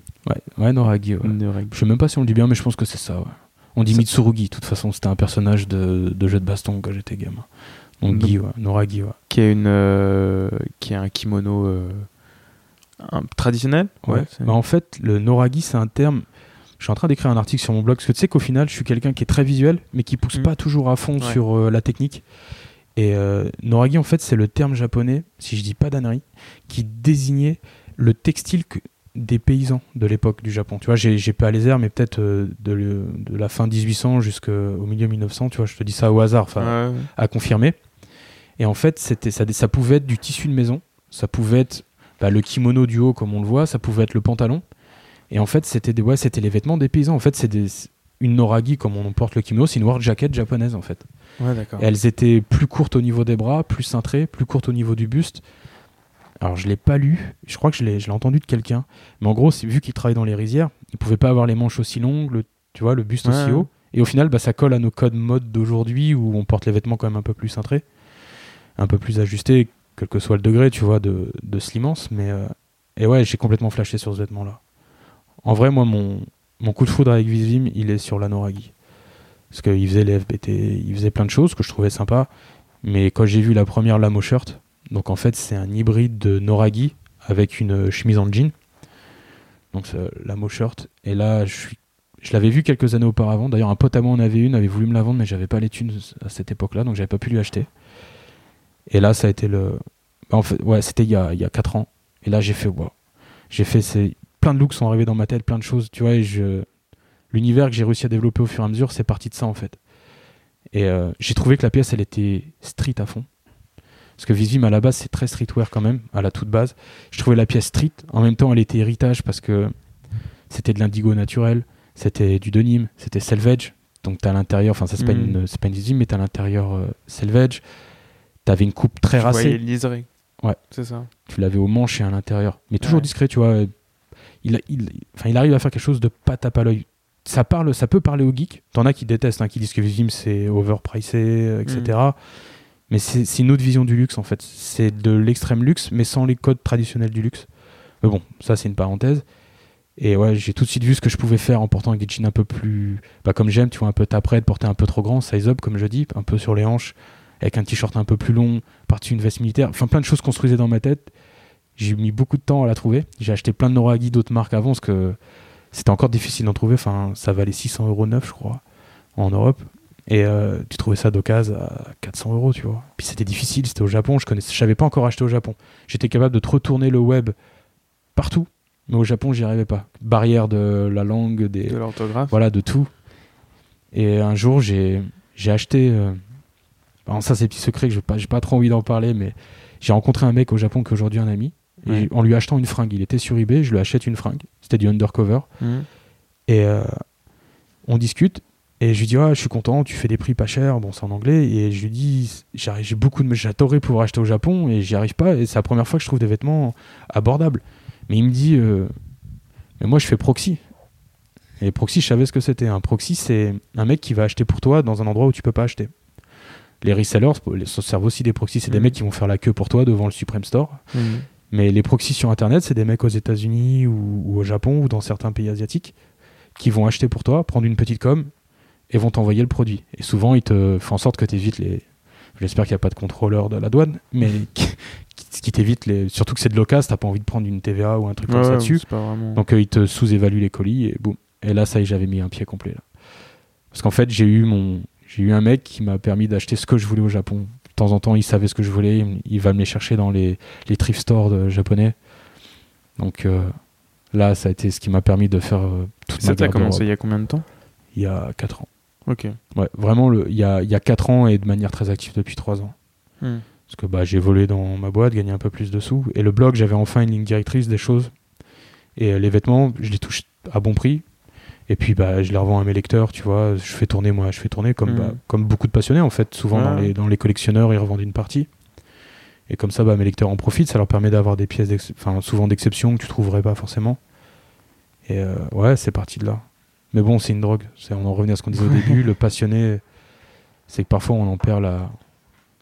ouais Noragi. Nuragi. Je sais même pas si on le dit bien, mais je pense que c'est ça. On dit Mitsurugi, de toute façon, c'était un personnage de, de jeu de baston quand j'étais gamin. Donc Donc- Gi, ouais, Noragi, ouais. Qui a une, euh, qui a un kimono un- traditionnel. Ouais. Bah, en fait, le Noragi, c'est un terme. Je suis en train d'écrire un article sur mon blog parce que tu sais qu'au final, je suis quelqu'un qui est très visuel, mais qui pousse Mhm. pas toujours à fond Ouais. sur euh, la technique. Et euh, Noragi, en fait, c'est le terme japonais, si je dis pas d'annerie, qui désignait le textile que- des paysans de l'époque du Japon. Tu vois, j'ai pas les airs, mais peut-être euh, de, la fin 1800 jusqu'au milieu 1900. Tu vois, je te dis ça au hasard. Enfin, Ouais. à confirmer. Et en fait, c'était ça, ça pouvait être du tissu de maison, ça pouvait être bah, le kimono du haut comme on le voit, ça pouvait être le pantalon. Et en fait, c'était des ouais, c'était les vêtements des paysans. En fait, c'est des une noragi comme on porte le kimono, c'est une work jacket japonaise en fait. Ouais, d'accord. Et elles étaient plus courtes au niveau des bras, plus cintrées, plus courtes au niveau du buste. Alors je l'ai pas lu, je crois que je l'ai je l'ai entendu de quelqu'un. Mais en gros, c'est- vu qu'il travaille dans les rizières, il pouvait pas avoir les manches aussi longues, le, tu vois, le buste Ouais, aussi haut. Et au final, bah, ça colle à nos codes mode d'aujourd'hui où on porte les vêtements quand même un peu plus cintrés, un peu plus ajustés, quel que soit le degré, tu vois, de, de slimance. Mais euh, et ouais, j'ai complètement flashé sur ce vêtement-là. En vrai, moi, mon, coup de foudre avec Vizim, il est sur l'anoragi. Parce qu'il faisait les FBT, il faisait plein de choses que je trouvais sympa. Mais quand j'ai vu la première Lamo Shirt, donc en fait, c'est un hybride de Noragi avec une chemise en jean. Donc c'est Lamo Shirt. Et là, je l'avais vu quelques années auparavant. D'ailleurs, un pote à moi en avait une, avait voulu me la vendre, mais j'avais pas les thunes à cette époque-là, donc j'avais pas pu lui acheter. Et là, ça a été le. bah, en fait, ouais, c'était il y a, il y a 4 ans. Et là, j'ai fait, wow. J'ai fait, c'est. Plein de looks sont arrivés dans ma tête, plein de choses, tu vois, et je. L'univers que j'ai réussi à développer au fur et à mesure, c'est parti de ça, en fait. Et euh, j'ai trouvé que la pièce, elle était street à fond. Parce que Visvim, à la base, c'est très streetwear quand même, à la toute base. Je trouvais la pièce street. En même temps, elle était héritage parce que c'était de l'indigo naturel c'était du denim, c'était selvage. Donc t'as à l'intérieur, enfin ça c'est pas une c'est pas une usine, mais t'as à l'intérieur euh, selvage. T'avais une coupe très voyais racée, liseré. Ouais. C'est ça. tu l'avais au manche et à l'intérieur, mais toujours Ouais. discret, tu vois. Il, a- il, enfin, il arrive à faire quelque chose de pas tape à l'œil. Ça parle, ça peut parler aux geeks. T'en as qui détestent, hein, qui disent que Vizim c'est overpricé, euh, etc. Mais c'est une autre vision du luxe en fait. C'est de l'extrême luxe, mais sans les codes traditionnels du luxe. Mais bon, ça c'est une parenthèse. Et ouais, j'ai tout de suite vu ce que je pouvais faire en portant un jean un peu plus. Bah, comme j'aime, tu vois, un peu tapré, de porter un peu trop grand, size up, comme je dis, un peu sur les hanches, avec un t-shirt un peu plus long, par-dessus une veste militaire. Enfin, plein de choses construisaient dans ma tête. J'ai mis beaucoup de temps à la trouver. J'ai acheté plein de Noragi d'autres marques avant, parce que c'était encore difficile d'en trouver. Enfin, ça valait 600 euros neuf, je crois, en Europe. Et euh, tu trouvais ça d'occasion à 400 euros, tu vois. Puis c'était difficile, c'était au Japon, je connaissais, je savais pas encore acheter au Japon. J'étais capable de te retourner le web partout, mais au Japon, j'y arrivais pas. Barrière de la langue, des, De l'orthographe. voilà, de tout. Et un jour, j'ai j'ai acheté. euh, alors ça, c'est petit secret que je n'ai pas, pas trop envie d'en parler, mais j'ai rencontré un mec au Japon qui est aujourd'hui un ami. Et Ouais. en lui achetant une fringue, il était sur eBay, je lui achète une fringue. C'était du undercover. Mhm. Et euh, on discute. Et je lui dis, ah, je suis content, tu fais des prix pas chers. Bon, c'est en anglais. Et je lui dis, j'ai beaucoup de. J'adorerais pouvoir acheter au Japon et j'y arrive pas. Et c'est la première fois que je trouve des vêtements abordables. Mais il me dit, euh, mais moi, je fais proxy. Et proxy, je savais ce que c'était. Un proxy, c'est un mec qui va acheter pour toi dans un endroit où tu peux pas acheter. Les resellers se servent aussi des proxys. C'est des Mhm. mecs qui vont faire la queue pour toi devant le Supreme Store. Mhm. Mais les proxys sur Internet, c'est des mecs aux États-Unis ou, ou au Japon ou dans certains pays asiatiques qui vont acheter pour toi, prendre une petite com et vont t'envoyer le produit. Et souvent, ils te font en sorte que tu évites les. J'espère qu'il n'y a pas de contrôleur de la douane, mais qui, qui- t'évite les. Surtout que c'est de l'occasion, t'as pas envie de prendre une TVA ou un truc comme ça dessus. vraiment. Donc euh, ils te sous-évaluent les colis et boum. Et là, ça y est, j'avais mis un pied complet là. Parce qu'en fait, j'ai eu mon, j'ai eu un mec qui m'a permis d'acheter ce que je voulais au Japon. De temps en temps, il savait ce que je voulais. Il, va me les chercher dans les, les thrift stores de- japonais. Donc euh, là, ça a été ce qui m'a permis de faire euh, toute ma ça t'a garde-robe commencé il y a combien de temps? Il y a 4 ans. Ok. Ouais, vraiment, le, il, y a, il y a 4 ans et de manière très active depuis 3 ans. Mhm. Parce que bah, j'ai volé dans ma boîte, gagné un peu plus de sous. Et le blog, j'avais enfin une ligne directrice des choses. Et euh, les vêtements, je les touche à bon prix. Et puis bah, je les revends à mes lecteurs, tu vois. Je fais tourner, moi, je fais tourner comme, Mhm. bah, comme beaucoup de passionnés, en fait. Souvent, dans, Ouais. les, dans les collectionneurs, ils revendent une partie. Et comme ça, bah, mes lecteurs en profitent. Ça leur permet d'avoir des pièces, souvent d'exception que tu trouverais pas forcément. Et euh, ouais, c'est parti de là. Mais bon, c'est une drogue. C'est, on en revient à ce qu'on disait au début. Le passionné, c'est que parfois, on en perd la.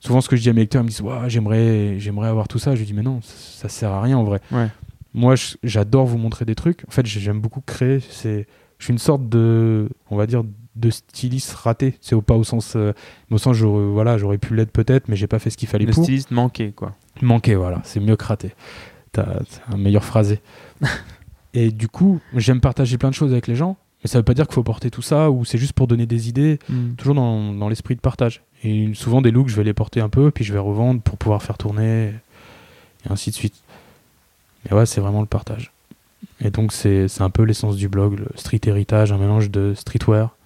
souvent ce que je dis à mes lecteurs, ils me disent Ouah, j'aimerais, j'aimerais avoir tout ça. Je dis mais non, ça, ça sert à rien en vrai. Ouais. Moi, j'adore vous montrer des trucs. En fait, j'ai- j'aime beaucoup créer. C'est, je suis une sorte de, on va dire, de styliste raté. C'est au pas au sens, euh, au sens, j'aurais, voilà, j'aurais pu l'être peut-être, mais j'ai pas fait ce qu'il fallait Le pour. styliste manqué, quoi. Manquer, voilà, c'est mieux que raté. T'as t'as un meilleur phrasé. Et du coup, j'aime partager plein de choses avec les gens, mais ça veut pas dire qu'il faut porter tout ça ou c'est juste pour donner des idées, toujours dans, dans l'esprit de partage. Et souvent, des looks, je vais les porter un peu, puis je vais revendre pour pouvoir faire tourner, et ainsi de suite. Mais ouais, c'est vraiment le partage. Et donc, c'est un peu l'essence du blog, le street héritage, un mélange de streetwear,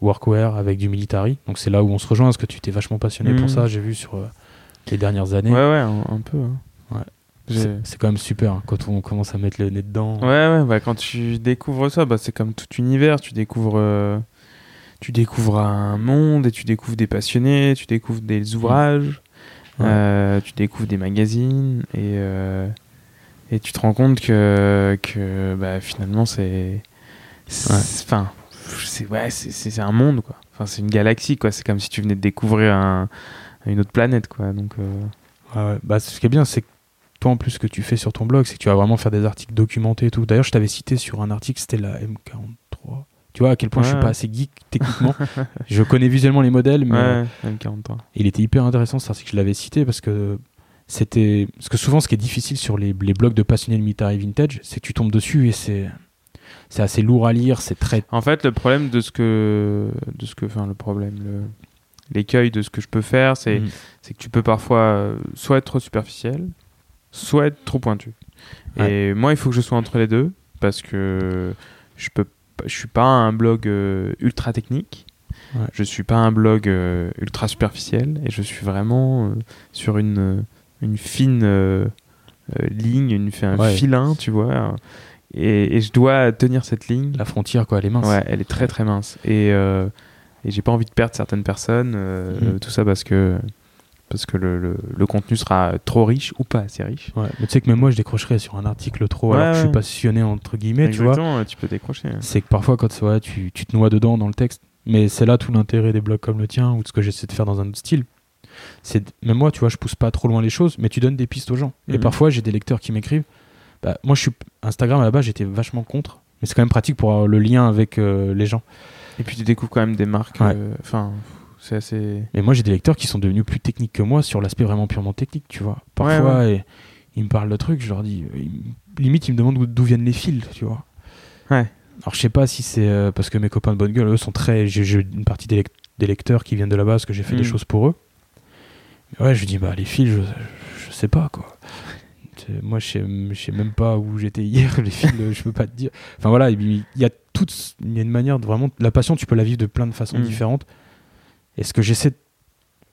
workwear avec du military. Donc, c'est là où on se rejoint, parce que tu t'es vachement passionné pour Mhm. ça, j'ai vu sur euh, les dernières années. Ouais, ouais, un, un peu. hein. Ouais. C'est c'est quand même super hein, quand on commence à mettre le nez dedans. Ouais, ouais, bah, quand tu découvres ça, bah, c'est comme tout univers. Tu découvres, euh, tu découvres un monde et tu découvres des passionnés, tu découvres des ouvrages, Ouais. euh, tu découvres des magazines et, euh, et tu te rends compte que, que bah, finalement c'est. Enfin, ouais, un monde quoi. Enfin, c'est une galaxie quoi. C'est comme si tu venais de découvrir un- une autre planète quoi. Donc, euh, Ouais, ouais. Bah, ce qui est bien, c'est que toi, en plus, ce que tu fais sur ton blog, c'est que tu vas vraiment faire des articles documentés et tout. D'ailleurs, je t'avais cité sur un article, c'était la M43. Tu vois à quel point je suis Ouais. pas assez geek techniquement. je connais visuellement les modèles, mais ouais, même 40 ans. il était hyper intéressant cet article. Je l'avais cité parce que c'était. Parce que souvent, ce qui est difficile sur les, les blogs de passionnés de military vintage, c'est que tu tombes dessus et c'est. C'est assez lourd à lire, c'est très. En fait, le problème de ce que, de ce que, enfin, le problème, le- l'écueil de ce que je peux faire, c'est, Mm. c'est que tu peux parfois euh, soit être trop superficiel, soit être trop pointu. Et moi, il faut que je sois entre les deux parce que je peux, je suis pas un blog euh, ultra technique. Ouais. Je suis pas un blog euh, ultra superficiel et je suis vraiment euh, sur une, une fine euh, euh, ligne, une, un Ouais. filin, tu vois. Et, et je dois tenir cette ligne. La frontière, quoi, elle est mince. Ouais, elle est très très mince. Et, euh, et j'ai pas envie de perdre certaines personnes, euh, Mhm. tout ça parce que, parce que le, le, le contenu sera trop riche ou pas assez riche. Ouais, mais tu sais que même moi, je décrocherais sur un article trop, Ouais, alors que je suis passionné, entre guillemets, tu vois. Tu peux décrocher. hein. c'est que parfois quand tu, tu te noies dedans dans le texte mais c'est là tout l'intérêt des blogs comme le tien ou de ce que j'essaie de faire dans un autre style c'est même moi tu vois je pousse pas trop loin les choses mais tu donnes des pistes aux gens et Mhm. parfois j'ai des lecteurs qui m'écrivent bah, moi je suis Instagram à la base j'étais vachement contre mais c'est quand même pratique pour avoir le lien avec euh, les gens Et puis tu découvres quand même des marques. Ouais. euh, Enfin, c'est assez. mais moi j'ai des lecteurs qui sont devenus plus techniques que moi sur l'aspect vraiment purement technique tu vois parfois et- ils me parlent de trucs je leur dis euh, ils- limite ils me demandent d'où- viennent les fils tu vois Ouais. Alors je sais pas si c'est euh, parce que mes copains de bonne gueule, eux sont très. J'ai une partie des, lec- des lecteurs qui viennent de là-bas parce que j'ai fait des Mm. choses pour eux. Mais ouais, je dis bah les fils, je, je sais pas quoi. Moi je sais, je sais même pas où j'étais hier, les fils, euh, je peux pas te dire. Enfin voilà, il y a toute, il y a une manière de vraiment. La passion, tu peux la vivre de plein de façons Mm. différentes. Et ce que j'essaie de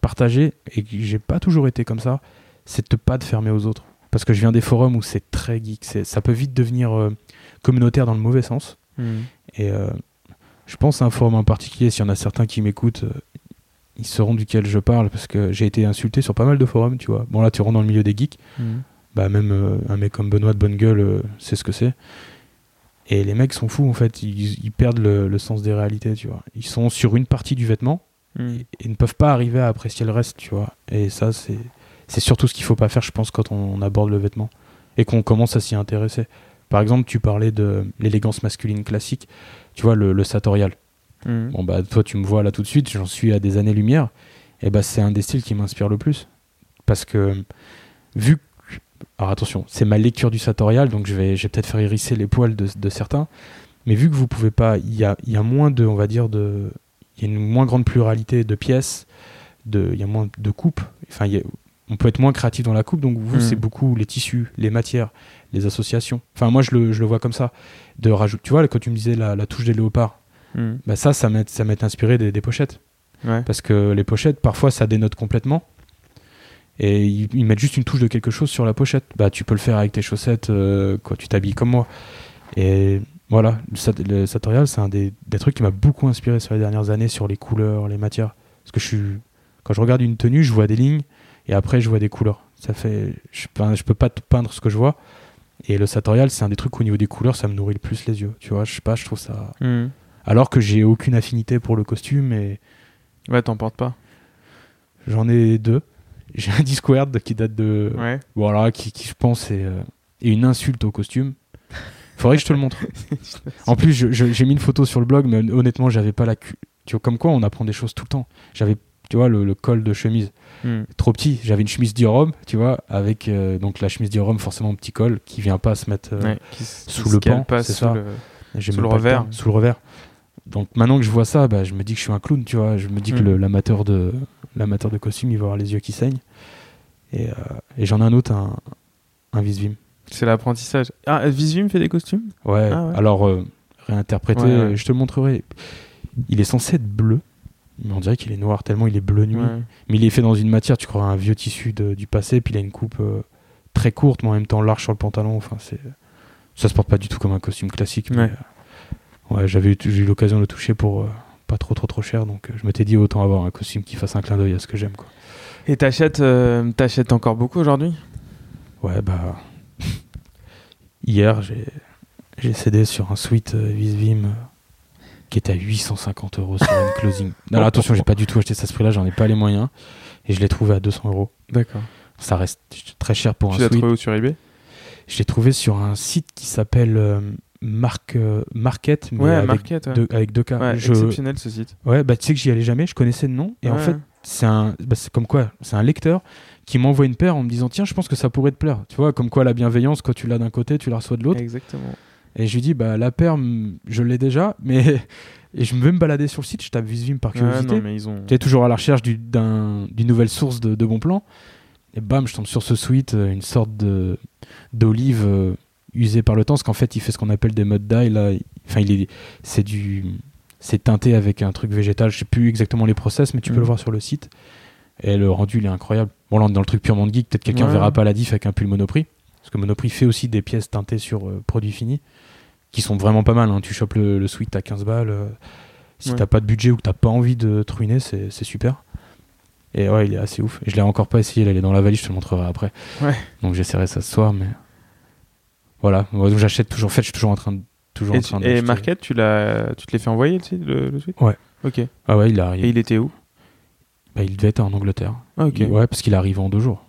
partager, et que j'ai pas toujours été comme ça, c'est de pas te fermer aux autres. Parce que je viens des forums où c'est très geek, c'est- ça peut vite devenir euh, communautaire dans le mauvais sens. Mhm. Et euh, je pense à un forum en particulier, s'il y en a certains qui m'écoutent, ils sauront duquel je parle, parce que j'ai été insulté sur pas mal de forums, tu vois. Bon là, tu rentres dans le milieu des geeks, Mhm. bah même euh, un mec comme Benoît de Bonne Gueule euh, sait ce que c'est. Et les mecs sont fous, en fait, ils, ils perdent le, le sens des réalités, tu vois. Ils sont sur une partie du vêtement, Mhm. et ne peuvent pas arriver à apprécier le reste, tu vois. Et ça, c'est c'est surtout ce qu'il faut pas faire, je pense, quand on, aborde le vêtement et qu'on commence à s'y intéresser. Par exemple, tu parlais de l'élégance masculine classique, tu vois, le, le sartorial. Mhm. Bon, bah, toi, tu me vois là tout de suite, j'en suis à des années-lumière. Et bah, c'est un des styles qui m'inspire le plus. Parce que, vu que. Alors, attention, c'est ma lecture du sartorial, donc je vais, je vais peut-être faire hérisser les poils de, de certains. Mais vu que vous pouvez pas. Il y a, il y a moins de. On va dire de. Il y a une moins grande pluralité de pièces, de, il y a moins de coupes. Enfin, il y a- on peut être moins créatif dans la coupe, donc vous, Mhm. c'est beaucoup les tissus, les matières, les associations. Enfin, moi, je le, je le vois comme ça. De rajout, tu vois, quand tu me disais la, la touche des léopards, Mhm. bah ça, ça m'est inspiré des, des pochettes. Ouais. Parce que les pochettes, parfois, ça dénote complètement. Et ils, ils mettent juste une touche de quelque chose sur la pochette. Bah, tu peux le faire avec tes chaussettes euh, quand tu t'habilles comme moi. Et voilà, le, sat- le sartorial, c'est un des, des trucs qui m'a beaucoup inspiré sur les dernières années, sur les couleurs, les matières. Parce que je suis, quand je regarde une tenue, je vois des lignes et après, je vois des couleurs. Ça fait, je, peins- je peux pas te peindre ce que je vois. Et le sartorial, c'est un des trucs au niveau des couleurs, ça me nourrit le plus les yeux. Tu vois, je sais pas, je trouve ça. Mhm. Alors que j'ai aucune affinité pour le costume et Ouais, t'en portes pas. J'en ai deux. j'ai un Discord qui date de. Ouais. Bon, alors là, qui, qui, je pense est, euh, est une insulte au costume. Faudrait que je te le montre. En plus, j'ai mis une photo sur le blog, mais honnêtement, j'avais pas la. Tu vois, comme quoi, on apprend des choses tout le temps. J'avais, tu vois, le, le col de chemise Hmm. trop petit. J'avais une chemise Dior tu vois, avec euh, donc la chemise Dior forcément petit col, qui vient pas se mettre. euh, Ouais, qui s- sous qui le pan, c'est ça. le- Sous le revers. Sous le revers. Donc maintenant que je vois ça, bah, je me dis que je suis un clown, tu vois. Je me dis que Mm. l'amateur de l'amateur de costume, il va avoir les yeux qui saignent. Et, euh, et j'en ai un autre, un, un Visvim. C'est l'apprentissage. Ah, Visvim fait des costumes? Ouais. Ah ouais. Alors euh, réinterprété, Ouais, ouais. je te le montrerai. Il est censé être bleu, mais on dirait qu'il est noir tellement il est bleu nuit. Mais il est fait dans une matière, tu crois, un vieux tissu de- du passé, puis il a une coupe euh, très courte, mais en même temps large sur le pantalon. Enfin, c'est ça se porte pas du tout comme un costume classique. mais, Ouais. j'avais eu- j'ai eu l'occasion de le toucher pour euh, pas trop trop trop cher, donc euh, je m'étais dit autant avoir un costume qui fasse un clin d'œil à ce que j'aime. Quoi. Et t'achètes euh, t'achètes encore beaucoup aujourd'hui? Ouais, bah hier j'ai j'ai cédé sur un suite euh, Visvim qui était à 850 euros sur une closing. Non, alors, attention, j'ai pas du tout acheté ça à ce prix-là, j'en ai pas les moyens, et je l'ai trouvé à 200 euros. D'accord. Ça reste très cher pour Tu un l'as suite. trouvé où sur eBay? Je l'ai trouvé sur un site qui s'appelle euh, euh, Market, mais Ouais, avec. Ouais, deux, avec deux K. Ouais, Je- exceptionnel ce site. ouais, bah tu sais que j'y allais jamais, je connaissais le nom, et en fait, c'est un, bah, c'est comme quoi, c'est un lecteur qui m'envoie une paire en me disant tiens, je pense que ça pourrait te plaire. Tu vois, comme quoi la bienveillance, quand tu l'as d'un côté, tu la reçois de l'autre. Exactement. Et je lui dis bah la paire, je l'ai déjà, mais et je vais me balader sur le site, je tape Visvim par curiosité. ont. Tu es toujours à la recherche du- d'un- d'une nouvelle source de, de bons plans. Et bam, je tombe sur ce sweat, euh, une sorte de d'olive usée par le temps, parce qu'en fait, il fait ce qu'on appelle des mud dye. Là, enfin, il est, c'est du, c'est teinté avec un truc végétal. Je sais plus exactement les process, mais tu peux Mhm. le voir sur le site. Et le rendu, il est incroyable. Bon, là, on est dans le truc purement de geek. Peut-être quelqu'un Ouais. verra pas la diff avec un pull Monoprix, parce que Monoprix fait aussi des pièces teintées sur euh, produits finis, qui sont vraiment pas mal. hein. Tu chopes le, le sweat à 15 balles. euh, si Ouais. t'as pas de budget ou que t'as pas envie de te ruiner, c'est c'est super. Et ouais, il est assez ouf. Et je l'ai encore pas essayé, là, il est dans la valise, je te le montrerai après. Ouais. Donc j'essaierai ça ce soir, mais voilà. Donc j'achète toujours. En fait, je suis toujours en train de. Toujours Et, en tu- train et. Market, tu l'as, tu te l'as fait envoyer le, site, le, suite Ouais. Ok. Et Ah ouais, il arrive. il était où? Bah, il devait être en Angleterre. Ah, ok. Il- ouais, parce qu'il arrive en deux jours.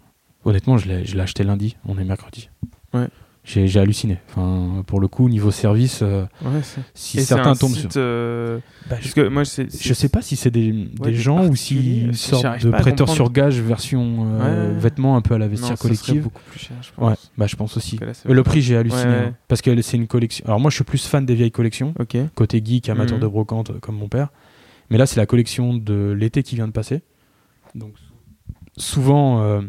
Honnêtement, je l'ai je l'ai acheté lundi. On est mercredi. Ouais. J'ai halluciné. Enfin, pour le coup, niveau service, euh, Ouais, si Et certains un tombent site, sur. euh, Bah, Parce que moi, c'est. Je sais pas si c'est des, des des gens ou s'ils je- sortent de prêteurs sur gage version euh, Ouais. vêtements un peu à la Non, vestiaire ça serait collective. beaucoup plus cher, je Ouais, pense. bah je pense aussi. là, Euh, Le prix, j'ai halluciné. Ouais, ouais. hein, parce que c'est une collection. Alors moi, je suis plus fan des vieilles collections, Ok. côté geek, amateur Mhm. de brocante, euh, comme mon père. Mais là, c'est la collection de l'été qui vient de passer. Donc souvent, euh,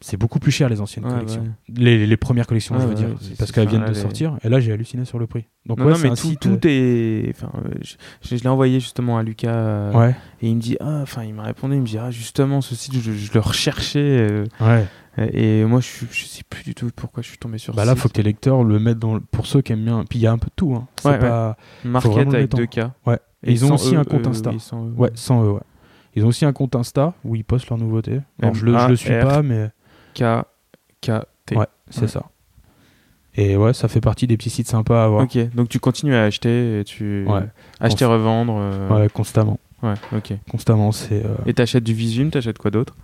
c'est beaucoup plus cher les anciennes Ouais, collections. ouais. Les, les premières collections, Ouais, je veux dire, parce qu'elles ça, viennent là, de sortir. Et là, j'ai halluciné sur le prix. Donc non, mais tout, tout est. Enfin, euh, je, je- je l'ai envoyé justement à Lucas euh, euh, et il me dit ah, enfin, il m'a répondu, il me dit ah, justement, ce site, je, je le recherchais euh, et moi, je, suis- je sais plus du tout pourquoi je suis tombé sur. Bah ce là, site. faut que tes lecteurs le mettent dans. le- Pour ceux qui aiment bien. Puis il y a un peu de tout. Hein. Ouais, pas. Market avec en- 2K. Ouais. Et ils ont 100 aussi E, un compte euh, Insta. oui, 100 E. Ouais, sans eux, ouais. Ils ont aussi un compte Insta où ils postent leurs nouveautés. Alors, je, le, je le suis M-A-R. pas, mais K K T. ouais, c'est Ouais. ça. Et ouais, ça fait partie des petits sites sympas à avoir. Ok, donc tu continues à acheter et tu Ouais. acheter revendre. euh, Ouais, constamment. ouais, ok. Constamment, c'est. euh, Et t'achètes du Visum, t'achètes quoi d'autre?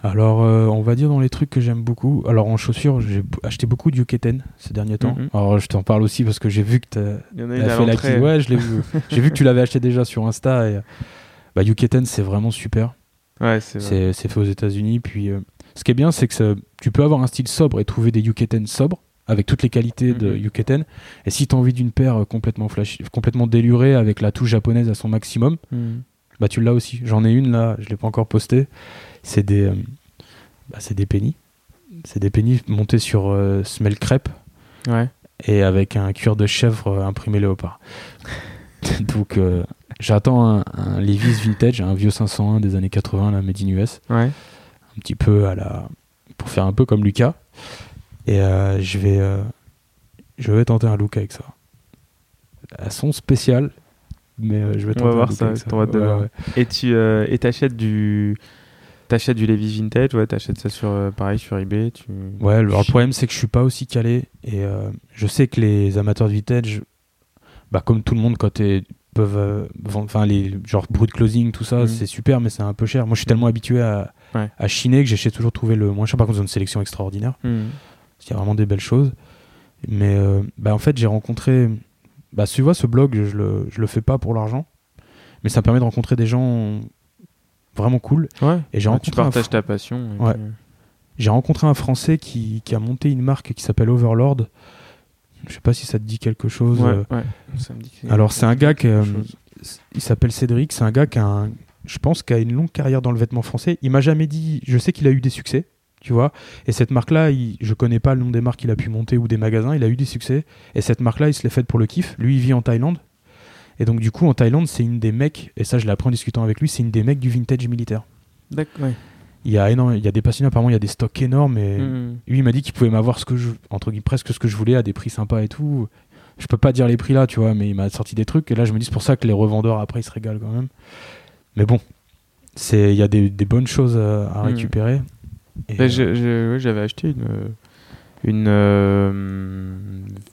Alors, euh, on va dire dans les trucs que j'aime beaucoup. Alors, en chaussures, j'ai acheté beaucoup de Yuketen ces derniers temps. Mhm. Alors, je t'en parle aussi parce que j'ai vu que à fait la qui- Ouais, je l'ai vu. j'ai vu que tu l'avais acheté déjà sur Insta. Et, bah, Yuketen, c'est vraiment super. Ouais, c'est vrai. C'est c'est fait aux États-Unis. Puis, euh, ce qui est bien, c'est que ça- tu peux avoir un style sobre et trouver des Yuketen sobres avec toutes les qualités de Mhm. Yuketen. Et si tu as envie d'une paire euh, complètement flashy, complètement délurée avec la touche japonaise à son maximum, Hmm. bah tu l'as aussi. J'en ai une là, je l'ai pas encore postée. C'est des, euh, bah, c'est des pennies. C'est des pennies montés sur euh, Smell Crêpe Ouais. et avec un cuir de chèvre euh, imprimé léopard. Donc euh, j'attends un, un Levi's vintage, un vieux 501 des années 80, la Made in US, Ouais. Un petit peu à la, pour faire un peu comme Lucas. Et euh, je vais, euh, je vais tenter un look avec ça. Elles sont spéciales, mais euh, je vais On tenter va un voir look ça, avec de Ouais, voir. ouais. Et tu euh, et t'achètes du t'achètes du Levi's vintage, ouais, t'achètes ça sur euh, pareil sur eBay, tu Ouais, alors le problème c'est que je suis pas aussi calé et euh, je sais que les amateurs de vintage, bah, comme tout le monde quand t'es peuvent. euh, Enfin, les genre brut closing, tout ça, Mhm. c'est super, mais c'est un peu cher. Moi, je suis tellement habitué à, Ouais. à chiner que j'essaie toujours de trouver le moins cher. Par contre, ils ont une sélection extraordinaire. Hmm. Il y a vraiment des belles choses. Mais euh, bah, en fait, j'ai rencontré. Bah, tu vois, ce blog, je le, je le fais pas pour l'argent. Mais ça me permet de rencontrer des gens vraiment cool. Ouais. Et j'ai Ouais, tu rencontré partages ta passion. Ouais. puis- J'ai rencontré un Français qui, qui a monté une marque qui s'appelle Overlord. Je sais pas si ça te dit quelque chose. Ouais, euh, ouais. Ça me dit que Alors, c'est un gars qui, euh, il s'appelle Cédric. C'est un gars qui a, un- je pense, qui a une longue carrière dans le vêtement français. Il m'a jamais dit. Je sais qu'il a eu des succès, tu vois. Et cette marque-là, il- je connais pas le nom des marques qu'il a pu monter ou des magasins. Il a eu des succès. Et cette marque-là, il se l'est faite pour le kiff. Lui, il vit en Thaïlande. Et donc, du coup, en Thaïlande, c'est une des mecs. Et ça, je l'ai appris en discutant avec lui. C'est une des mecs du vintage militaire. D'accord. ouais. Il y a énorme, il y a des passionnés. Apparemment, il y a des stocks énormes. Et Hmm. lui, il m'a dit qu'il pouvait m'avoir ce que je, entre guillemets, presque ce que je voulais à des prix sympas et tout. Je peux pas dire les prix là, tu vois, mais il m'a sorti des trucs. Et là, je me dis, c'est pour ça que les revendeurs après, ils se régalent quand même. Mais bon, c'est, il y a des, des bonnes choses à, Mhm. récupérer. Bah, euh, J'avais acheté une, euh, une euh,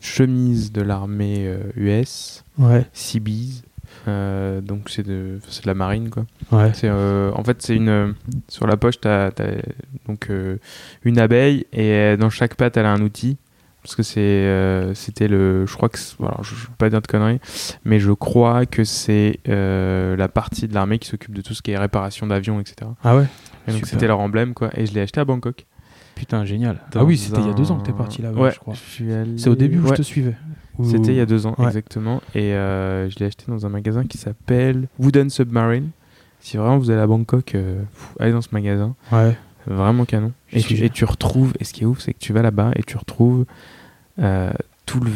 chemise de l'armée US, ouais, Seabees. Euh, donc c'est de, la marine quoi. ouais, euh, en fait c'est une sur la poche t'as, t'as donc une abeille et dans chaque patte elle a un outil parce que c'est euh, c'était le je crois que alors je, je veux pas dire de conneries mais je crois que c'est euh, la partie de l'armée qui s'occupe de tout ce qui est réparation d'avions etc. Ah ouais, Et donc c'était leur emblème quoi et je l'ai acheté à Bangkok. putain, génial. Dans ah oui, c'était il y a deux ans que t'es parti là-bas, Ouais, je crois. allé- C'est au début où Ouais, je te suivais. C'était il y a deux ans, Ouais. exactement. Et euh, je l'ai acheté dans un magasin qui s'appelle Wooden Submarine. Si vraiment vous allez à Bangkok, pff, allez dans ce magasin. Ouais, Vraiment canon. Tu, et tu retrouves, et ce qui est ouf, c'est que tu vas là-bas et tu retrouves euh, tout, le,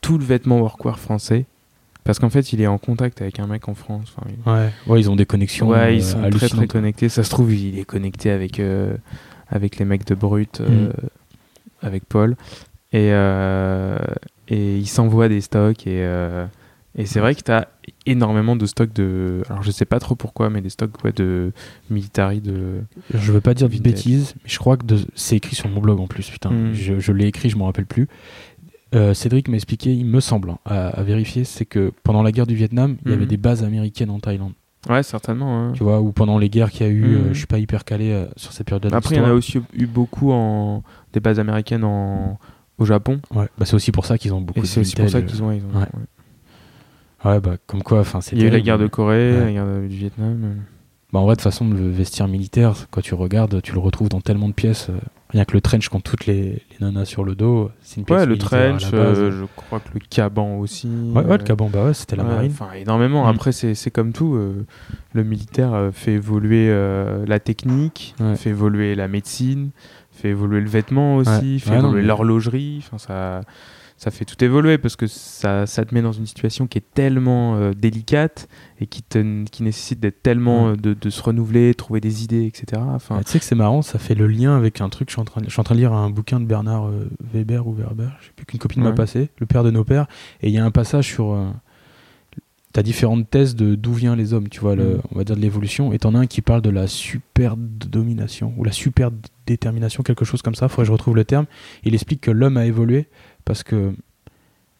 tout le vêtement workwear français. Parce qu'en fait, il est en contact avec un mec en France. Enfin, il- ouais, ouais, ils ont des connexions. ouais, ils euh, sont très très connectés. Ça se trouve, il est connecté avec, euh, avec les mecs de Brut, Mm. avec Paul. Et, et il s'envoie des stocks. Et, et c'est vrai que tu as énormément de stocks de. Alors, je sais pas trop pourquoi, mais des stocks ouais, de military. De... Je veux pas dire de Vintage. bêtises, mais je crois que de- c'est écrit sur mon blog en plus. Putain, Mm. je, je l'ai écrit, je m'en rappelle plus. Euh, Cédric m'a expliqué, il me semble, hein, à, à vérifier, c'est que pendant la guerre du Vietnam, il y avait Mhm. des bases américaines en Thaïlande. Ouais, certainement. hein. Tu vois, ou pendant les guerres qu'il y a eu, Mhm. euh, je suis pas hyper calé euh, sur cette période-là. de Après, il y en a aussi eu beaucoup en... des bases américaines en... au Japon. Ouais, bah, c'est aussi pour ça qu'ils ont beaucoup Et de c'est aussi pour ça qu'ils ont. Ils ont ouais. Ouais. bah, comme quoi, enfin, Il y a eu la guerre de Corée, Ouais. la guerre du Vietnam. euh. Bah, en vrai, de toute façon, le vestiaire militaire, quand tu regardes, tu le retrouves dans tellement de pièces. euh, rien que le trench, quand toutes les, les nanas sur le dos, c'est une pièce Ouais, le trench, euh, je crois que le caban aussi. Ouais, ouais, le caban, bah ouais, c'était la Ouais, marine. Enfin, énormément. Mm. Après, c'est comme tout. euh, le militaire fait évoluer la technique, Ouais. fait évoluer la médecine, fait évoluer le vêtement aussi, fait évoluer l'horlogerie. Enfin, ça, ça fait tout évoluer parce que ça, ça te met dans une situation qui est tellement euh, délicate et qui, te, qui nécessite d'être tellement Mm. euh, de, de se renouveler, trouver des idées, etc. Enfin, Ah, tu sais que c'est marrant, ça fait le lien avec un truc. Je suis en train de, je suis en train de lire un bouquin de Bernard euh, Weber ou Werber, je sais plus qu'une copine m'a Ouais. passé, le père de nos pères. Et il y a un passage sur. Euh, T'as différentes thèses de d'où viennent les hommes, tu vois, le, Mm. on va dire de l'évolution. Et t'en as un qui parle de la super domination ou la super détermination, quelque chose comme ça. Faudrait que je retrouve le terme. Il explique que l'homme a évolué parce que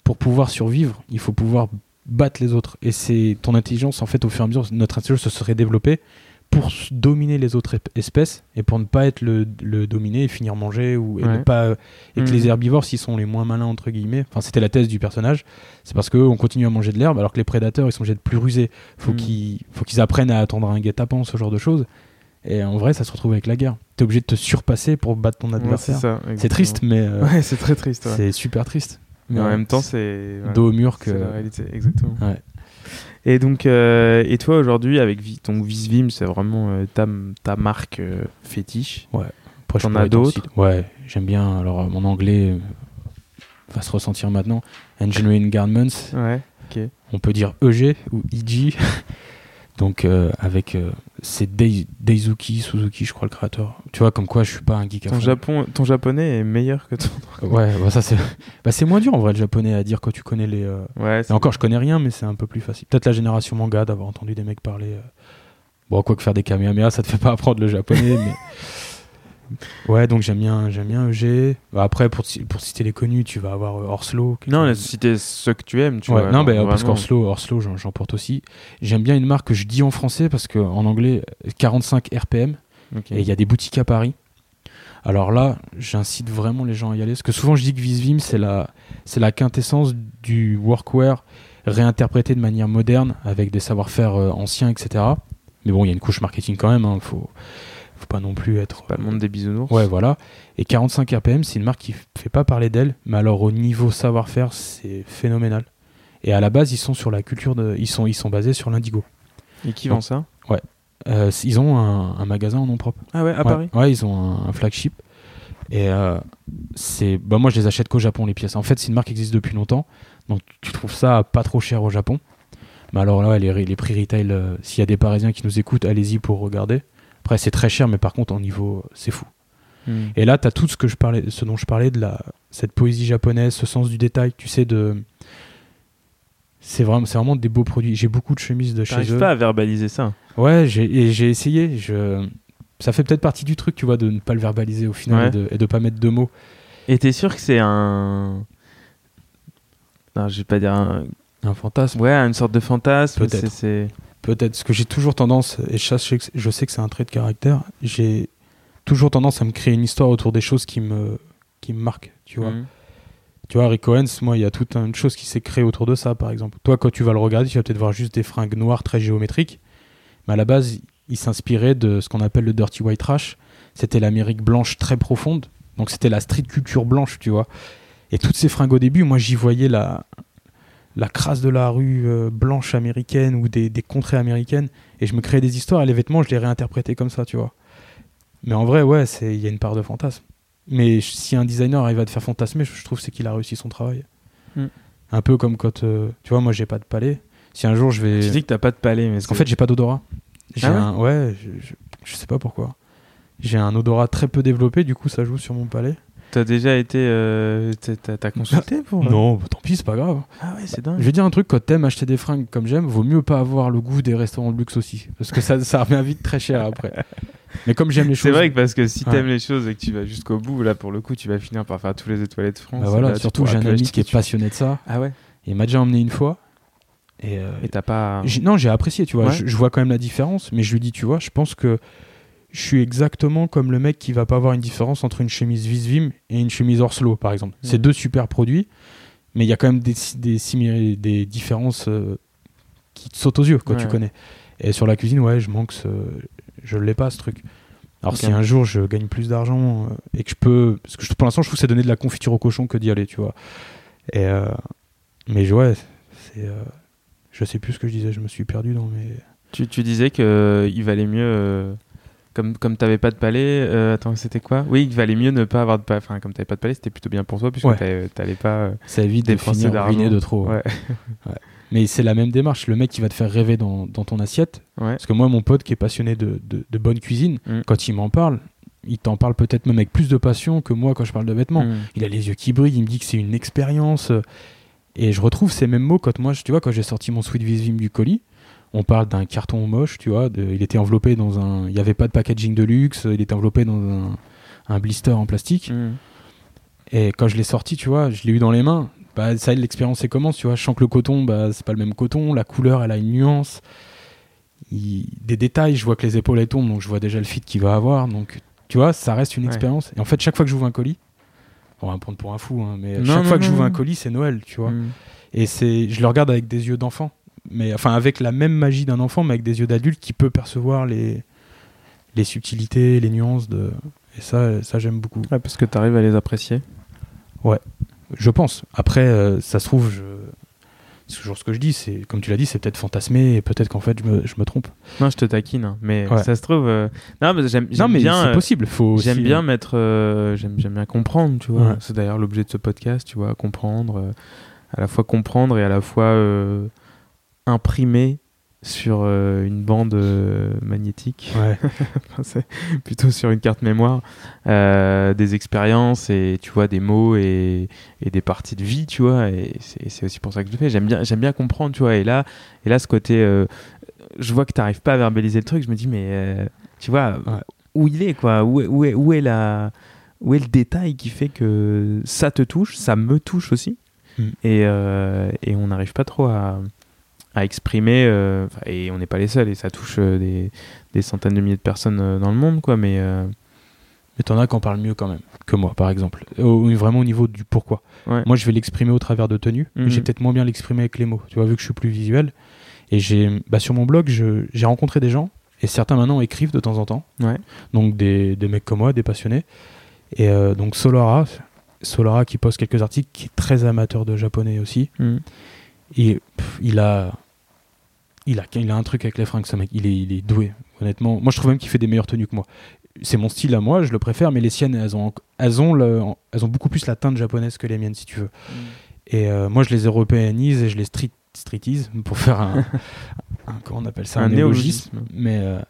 pour pouvoir survivre, il faut pouvoir battre les autres. Et c'est ton intelligence, en fait, au fur et à mesure, notre intelligence se serait développée pour dominer les autres espèces et pour ne pas être le, le dominé et finir manger ou et Ouais. ne pas et que Mhm. les herbivores s'ils sont les moins malins entre guillemets enfin c'était la thèse du personnage c'est parce qu'eux on continue à manger de l'herbe alors que les prédateurs ils sont obligés de plus rusés faut Mhm. qu'ils faut qu'ils apprennent à attendre un guet-apens ce genre de choses et en vrai ça se retrouve avec la guerre t'es obligé de te surpasser pour battre ton ouais, adversaire c'est triste mais euh, Ouais, c'est très triste. ouais. c'est super triste Mais en Ouais. même temps, c'est. dos au mur que C'est la réalité, exactement. Ouais. Et donc, euh, et toi aujourd'hui, avec ton Visvim, c'est vraiment euh, ta, ta marque fétiche. Je T'en as d'autres. Ouais, j'aime bien. Alors, mon anglais va se ressentir maintenant. Engineering Garments, Ouais. on peut dire EG ou IG. Donc, euh, avec. euh, c'est Dei- Deizuki, Suzuki, je crois, le créateur. Tu vois, comme quoi je suis pas un geek à Ton, fond. Japon, ton japonais est meilleur que ton. Ouais, bah, ça c'est. bah, c'est moins dur en vrai le japonais à dire quand tu connais les. euh, Ouais. Et encore, je connais rien, mais c'est un peu plus facile. Peut-être la génération manga d'avoir entendu des mecs parler. Bon, quoi que faire des kamehameha, ça te fait pas apprendre le japonais, mais. Ouais, donc j'aime bien, j'aime bien EG. Bah, après, pour, pour citer les connus, tu vas avoir euh, Orslo. Non, là, t'es ceux que tu aimes, tu Ouais, vois. non, bah, parce qu'Orslo, Orslo, j'en, porte aussi. J'aime bien une marque que je dis en français parce qu'en anglais, 45 RPM. Et il y a des boutiques à Paris. Alors là, j'incite vraiment les gens à y aller. Parce que souvent, je dis que Visvim, c'est la, c'est la quintessence du workwear réinterprété de manière moderne avec des savoir-faire euh, anciens, etc. Mais bon, il y a une couche marketing quand même. Il faut, faut pas non plus être. Pas le monde des bisounours. Ouais, voilà. Et 45 RPM, c'est une marque qui fait pas parler d'elle, mais alors au niveau savoir-faire, c'est phénoménal. Et à la base, ils sont sur la culture de, ils sont, ils sont basés sur l'indigo. Et qui vend ça? Euh, ils ont un, un magasin en nom propre. Ah ouais, à ouais, Paris? Ouais, ils ont un, un flagship. Et euh, c'est, bah moi, je les achète qu'au Japon les pièces. En fait, c'est une marque qui existe depuis longtemps, donc tu trouves ça pas trop cher au Japon. Mais alors là, ouais, les, les prix retail, euh, s'il y a des Parisiens qui nous écoutent, allez-y pour regarder. Après, c'est très cher, mais par contre, au niveau, c'est fou. Hmm. Et là, tu as tout ce, que je parlais, ce dont je parlais, de la, cette poésie japonaise, ce sens du détail, tu sais, de. C'est vraiment, c'est vraiment des beaux produits. J'ai beaucoup de chemises de chez eux. pas à verbaliser ça. Ouais, j'ai, j'ai essayé. Je... Ça fait peut-être partie du truc, tu vois, de ne pas le verbaliser au final Ouais. et, de, et de pas mettre de mots. Et t'es sûr que c'est un. Non, je vais pas dire un. Un fantasme. Ouais, une sorte de fantasme. Peut-être. c'est- C'est. Peut-être. Parce que j'ai toujours tendance, et je sais que c'est- je sais que c'est un trait de caractère, j'ai toujours tendance à me créer une histoire autour des choses qui me, qui me marquent, tu vois. Hmm. Tu vois, Rick Owens, moi, il y a toute une chose qui s'est créée autour de ça, par exemple. Toi, quand tu vas le regarder, tu vas peut-être voir juste des fringues noires très géométriques. Mais à la base, il s'inspirait de ce qu'on appelle le dirty white trash. C'était l'Amérique blanche très profonde. Donc, c'était la street culture blanche, tu vois. Et toutes ces fringues au début, moi, j'y voyais la, la crasse de la rue euh, blanche américaine ou des, des contrées américaines. Et je me créais des histoires et les vêtements, je les réinterprétais comme ça, tu vois. Mais en vrai, ouais, c'est- il y a une part de fantasme. Mais si un designer arrive à te faire fantasmer, je je trouve c'est qu'il a réussi son travail. Mm. Un peu comme quand, euh, tu vois, moi j'ai pas de palais. Si un jour je vais, Tu dis que t'as pas de palais, mais qu'en fait j'ai pas d'odorat. J'ai Ah ouais un, ouais, je, je, je sais pas pourquoi. J'ai un odorat très peu développé, du coup ça joue sur mon palais. T'as déjà été. euh, t'as- consulté pour. Non, bah, tant pis, c'est pas grave. Ah ouais, c'est Je dingue. vais dire un truc, quand t'aimes acheter des fringues comme j'aime, vaut mieux pas avoir le goût des restaurants de luxe aussi. Parce que ça, ça revient vite très cher après. Mais comme j'aime les choses. C'est vrai que parce que si Ouais. t'aimes les choses et que tu vas jusqu'au bout, là pour le coup, tu vas finir par faire tous les étoilettes de France. Bah voilà, Là, surtout j'ai un ami qui est tu- passionné de ça. Ah ouais. Et il m'a déjà emmené une fois. Et, euh, t'as pas. non, j'ai apprécié, tu vois. Ouais. Je, je vois quand même la différence, mais je lui dis, tu vois, je pense que je suis exactement comme le mec qui va pas avoir une différence entre une chemise Visvim et une chemise Orslo, par exemple. C'est deux super produits, mais il y a quand même des, des, des différences euh, qui te sautent aux yeux quand Ouais. tu connais. Et sur la cuisine, ouais, je manque ce... Je l'ai pas, ce truc. Alors si un jour je gagne plus d'argent euh, et que je peux... Parce que je- pour l'instant, je trouve que c'est donner de la confiture au cochon que d'y aller, tu vois. Et, euh, Mais ouais, c'est... euh, Je sais plus ce que je disais, je me suis perdu dans mes... Tu, tu disais que euh, il valait mieux. Comme, comme t'avais pas de palais, euh, attends, c'était quoi? Oui, il valait mieux ne pas avoir de palais. Enfin, comme t'avais pas de palais, c'était plutôt bien pour toi, puisque Ouais. t'allais pas. euh, Ça évite de finir ruiné de trop. Ouais. Mais c'est la même démarche. Le mec qui va te faire rêver dans, dans ton assiette. Parce que moi, mon pote qui est passionné de, de, de bonne cuisine, Mm. quand il m'en parle, il t'en parle peut-être même avec plus de passion que moi quand je parle de vêtements. Mm. Il a les yeux qui brillent, il me dit que c'est une expérience. Et je retrouve ces mêmes mots quand moi, je- tu vois, quand j'ai sorti mon Sweet Visvim du colis, on parle d'un carton moche, tu vois. de- il était enveloppé dans un. Il n'y avait pas de packaging de luxe, il était enveloppé dans un, un blister en plastique. Mm. Et quand je l'ai sorti, tu vois, je l'ai eu dans les mains. Bah, ça, l'expérience, elle commence, tu vois. Je sens que le coton, bah, c'est pas le même coton. La couleur, elle a une nuance. Il- Des détails, je vois que les épaules, elles tombent, donc je vois déjà le fit qu'il va avoir. Donc, tu vois, ça reste une Ouais. expérience. Et en fait, chaque fois que j'ouvre un colis, on va me prendre pour un fou, hein, mais Non, chaque non, fois que non, j'ouvre non. un colis, c'est Noël, tu vois. Mm. Et c'est, je le regarde avec des yeux d'enfant. Mais enfin, avec la même magie d'un enfant, mais avec des yeux d'adulte qui peut percevoir les, les subtilités, les nuances de. Et ça, ça j'aime beaucoup. Ouais, parce que t'arrives à les apprécier. Je pense. Après, euh, ça se trouve, je... c'est toujours ce que je dis, c'est comme tu l'as dit, c'est peut-être fantasmé et peut-être qu'en fait je me, je me trompe. Non, je te taquine, hein, mais Ouais. ça se trouve. euh, Non, mais j'aime bien. c'est euh, possible. Faut J'aime aussi- bien mettre, euh, j'aime j'aime bien comprendre, tu vois. Ouais. C'est d'ailleurs l'objet de ce podcast, tu vois, comprendre, à la fois comprendre et à la fois imprimer sur euh, une bande euh, magnétique, Ouais. Enfin, c'est plutôt sur une carte mémoire, euh, des expériences et tu vois des mots et, et des parties de vie, tu vois. Et c'est aussi pour ça que je le fais. J'aime bien, j'aime bien comprendre, tu vois. Et là, et là, ce côté, je vois que tu n'arrives pas à verbaliser le truc. Je me dis, mais tu vois, Ouais. où il est, quoi? Où est, où est, où est la, où est le détail qui fait que ça te touche, ça me touche aussi, Mm. et, euh, et on n'arrive pas trop à, à exprimer, euh, et on n'est pas les seuls, et ça touche euh, des, des centaines de milliers de personnes euh, dans le monde, quoi, mais euh, Mais t'en as qui en parlent mieux quand même que moi, par exemple. Au- vraiment au niveau du pourquoi. ouais. Moi, je vais l'exprimer au travers de tenues, mais Mhm. j'ai peut-être moins bien l'exprimer avec les mots. Tu vois, vu que je suis plus visuel. Et j'ai, bah, sur mon blog, j'ai rencontré des gens, et certains maintenant écrivent de temps en temps. Ouais. Donc des, des mecs comme moi, des passionnés. Et euh, donc Solara, Solara qui poste quelques articles, qui est très amateur de japonais aussi. Mm. Et pff, il a, il a, il a un truc avec les fringues, ce mec. Il est, il est doué, honnêtement. Moi, je trouve même qu'il fait des meilleures tenues que moi. C'est mon style à moi, je le préfère, mais les siennes, elles ont, elles ont, le- elles ont beaucoup plus la teinte japonaise que les miennes, si tu veux. Et euh, moi, je les européanise et je les street, streetise pour faire un, un- comment on appelle ça, Un un, néologisme. néologisme. Mais, euh,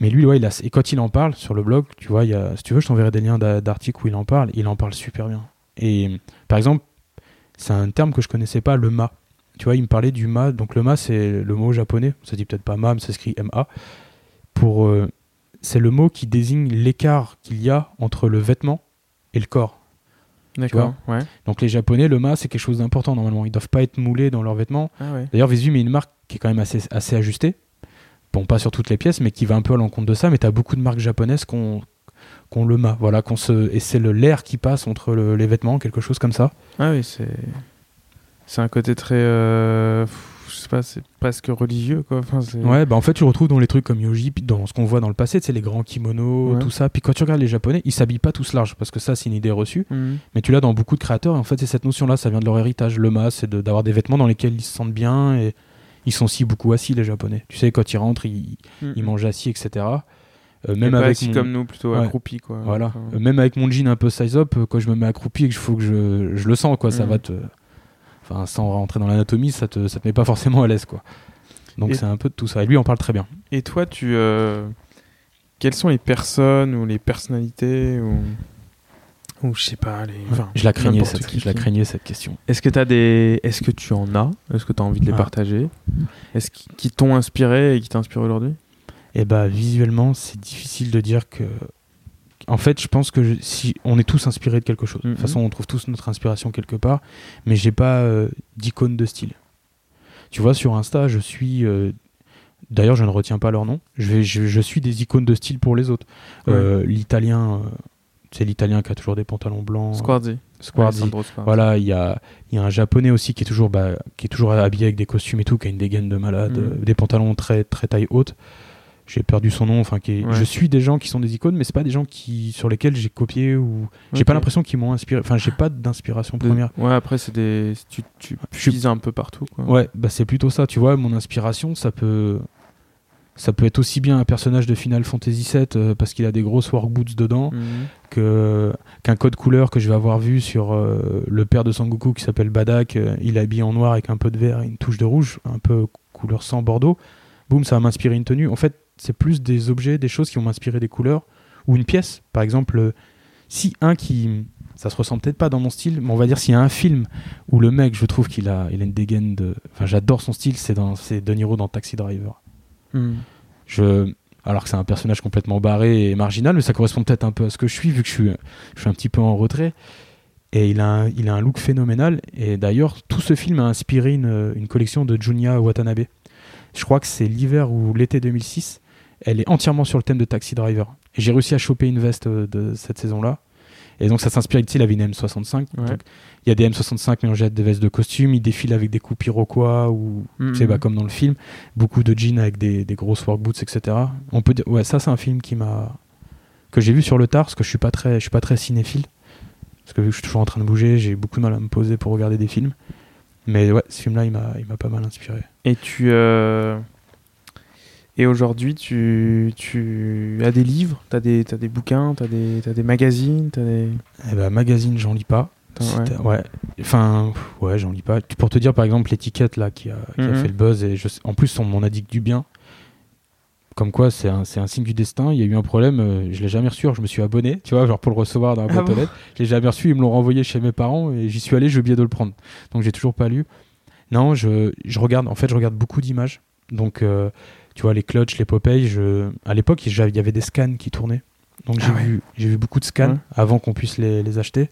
mais lui, ouais, il a, et quand il en parle sur le blog, tu vois, il y a, si tu veux, je t'enverrai des liens d'a- d'articles où il en parle. Il en parle super bien. Et par exemple, c'est un terme que je connaissais pas, le ma. Tu vois, il me parlait du ma. Donc le ma, c'est le mot japonais. Ça dit peut-être pas ma, mais ça s'écrit ma. Pour, euh, c'est le mot qui désigne l'écart qu'il y a entre le vêtement et le corps. D'accord, ouais. Donc les japonais, le ma, c'est quelque chose d'important normalement. Ils doivent pas être moulés dans leurs vêtements. Ah ouais. D'ailleurs, Visu est une marque qui est quand même assez, assez ajustée. Bon, pas sur toutes les pièces, mais qui va un peu à l'encontre de ça. Mais tu as beaucoup de marques japonaises qui ont, qui ont le mât. Voilà, qu'on se... Et c'est le l'air qui passe entre le- les vêtements, quelque chose comme ça. Ah oui, c'est c'est un côté très euh, je sais pas, c'est presque religieux quoi. Enfin, Ouais, bah en fait, tu le retrouves dans les trucs comme puis dans ce qu'on voit dans le passé, c'est les grands kimonos, Ouais. tout ça. Puis quand tu regardes les japonais, ils s'habillent pas tous larges, parce que ça, c'est une idée reçue. Mhm. Mais tu l'as dans beaucoup de créateurs, et en fait, c'est cette notion-là, ça vient de leur héritage. Le mât, c'est de- d'avoir des vêtements dans lesquels ils se sentent bien, et ils sont aussi beaucoup assis, les japonais. Tu sais, quand ils rentrent, ils, Mhm. ils mangent assis, etc. Euh, même pas avec assis mon- comme nous, plutôt Ouais. accroupis quoi. Voilà. Enfin, Euh, Même avec mon jean un peu size up, quand je me mets accroupi et que je faut que je, je le sens, quoi, ça Mhm. va te. Enfin, sans rentrer dans l'anatomie, ça te, ça te met pas forcément à l'aise, quoi. Donc c'est un peu de tout ça. Et lui en parle très bien. Et toi, tu euh, quelles sont les personnes ou les personnalités ou ou je sais pas les enfin, je la craignais cette, qui je la craignais cette question. Est-ce que tu des est-ce que tu en as? Est-ce que tu as envie de les Ah. partager? Est-ce qui, t'ont inspiré et qui t'inspirent aujourd'hui? Et bah visuellement, c'est difficile de dire que. En fait, je pense que je- si on est tous inspirés de quelque chose. De toute façon, on trouve tous notre inspiration quelque part, mais j'ai pas euh, d'icône de style. Tu vois, sur Insta, je suis. euh, D'ailleurs, je ne retiens pas leur nom. Je, vais, je, je suis des icônes de style pour les autres. Euh, l'italien, c'est l'italien qui a toujours des pantalons blancs. Squardi. Squardi. Voilà, il y a, il y a un japonais aussi qui est toujours, bah, qui est toujours habillé avec des costumes et tout, qui a une dégaine de malade, euh, des pantalons très, très taille haute. J'ai perdu son nom. Enfin, qui est- Ouais. je suis des gens qui sont des icônes, mais c'est pas des gens qui sur lesquels j'ai copié ou j'ai pas l'impression qu'ils m'ont inspiré. Enfin, j'ai pas d'inspiration De- première. Ouais, après c'est des tu tu puises un peu partout quoi. Ouais, bah c'est plutôt ça. Tu vois, mon inspiration, ça peut, ça peut être aussi bien un personnage de Final Fantasy VII euh, parce qu'il a des grosses work boots dedans, Mhm. que qu'un code couleur que je vais avoir vu sur euh, le père de Sangoku qui s'appelle Badak. euh, il est habillé en noir avec un peu de vert et une touche de rouge, un peu couleur sang bordeaux. Boum, ça va m'inspirer une tenue. En fait, c'est plus des objets, des choses qui vont m'inspirer des couleurs ou une pièce. Par exemple, euh, si un qui ça se ressent peut-être pas dans mon style, mais on va dire s'il y a un film où le mec, je trouve qu'il a, il a une dégaine de, enfin, j'adore son style, c'est dans, c'est De Niro dans Taxi Driver. Mhm. Je, alors que c'est un personnage complètement barré et marginal, mais ça correspond peut-être un peu à ce que je suis, vu que je suis, je suis un petit peu en retrait. Et il a un, il a un look phénoménal. Et d'ailleurs, tout ce film a inspiré une, une collection de Junya Watanabe. Je crois que c'est l'hiver ou l'été 2006. Elle est entièrement sur le thème de Taxi Driver. Et j'ai réussi à choper une veste euh, de cette saison-là. Et donc ça s'inspire, il avait une M65. Ouais. Donc, il y a des M65 mélangés à des vestes de costume. Il défile avec des coups iroquois ou sais, bah, comme dans le film, beaucoup de jeans avec des, des grosses work boots, etc. On peut dire, ouais, ça c'est un film qui m'a que j'ai vu sur le tard, parce que je suis pas très, je suis pas très cinéphile, parce que vu que je suis toujours en train de bouger, j'ai beaucoup de mal à me poser pour regarder des films. Mais ouais, ce film-là, il m'a, il m'a pas mal inspiré. Et tu euh, et aujourd'hui tu tu as des livres, t'as des t'as des bouquins, t'as des t'as des magazines, t'as des Eh ben, magazine, j'en lis pas. Ouais. Enfin, ouais, j'en lis pas. Pour te dire, par exemple, l'étiquette là qui a, qui a Mhm. fait le buzz et je en plus, on m'en a dit que du bien. Comme quoi, c'est un, un signe du destin. Il y a eu un problème, euh, je l'ai jamais reçu. alors je me suis abonné, tu vois, genre pour le recevoir dans la Ah boîte aux bon lettres. Je l'ai jamais reçu. Ils me l'ont renvoyé chez mes parents et j'y suis allé. J'ai oublié de le prendre. Donc j'ai toujours pas lu. Non, je, je regarde. En fait, je regarde beaucoup d'images. Donc, euh, Tu vois, les clutch, les Popeye, je... à l'époque, il y avait des scans qui tournaient. Donc j'ai Ah ouais. vu, j'ai vu beaucoup de scans Ouais. avant qu'on puisse les, les acheter.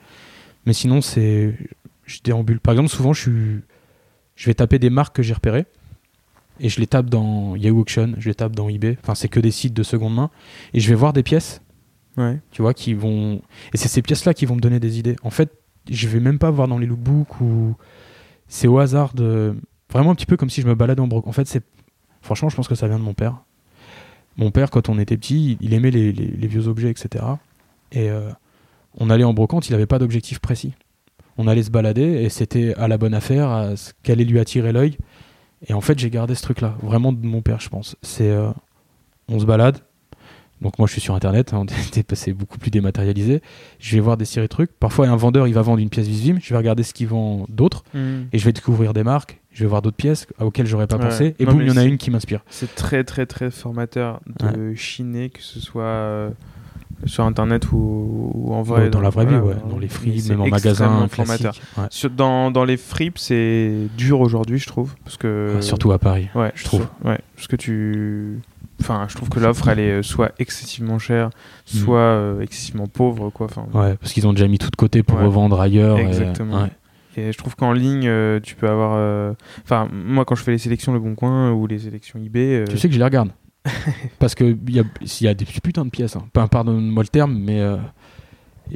Mais sinon, c'est. Je déambule. Par exemple, souvent, je, suis... je vais taper des marques que j'ai repérées. Et je les tape dans Yahoo Auction, je les tape dans eBay. Enfin, c'est que des sites de seconde main. Et je vais voir des pièces, Ouais. tu vois, qui vont. Et c'est ces pièces-là qui vont me donner des idées. En fait, je vais même pas voir dans les lookbooks ou. C'est au hasard de. Vraiment un petit peu comme si je me baladais en broc. En fait, c'est. Franchement, je pense que ça vient de mon père. Mon père, quand on était petit, il aimait les, les- les vieux objets, etc. Et euh, on allait en brocante, il n'avait pas d'objectif précis. On allait se balader et c'était à la bonne affaire, à ce qu'allait lui attirer l'œil. Et en fait, j'ai gardé ce truc-là, vraiment de mon père, je pense. C'est, euh, on se balade. Donc moi, je suis sur Internet, hein, c'est beaucoup plus dématérialisé. Je vais voir des séries de trucs. Parfois, un vendeur, il va vendre une pièce Visvim. Je vais regarder ce qu'il vend d'autres Mm. et je vais découvrir des marques. Je vais voir d'autres pièces auxquelles j'aurais pas Ouais. pensé. Et Non, boum, il y en a une qui m'inspire. C'est très très très formateur de chiner, que ce soit euh, sur internet ou, ou en vrai. dans la vraie vie, ouais. Dans les fripes, même en magasin, formateur. Ouais. Sur- dans, dans les fripes, c'est dur aujourd'hui, je trouve. Parce que, Ouais, Surtout à Paris. ouais, je trouve. Ouais, parce que tu. Enfin, je trouve que l'offre, elle est euh, soit excessivement chère, Mm. soit euh, excessivement pauvre, quoi. Enfin, Ouais, parce qu'ils ont déjà mis tout de côté pour Ouais. revendre ailleurs. et- Exactement. ouais. Et je trouve qu'en ligne, euh, tu peux avoir. euh, Enfin, moi, quand je fais les sélections Le Bon Coin ou les sélections eBay. euh, Tu sais que je les regarde. Parce que il y a, y a des putains de pièces. Hein. Pardonne-moi le terme, mais euh,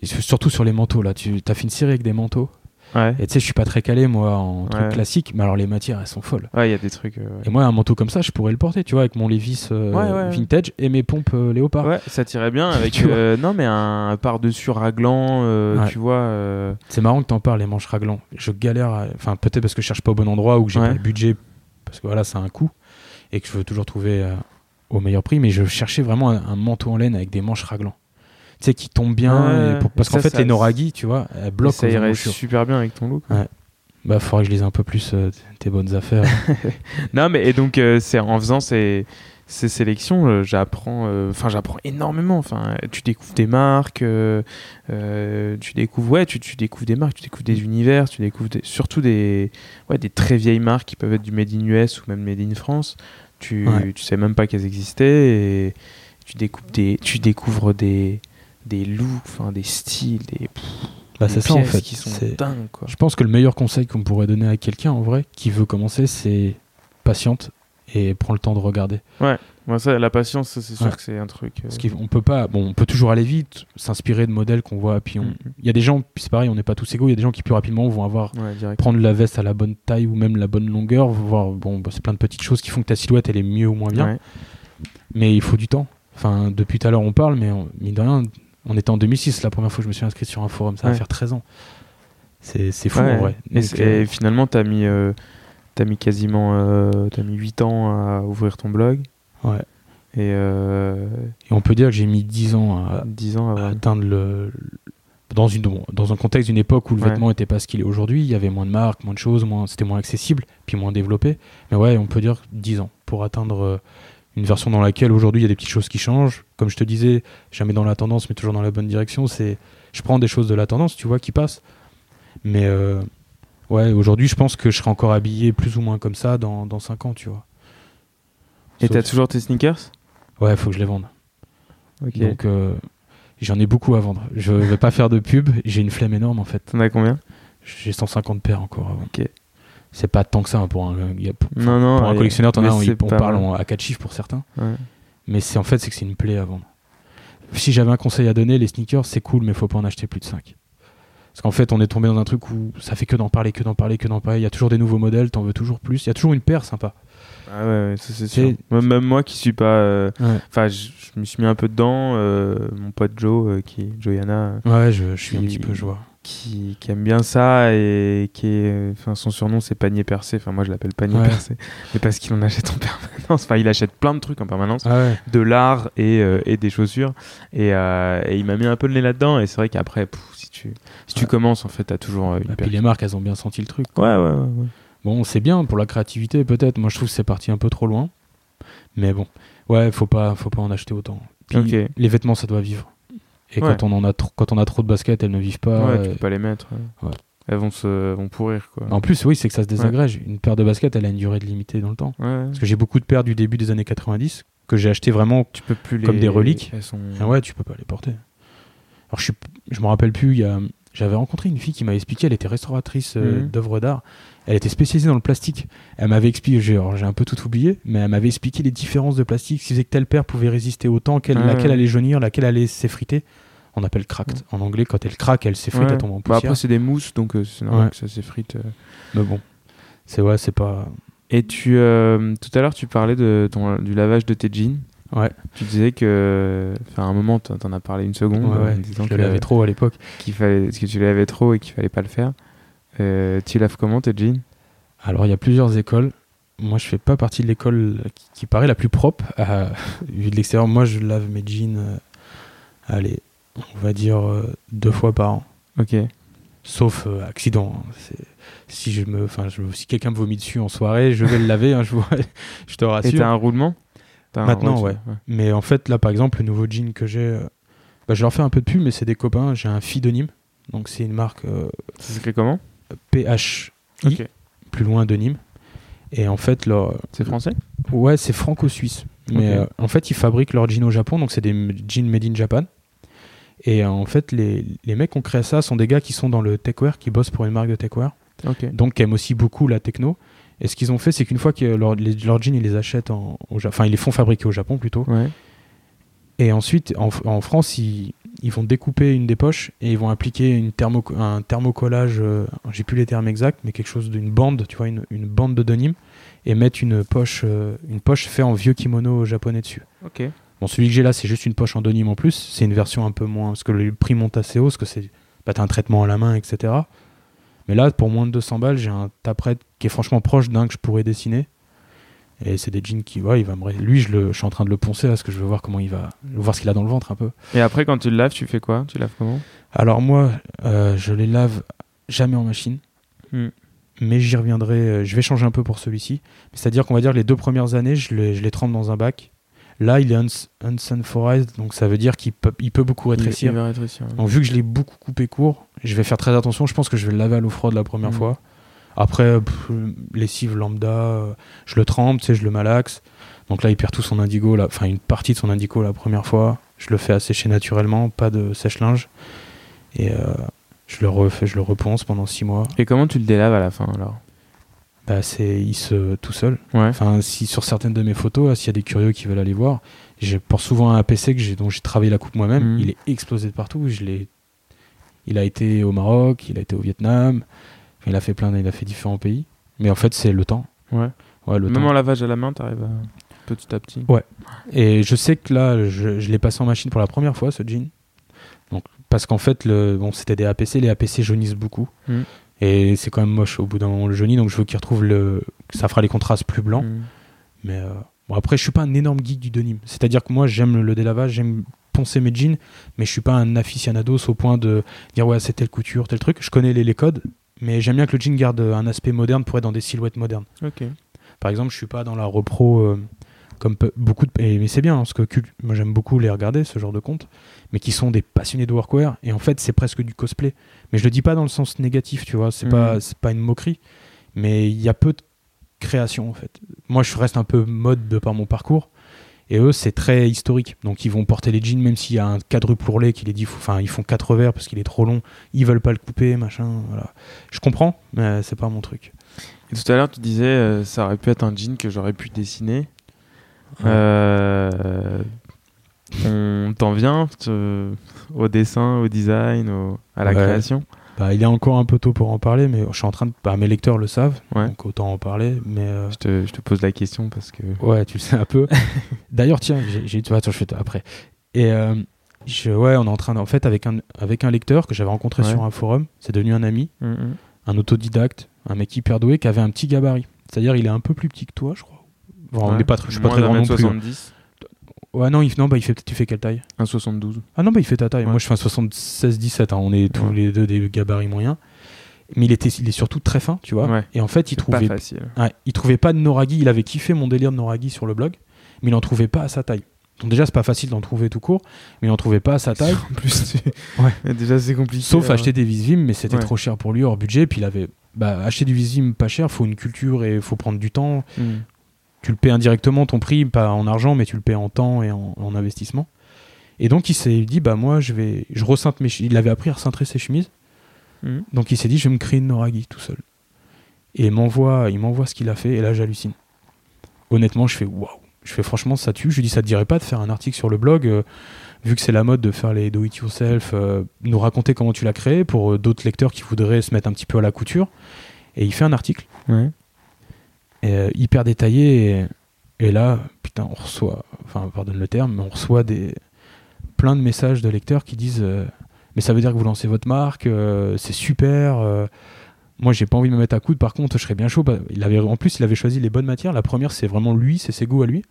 et surtout sur les manteaux. Là, tu as fait une série avec des manteaux. Ouais, Et tu sais, je suis pas très calé moi en trucs Ouais. classiques, mais alors les matières elles sont folles. ouais, il y a des trucs. euh, Et moi, un manteau comme ça, je pourrais le porter, tu vois, avec mon Levis euh, vintage et mes pompes euh, léopard. Ouais, ça tirait bien avec Tu vois. non mais un par-dessus raglant, Ouais. tu vois. C'est marrant que t'en parles, les manches raglants. Je galère, à- enfin peut-être parce que je cherche pas au bon endroit ou que j'ai pas le budget, parce que voilà, c'est un coût et que je veux toujours trouver au meilleur prix. Mais je cherchais vraiment un, un manteau en laine avec des manches raglants. Tu sais, qui tombent bien. Ouais, et pour- parce qu'en fait, ça- les Noragi, tu vois, elles bloquent ça irait super bien avec ton look. Bah, faudrait que je lise un peu plus euh, tes bonnes affaires. Non mais et donc euh, c'est en faisant ces ces sélections, euh, j'apprends, enfin j'apprends énormément. Enfin, tu découvres des marques, tu découvres, ouais, tu, tu découvres des marques, tu découvres des univers, tu découvres des- surtout des, ouais, des très vieilles marques qui peuvent être du made in US ou même made in France. Tu, Ouais. tu sais même pas qu'elles existaient et tu découvres des, tu découvres des, des looks, enfin des styles, des, bah, des c'est ça en pièces fait. qui sont C'est- dingues quoi. Je pense que le meilleur conseil qu'on pourrait donner à quelqu'un en vrai qui veut commencer, c'est patiente et prends le temps de regarder. Moi ça, la patience, ça, c'est sûr Ouais. que c'est un truc. euh, Parce qu'on peut pas, bon, on peut toujours aller vite, s'inspirer de modèles qu'on voit, puis Mm. il y a des gens, puis c'est pareil, on n'est pas tous égaux, il y a des gens qui plus rapidement vont avoir ouais, prendre la veste à la bonne taille ou même la bonne longueur, voir, bon, bah, c'est plein de petites choses qui font que ta silhouette elle est mieux ou moins bien, Ouais. mais il faut du temps. Enfin, depuis tout à l'heure on parle, mais on, mine de rien, on était en 2006, la première fois que je me suis inscrit sur un forum, ça va faire 13 ans. C'est fou Ouais. en vrai. Et, Donc, c'est- euh, et finalement, t'as mis, euh, mis quasiment euh, mis 8 ans à ouvrir ton blog. ouais. Et euh, Et on peut dire que j'ai mis 10 ans à, 10 ans à à atteindre le. Dans, une, dans un contexte d'une époque où le Ouais. vêtement n'était pas ce qu'il est aujourd'hui, il y avait moins de marques, moins de choses, moins, c'était moins accessible, puis moins développé. Mais ouais, on peut dire 10 ans pour atteindre une version dans laquelle aujourd'hui il y a des petites choses qui changent. Comme je te disais, jamais dans la tendance, mais toujours dans la bonne direction. C'est, je prends des choses de la tendance, tu vois, qui passent. Mais euh, ouais, aujourd'hui, je pense que je serai encore habillé plus ou moins comme ça dans, dans 5 ans, tu vois. Et Sauf- t'as toujours tes sneakers? Ouais, faut que je les vende. Donc euh, j'en ai beaucoup à vendre. Je vais pas faire de pub, j'ai une flemme énorme en fait. T'en as combien? J'ai 150 paires encore. Ok. C'est pas tant que ça hein, pour un, il y a- pour, Non, non. pour un et- collectionneur, t'en mais as, on, on parle en- à 4 chiffres pour certains. Ouais. Mais c'est en fait c'est que c'est une plaie à vendre. Si j'avais un conseil à donner, les sneakers c'est cool, mais faut pas en acheter plus de 5. Parce qu'en fait, on est tombé dans un truc où ça fait que d'en parler, que d'en parler, que d'en parler. Il y a toujours des nouveaux modèles, t'en veux toujours plus. Il y a toujours une paire sympa. Ah ouais, ouais, ça c'est C'est- sûr. Moi, Même moi qui suis pas. euh, Ouais, Enfin, je, me suis mis un peu dedans. euh, mon pote Joe, euh, qui Joyana, ouais je, je suis un petit peu, vois. Qui, qui aime bien ça et qui est. Enfin, son surnom c'est panier percé. Enfin, moi je l'appelle panier Ouais. percé. Mais parce qu'il en achète en permanence. Enfin, il achète plein de trucs en permanence. Ah ouais. de l'art et, euh, et des chaussures. Et, euh, et il m'a mis un peu le nez là-dedans. Et c'est vrai qu'après, si tu, si tu commences, en fait, t'as toujours euh, une Et paire. puis les marques, elles ont bien senti le truc. Ouais, ouais, ouais. ouais. Bon, c'est bien pour la créativité, peut-être. Moi, je trouve que c'est parti un peu trop loin. Mais bon, ouais, faut pas, faut pas en acheter autant. Puis les vêtements, ça doit vivre. Et Ouais. quand on en a trop, quand on a trop de baskets, elles ne vivent pas. ouais, tu euh, peux pas les mettre. ouais. Elles vont se vont pourrir quoi. En plus, oui, c'est que ça se désagrège. Une paire de baskets, elle a une durée limitée dans le temps. Parce que j'ai beaucoup de paires du début des années 90 que j'ai acheté vraiment Tu peux plus les Comme des reliques. Elles sont... Ah ouais, tu peux pas les porter. Alors je suis, je me rappelle plus. Il y a, j'avais rencontré une fille qui m'a expliqué. Elle était restauratrice euh, Mhm. d'œuvres d'art. Elle était spécialisée dans le plastique. Elle m'avait expliqué. J'ai, un peu tout oublié, mais elle m'avait expliqué les différences de plastique. Ce qui faisait que telle paire pouvait résister au temps, quelle, Ah laquelle allait jaunir, laquelle allait s'effriter. On appelle cracked en anglais. Quand elle craque, elle s'effrite, elle tombe en Bah, poussière. après c'est des mousses donc euh, c'est normal que ça s'effrite. euh. mais bon, c'est ouais, c'est pas. Et tu euh, tout à l'heure tu parlais de ton du lavage de tes jeans. Ouais. Tu disais que enfin à un moment t'en as parlé une seconde Ouais, ouais, en disant je que le lavais trop à l'époque. qu'il fallait que tu lavais trop et qu'il fallait pas le faire. Euh, tu laves comment tes jeans? Alors, il y a plusieurs écoles. Moi, je fais pas partie de l'école qui, qui paraît la plus propre. euh, vu de l'extérieur, moi, je lave mes jeans, euh, allez, on va dire deux fois par an. Ok. Sauf euh, accident. hein. Si, je me, enfin, je- si quelqu'un me vomit dessus en soirée, je vais le laver, hein, je, vous- je te Et rassure. t'as un roulement? Maintenant, ouais. Mais en fait, là, par exemple, le nouveau jean que j'ai, euh, bah, je leur fais un peu de pub, mais c'est des copains. J'ai un Fidenim. Donc, c'est une marque euh, Ça s'écrit comment? PH, Ok. plus loin de Nîmes. Et en fait, leur, C'est français? Ouais, c'est franco-suisse. Mais euh, en fait, ils fabriquent leurs jeans au Japon, donc c'est des jeans made in Japan. Et euh, en fait, les, les mecs qui ont créé ça sont des gars qui sont dans le techwear, qui bossent pour une marque de techwear, donc qui aiment aussi beaucoup la techno. Et ce qu'ils ont fait, c'est qu'une fois que leur- les- leurs jeans, ils les achètent en, au enfin, ils les font fabriquer au Japon plutôt. Ouais. Et ensuite, en, en France, ils, ils vont découper une des poches et ils vont appliquer une thermo, un thermocollage, euh, j'ai plus les termes exacts, mais quelque chose d'une bande, tu vois, une, une bande de denim, et mettre une poche, euh, une poche faite en vieux kimono japonais dessus. Ok. Bon, celui que j'ai là, c'est juste une poche en denim en plus. C'est une version un peu moins. Parce que le prix monte assez haut, parce que c'est. Bah, t'as un traitement à la main, etc. Mais là, pour moins de 200 balles, j'ai un taprette qui est franchement proche d'un que je pourrais dessiner. Et c'est des jeans qui. Ouais, il va me. Lui, je, le, je suis en train de le poncer parce que je veux voir comment il va. voir ce qu'il a dans le ventre un peu. Et après, quand tu le laves, tu fais quoi? Tu laves comment? Alors, moi, euh, je les lave jamais en machine. Hmm. Mais j'y reviendrai. euh, Je vais changer un peu pour celui-ci. C'est-à-dire qu'on va dire les deux premières années, je les, je les trempe dans un bac. Là, il est uns, unsunforized, donc ça veut dire qu'il peut, il peut beaucoup rétrécir. Il va rétrécir. Donc, vu que je l'ai beaucoup coupé court, je vais faire très attention. Je pense que je vais le laver à l'eau froide la première Mm. fois. Après, pff, lessive lambda, euh, je le trempe, tu sais, je le malaxe. Donc là, il perd tout son indigo, enfin une partie de son indigo la première fois. Je le fais assécher naturellement, pas de sèche-linge. Et euh, je, le refais, je le reponce pendant 6 mois. Et comment tu le délaves à la fin alors? Bah, c'est, il se tout seul. Ouais. Enfin, si sur certaines de mes photos, s'il y a des curieux qui veulent aller voir, je porte souvent un APC que j'ai, dont j'ai travaillé la coupe moi-même. Mhm. Il est explosé de partout. Je l'ai, il a été au Maroc, il a été au Vietnam. Il a fait plein, il a fait différents pays. Mais en fait, c'est le temps. Ouais. Ouais, le Même temps. en lavage à la main, t'arrives à... petit à petit. Ouais. Et je sais que là, je, je l'ai passé en machine pour la première fois, ce jean. Donc, parce qu'en fait, le, bon, c'était des APC. Les APC jaunissent beaucoup. Mhm. Et c'est quand même moche au bout d'un moment le. Donc, je veux qu'il retrouve le. Ça fera les contrastes plus blancs. Mm. Mais euh, bon, après, je suis pas un énorme geek du denim. C'est-à-dire que moi, j'aime le délavage, j'aime poncer mes jeans, mais je suis pas un aficionados au point de dire ouais, c'est telle couture, tel truc. Je connais les, les codes, mais j'aime bien que le jean garde un aspect moderne pour être dans des silhouettes modernes. Par exemple, je suis pas dans la repro euh, comme beaucoup de. et- mais c'est bien, hein, parce que moi j'aime beaucoup les regarder, ce genre de comptes, mais qui sont des passionnés de workwear, et en fait, c'est presque du cosplay. Mais je le dis pas dans le sens négatif, tu vois, c'est Mhm. pas, pas une moquerie, mais il y a peu de création en fait. Moi, je reste un peu mode de par mon parcours. Et eux, c'est très historique. Donc, ils vont porter les jeans, même s'il y a un quadruple ourlet qui les dit, enfin, ils font quatre verres parce qu'il est trop long. Ils veulent pas le couper, machin. Voilà. Je comprends, mais c'est pas mon truc. Et tout à l'heure, tu disais, euh, ça aurait pu être un jean que j'aurais pu dessiner. Ouais. Euh, on t'en vient au dessin, au design, au- à la Ouais. création? Bah, il est encore un peu tôt pour en parler, mais je suis en train de. Bah, mes lecteurs le savent, Ouais. donc autant en parler. Mais euh, je te, je te pose la question parce que. ouais, tu le sais un peu. D'ailleurs, tiens, j'ai, vois, attends, je fais après. Et euh, je, ouais, on est en train, en fait, avec un, avec un lecteur que j'avais rencontré Ouais. sur un forum, c'est devenu un ami, Mm, mm. un autodidacte, un mec hyper doué qui avait un petit gabarit. C'est-à-dire, il est un peu plus petit que toi, je crois. Bon, on Ouais. pas, je suis pas très grand non plus. Hein. 70, Ouais, non, il, non, bah, il fait, tu fais quelle taille? 1,72. Ah non, bah, il fait ta taille. Ouais. Moi, je fais un 76-17. hein. On est tous Ouais. les deux des gabarits moyens. Mais il, était, il est surtout très fin, tu vois. Ouais. Et en fait, il pas trouvait facile. Ouais, il trouvait pas de Noragi, il avait kiffé mon délire de Noragi sur le blog, mais il en trouvait pas à sa taille. Donc déjà, c'est pas facile d'en trouver tout court, mais il n'en trouvait pas à sa taille. En plus, Ouais. déjà c'est compliqué. Sauf alors. acheter des Visvim, mais c'était trop cher pour lui, hors budget. Puis il avait bah, acheter du Visvim pas cher, faut une culture et faut prendre du temps. Mm. Tu le paies indirectement ton prix, pas en argent, mais tu le paies en temps et en, en investissement. Et donc il s'est dit bah moi je vais, je mes, chi- il avait appris à recintrer ses chemises. Mm. Donc il s'est dit je vais me créer une Noragi tout seul. Et il m'envoie, il m'envoie ce qu'il a fait et là j'hallucine. Honnêtement, je fais waouh. Je fais franchement ça tue. Je lui dis ça te dirait pas de faire un article sur le blog euh, vu que c'est la mode de faire les do it yourself, euh, nous raconter comment tu l'as créé pour euh, d'autres lecteurs qui voudraient se mettre un petit peu à la couture. Et il fait un article Ouais. Euh, hyper détaillé et, là putain on reçoit, enfin pardonne le terme, mais on reçoit des plein de messages de lecteurs qui disent euh, mais ça veut dire que vous lancez votre marque, euh, c'est super. moi, j'ai pas envie de me mettre à coude. Par contre, je serais bien chaud. Il avait, en plus, il avait choisi les bonnes matières. La première, c'est vraiment lui, c'est ses goûts à lui.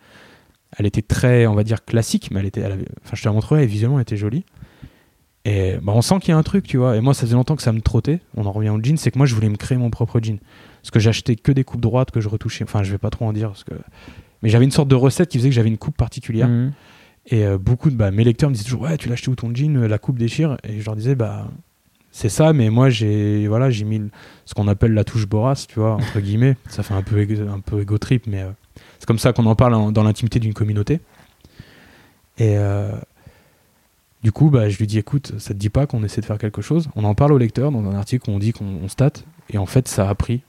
Elle était très, on va dire, classique, mais elle était, enfin, je te la montrerai, et visuellement, elle était jolie. Et bah, on sent qu'il y a un truc, tu vois. Et moi, ça faisait longtemps que ça me trottait. On en revient au jean, c'est que moi, je voulais me créer mon propre jean. Parce que j'achetais que des coupes droites que je retouchais. Enfin, je vais pas trop en dire. Parce que... Mais j'avais une sorte de recette qui faisait que j'avais une coupe particulière. Mm. Et euh, beaucoup de bah, mes lecteurs me disaient toujours Ouais, tu l'as acheté où ton jean euh, La coupe déchire. Et je leur disais Bah, c'est ça, mais moi, j'ai voilà, j'ai mis ce qu'on appelle la touche Boras, tu vois, entre guillemets. Ça fait un peu, un peu trip, mais euh, c'est comme ça qu'on en parle en- dans l'intimité d'une communauté. Et euh, du coup, bah, je lui dis Écoute, ça te dit pas qu'on essaie de faire quelque chose? On en parle au lecteur dans un article où on dit qu'on on stat. Et en fait, ça a pris.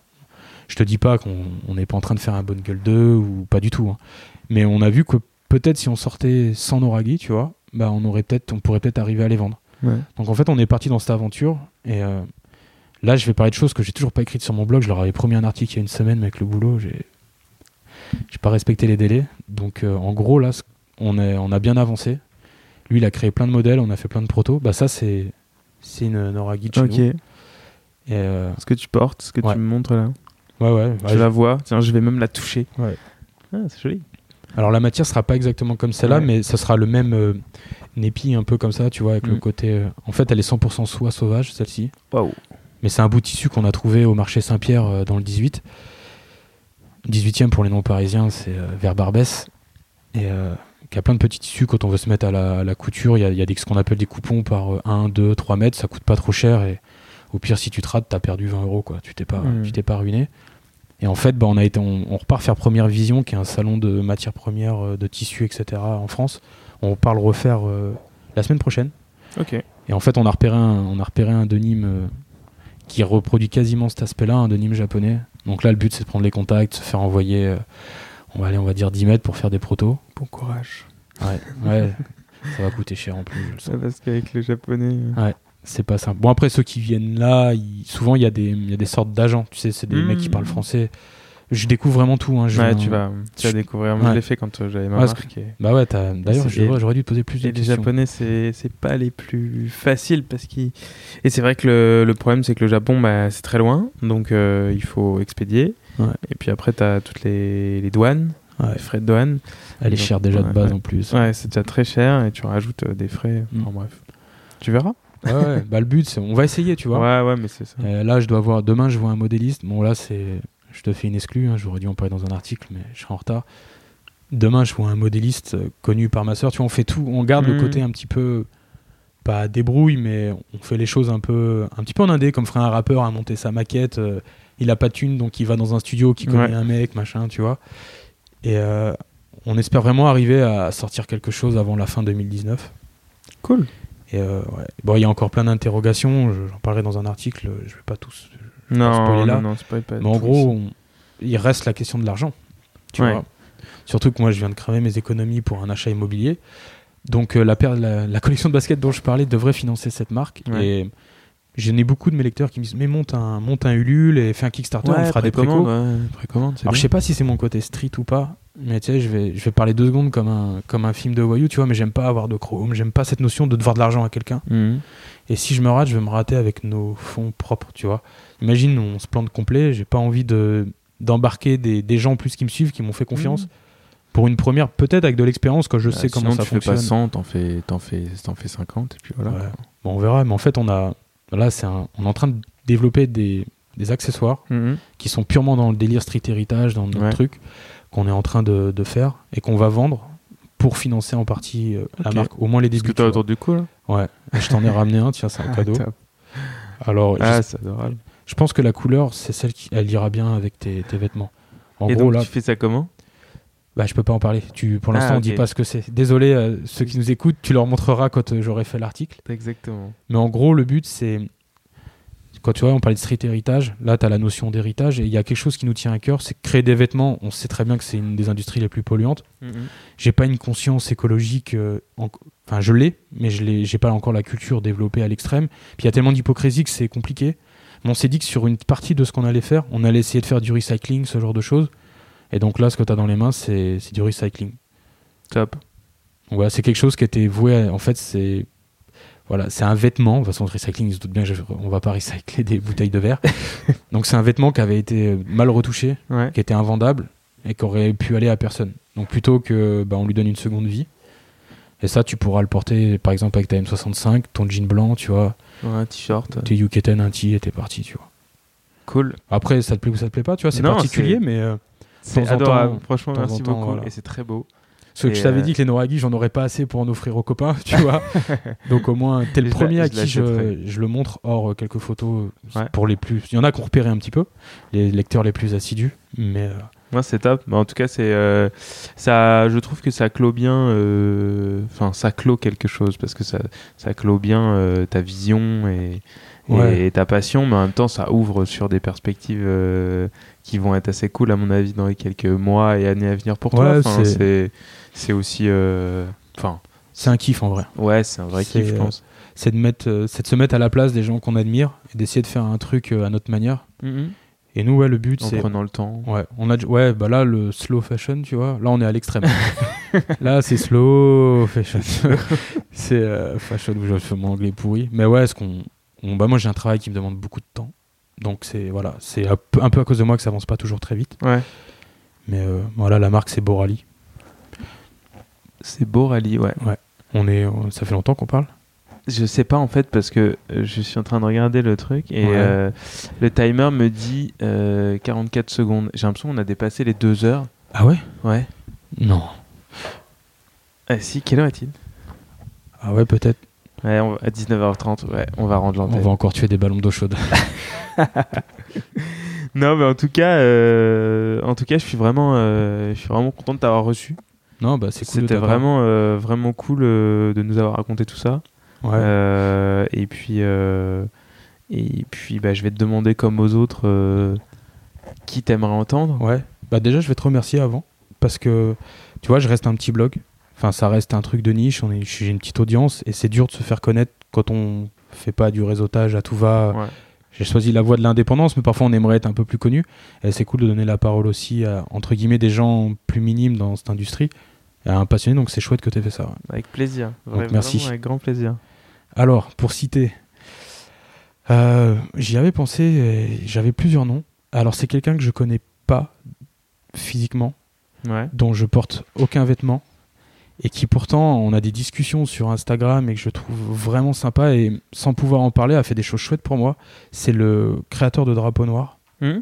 Je te dis pas qu'on on n'est pas en train de faire un bonne gueule 2 ou pas du tout. hein. Mais on a vu que peut-être si on sortait sans Noragi, tu vois, bah on aurait peut-être, on pourrait peut-être arriver à les vendre. Ouais. Donc en fait, on est parti dans cette aventure et euh, là, je vais parler de choses que j'ai toujours pas écrites sur mon blog. Je leur avais promis un article il y a une semaine, mais avec le boulot, j'ai, j'ai pas respecté les délais. Donc euh, en gros, là, on, est, on a bien avancé. Lui, il a créé plein de modèles, on a fait plein de protos. Bah ça, c'est, c'est une chez Ok. nous. Et, euh, Ce que tu portes, ce que Ouais. tu me montres là. Ouais, ouais. je ouais, la vois. Tiens, je vais même la toucher. Ouais. Ah, c'est joli. Alors la matière sera pas exactement comme celle-là, Ouais. mais ça sera le même euh, népi un peu comme ça, tu vois, avec le Mm. côté. euh, En fait, elle est 100% soie sauvage celle-ci, Waouh. mais c'est un bout de tissu qu'on a trouvé au marché Saint-Pierre euh, dans le 18. 18e pour les non-parisiens, c'est euh, vers Barbès, et euh, qui a plein de petits tissus quand on veut se mettre à la, à la couture. Il y a, il y a des, ce qu'on appelle des coupons par euh, 1, 2, 3 mètres, ça coûte pas trop cher, et au pire, si tu te rates, t'as perdu 20 euros, quoi. Tu t'es pas, Mm. tu t'es pas ruiné. Et en fait, bah, on, a été, on, on repart faire Première Vision, qui est un salon de matières premières, euh, de tissus, etc. en France. On part le refaire euh, la semaine prochaine. Ok. Et en fait, on a repéré un, on a repéré un denim euh, qui reproduit quasiment cet aspect-là, un denim japonais. Donc là, le but, c'est de prendre les contacts, se faire envoyer, euh, on va aller, on va dire 10 mètres pour faire des protos. Bon courage. Ouais, ouais. ça va coûter cher en plus. je le sens. parce qu'avec le japonais. euh, C'est pas simple. Bon, après, ceux qui viennent là, ils- souvent, il y, a des- y a des sortes d'agents. Tu sais, c'est des mecs qui parlent français. Je découvre vraiment tout. Hein. Je Ouais, tu vas, tu vas découvrir. Moi, Ouais. je l'ai fait quand euh, j'avais ma Ouais, marque. et- Bah ouais, d'ailleurs, j'aurais dû te poser plus de Et les questions. japonais, c'est pas les plus faciles parce qu'ils. Et c'est vrai que le, le problème, c'est que le Japon, bah, c'est très loin, donc euh, il faut expédier. Et puis après, t'as toutes les, les douanes, Ouais. les frais de douane. Elle est chère déjà de base ouais. en plus. Ouais, c'est déjà très cher et tu rajoutes euh, des frais. Mm. Enfin, bref. Tu verras Ouais, ouais. Bah, le but, c'est on va essayer, tu vois. Ouais, ouais, mais c'est ça. Euh, là, je dois voir. Demain, je vois un modéliste. Bon, là, c'est. Je te fais une exclue. hein, J'aurais dû en parler dans un article, mais je serai en retard. Demain, je vois un modéliste euh, connu par ma soeur. Tu vois, on fait tout. On garde le Mhm. côté un petit peu. Pas débrouille, mais on fait les choses un peu. Un petit peu en indé, comme ferait un rappeur à monter sa maquette. euh, il a pas de thune, donc il va dans un studio qui connaît Ouais. un mec, machin, tu vois. Et euh, on espère vraiment arriver à sortir quelque chose avant la fin 2019. Cool. Et euh, ouais. Bon, il y a encore plein d'interrogations. je- J'en parlerai dans un article. Je vais pas tous Non, spoiler là. non, non, spoil pas. mais en gros, on- il reste la question de l'argent. Tu Ouais. vois Surtout que moi, je viens de cramer mes économies pour un achat immobilier. Donc, euh, la, la, la collection de baskets dont je parlais devrait financer cette marque. Ouais. Et j'en ai beaucoup de mes lecteurs qui me disent Mais monte un, monte un Ulule et fais un Kickstarter, on Ouais, fera des précommande, précos. ouais, Alors, je bien. sais pas si c'est mon côté street ou pas. Mais tu sais, je vais, je vais parler deux secondes comme un, comme un film de voyou, tu vois. Mais j'aime pas avoir de chrome. J'aime pas cette notion de devoir de l'argent à quelqu'un. Mhm. Et si je me rate, je vais me rater avec nos fonds propres, tu vois. Imagine, on se plante complet, j'ai pas envie de d'embarquer des, des gens en plus qui me suivent, qui m'ont fait confiance. Pour une première, peut-être avec de l'expérience, quand je Bah, sais comment ça tu fais pas 100, t'en fais, t'en fais, t'en fais 50, et puis voilà. Ouais. Bon, on verra, mais en fait, on a là, c'est on est en train de développer des, des accessoires Mhm. qui sont purement dans le délire street héritage, dans notre Ouais. truc, qu'on est en train de, de faire et qu'on va vendre pour financer en partie euh, la marque, au moins les Est-ce débuts. que t'as tu autour du cou là. Ouais, je t'en ai ramené un, tiens, c'est un cadeau. Alors, je- Ah, c'est adorable. je pense que la couleur, c'est celle qui elle ira bien avec tes, tes vêtements. En Et gros, donc, là, tu fais ça comment? Bah, je peux pas en parler. Tu, pour l'instant, Ah, on dit pas ce que c'est. Désolé, euh, ceux qui nous écoutent, tu leur montreras quand euh, j'aurai fait l'article. Exactement. Mais en gros, le but, c'est. Quand tu vois, on parlait de street héritage, là, tu as la notion d'héritage, et il y a quelque chose qui nous tient à cœur, c'est créer des vêtements. On sait très bien que c'est une des industries les plus polluantes. J'ai pas une conscience écologique, euh, en- enfin, je l'ai, mais je j'ai pas encore la culture développée à l'extrême. Puis il y a tellement d'hypocrisie que c'est compliqué. Mais on s'est dit que sur une partie de ce qu'on allait faire, on allait essayer de faire du recycling, ce genre de choses. Et donc là, ce que tu as dans les mains, c'est, du recycling. Top. Voilà, c'est quelque chose qui était voué. à- en fait, c'est voilà, c'est un vêtement. De toute façon, le recycling, ils se doutent bien que je- on va pas recycler des bouteilles de verre. Donc c'est un vêtement qui avait été mal retouché, Ouais. qui était invendable et qui aurait pu aller à personne. Donc plutôt que bah, on lui donne une seconde vie. Et ça, tu pourras le porter, par exemple, avec ta M65, ton jean blanc, tu vois, Ouais, un t-shirt. tes UK10, un tee, et t'es parti, tu vois. Cool. Après, ça te plaît ou ça te plaît pas, tu vois, c'est particulier, mais euh, C'est adorable. temps- Franchement, merci temps, beaucoup. voilà. Et c'est très beau. Parce que je t'avais euh, dit que les Noraghi, j'en aurais pas assez pour en offrir aux copains, tu vois. Donc au moins, t'es le premier à qui je, je le montre, hors euh, quelques photos euh, Ouais. pour les plus. Il y en a qui ont repéré un petit peu, les lecteurs les plus assidus. Mais euh, Moi, c'est top. Mais en tout cas, c'est euh, ça. Je trouve que ça clôt bien. euh, Enfin, ça clôt quelque chose parce que ça, ça clôt bien ta vision et, Ouais. ta passion, mais en même temps, ça ouvre sur des perspectives qui vont être assez cool à mon avis dans les quelques mois et années à venir pour toi. Ouais, Enfin, c'est- c'est aussi. euh, Enfin, c'est un kiff en vrai. ouais, c'est un vrai kiff, je euh, pense. C'est de, mettre, euh, c'est de se mettre à la place des gens qu'on admire et d'essayer de faire un truc euh, à notre manière. Et nous, ouais, le but, En c'est. prenant le temps. Ouais, on a, ouais, bah là, le slow fashion, tu vois, là, on est à l'extrême. là, c'est slow fashion. c'est euh, fashion où je fais mon anglais pourri. Mais ouais, ce qu'on, on- bah moi, j'ai un travail qui me demande beaucoup de temps. Donc, c'est voilà, c'est un peu, un peu à cause de moi que ça avance pas toujours très vite. Ouais. Mais euh, voilà, la marque, c'est Borali. C'est beau, Rally, ouais. On est, on- ça fait longtemps qu'on parle. Je sais pas en fait parce que euh, je suis en train de regarder le truc et Ouais. euh, le timer me dit euh, 44 secondes. J'ai l'impression qu'on a dépassé les 2 heures. Ah ouais? Ouais. Non. Ah si, quelle heure est-il? Ah ouais, peut-être. Ouais, on à 19h30, ouais, on va rendre On l'antenne. va encore tuer des ballons d'eau chaude. Non, mais en tout cas, euh, en tout cas, je suis vraiment, euh, je suis vraiment content de t'avoir reçu. Non, bah c'est cool. de C'était vraiment, euh, vraiment cool euh, de nous avoir raconté tout ça. Ouais. Euh, et puis, et puis, bah, je vais te demander comme aux autres qui t'aimerais entendre. Ouais. Bah déjà, je vais te remercier avant parce que tu vois, je reste un petit blog. Enfin, ça reste un truc de niche. On est, j'ai une petite audience et c'est dur de se faire connaître quand on fait pas du réseautage à tout va. Ouais. J'ai choisi la voie de l'indépendance, mais parfois on aimerait être un peu plus connu. Et c'est cool de donner la parole aussi à entre guillemets des gens plus minimes dans cette industrie, à un passionné. Donc c'est chouette que tu aies fait ça. ouais. Avec plaisir. Donc, Vraiment, merci. Avec grand plaisir. Alors, pour citer, euh, j'y avais pensé, j'avais plusieurs noms. Alors, c'est quelqu'un que je connais pas physiquement, Ouais. dont je porte aucun vêtement, et qui pourtant, on a des discussions sur Instagram et que je trouve vraiment sympa, et sans pouvoir en parler, a fait des choses chouettes pour moi. C'est le créateur de Drapeau Noir. Je-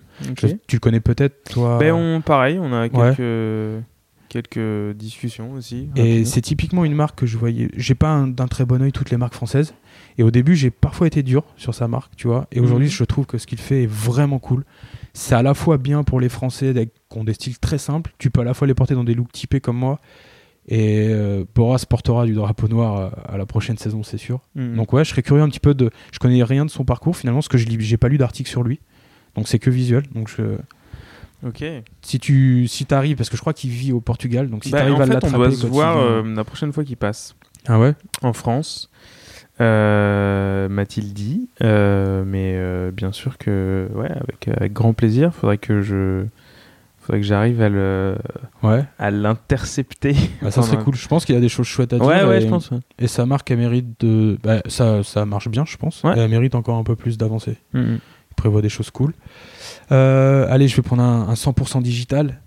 tu le connais peut-être, toi? Ben, on, pareil, on a Ouais. Quelques, discussions aussi. Et c'est typiquement une marque que je voyais. J'ai pas un- d'un très bon oeil toutes les marques françaises. Et au début, j'ai parfois été dur sur sa marque, tu vois. Et aujourd'hui, Mhm. je trouve que ce qu'il fait est vraiment cool. C'est à la fois bien pour les Français qui ont des styles très simples. Tu peux à la fois les porter dans des looks typés comme moi. Et euh, Boras portera du drapeau noir à, à la prochaine saison, c'est sûr. Mhm. Donc ouais, je serais curieux un petit peu de. Je connais rien de son parcours finalement, parce que je j'ai pas lu d'article sur lui. Donc c'est que visuel. Donc je... ok. si tu si t'arrives, parce que je crois qu'il vit au Portugal, donc si Bah, t'arrives en à fait, on l'attraper doit se voir euh, la prochaine fois qu'il passe Ah ouais? en France. Euh, m'a-t-il dit, Euh, mais euh, bien sûr que ouais, avec, avec grand plaisir. Faudrait que je, faudrait que j'arrive à le, Ouais. à l'intercepter. Bah, ça serait cool. Je pense qu'il y a des choses chouettes à dire. Ouais, ouais, et, je pense. ouais. Et sa marque, elle mérite de. bah, ça, ça marche bien, je pense. Elle mérite encore un peu plus d'avancer. Mhm. Il prévoit des choses cool. Euh, allez, je vais prendre un, un 100% digital.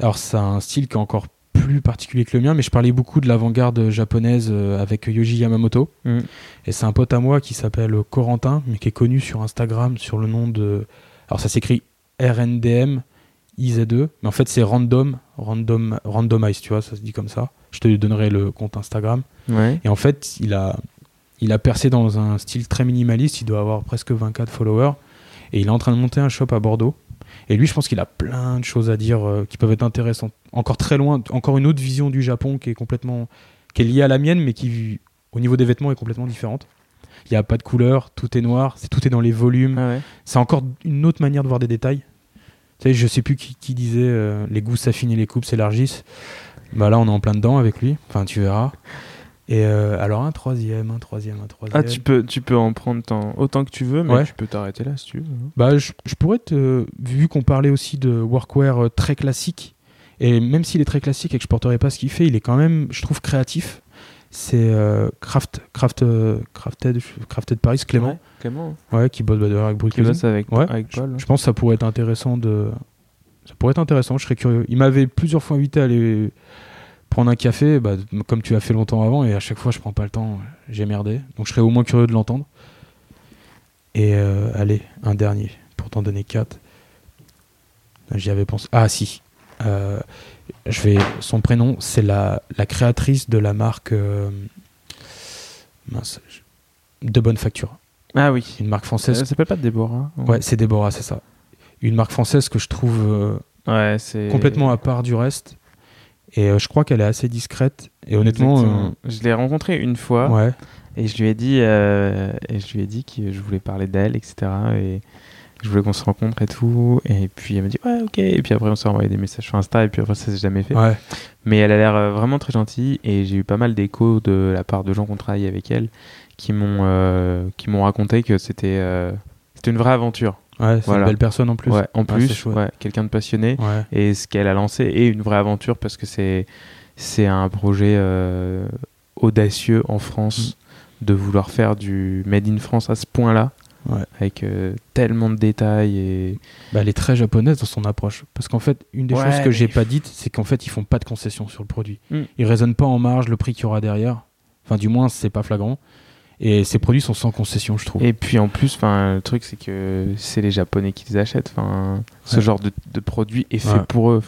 Alors, c'est un style qui est encore plus particulier que le mien, mais je parlais beaucoup de l'avant-garde japonaise euh, avec Yoji Yamamoto. Mhm. Et c'est un pote à moi qui s'appelle Corentin, mais qui est connu sur Instagram sur le nom de. Alors, ça s'écrit RNDM IZ2, mais en fait, c'est Random Random, Randomize, tu vois, ça se dit comme ça. Je te donnerai le compte Instagram. Ouais. Et en fait, il a, il a percé dans un style très minimaliste. Il doit avoir presque 24 followers. Et il est en train de monter un shop à Bordeaux. Et lui, je pense qu'il a plein de choses à dire euh, qui peuvent être intéressantes. Encore très loin, encore une autre vision du Japon qui est complètement, qui est liée à la mienne, mais qui, au niveau des vêtements, est complètement différente. Il n'y a pas de couleur, tout est noir, tout est dans les volumes. Ah ouais. C'est encore une autre manière de voir des détails. Tu sais, je sais plus qui, qui disait euh, les goûts s'affinent et les coupes s'élargissent. Bah là, on est en plein dedans avec lui. Enfin, tu verras. Et euh, alors un troisième, un troisième, un troisième. Ah, tu peux, tu peux en prendre tant- autant que tu veux, mais Ouais. tu peux t'arrêter là si tu veux. hein. Bah, je, je pourrais te. Vu qu'on parlait aussi de workwear euh, très classique, et même s'il est très classique et que je porterai pas ce qu'il fait, il est quand même, je trouve, créatif. C'est euh, Craft, Craft, euh, Crafted, Crafted Paris, Clément, Ouais, Clément. ouais, qui bosse bah, avec Brut Qui bosse avec, Ouais, avec je, Paul. je pense que ça pourrait être intéressant de. Ça pourrait être intéressant, je serais curieux. Il m'avait plusieurs fois invité à aller prendre un café, bah, comme tu as fait longtemps avant, et à chaque fois je prends pas le temps, j'ai merdé. Donc je serais au moins curieux de l'entendre. Et euh, allez, un dernier, pour t'en donner quatre. J'y avais pensé. Ah si. Euh, je vais. Son prénom, c'est la, la créatrice de la marque. euh, mince. De bonne facture. Ah oui. Une marque Ça française. s'appelle pas Déborah Ouais, c'est Déborah, c'est ça. Une marque française que je trouve euh, Ouais, complètement à part du reste. Et euh, je crois qu'elle est assez discrète. Et honnêtement, Exactement. Je l'ai rencontrée une euh, fois ouais, et je lui ai dit, euh, et je lui ai dit que je voulais parler d'elle, etc. Et je voulais qu'on se rencontre et tout. Et puis elle m'a dit, ouais, ok. Et puis après, on s'est envoyé des messages sur Insta et puis après, ça s'est jamais fait. ouais, Mais elle a l'air euh, vraiment très gentille et j'ai eu pas mal d'échos de la part de gens qui ont travaillé avec elle qui m'ont euh, qui m'ont raconté que c'était euh, c'était une vraie aventure. Ouais, c'est Voilà. une belle personne en plus. Ouais, en Ouais, plus, ouais, quelqu'un de passionné et ce qu'elle a lancé est une vraie aventure parce que c'est c'est un projet euh, audacieux en France Mm. de vouloir faire du made in France à ce point-là avec euh, tellement de détails et Bah, elle est très japonaise dans son approche. Parce qu'en fait, une des choses que j'ai pas dites, c'est qu'en fait, ils font pas de concessions sur le produit. Mm. Ils raisonnent pas en marge le prix qu'il y aura derrière. Enfin, du moins, c'est pas flagrant. Et ces produits sont sans concession, je trouve. Et puis en plus, enfin, le truc c'est que c'est les Japonais qui les achètent. Enfin, ce Ouais. genre de, de produit est fait Ouais. pour eux.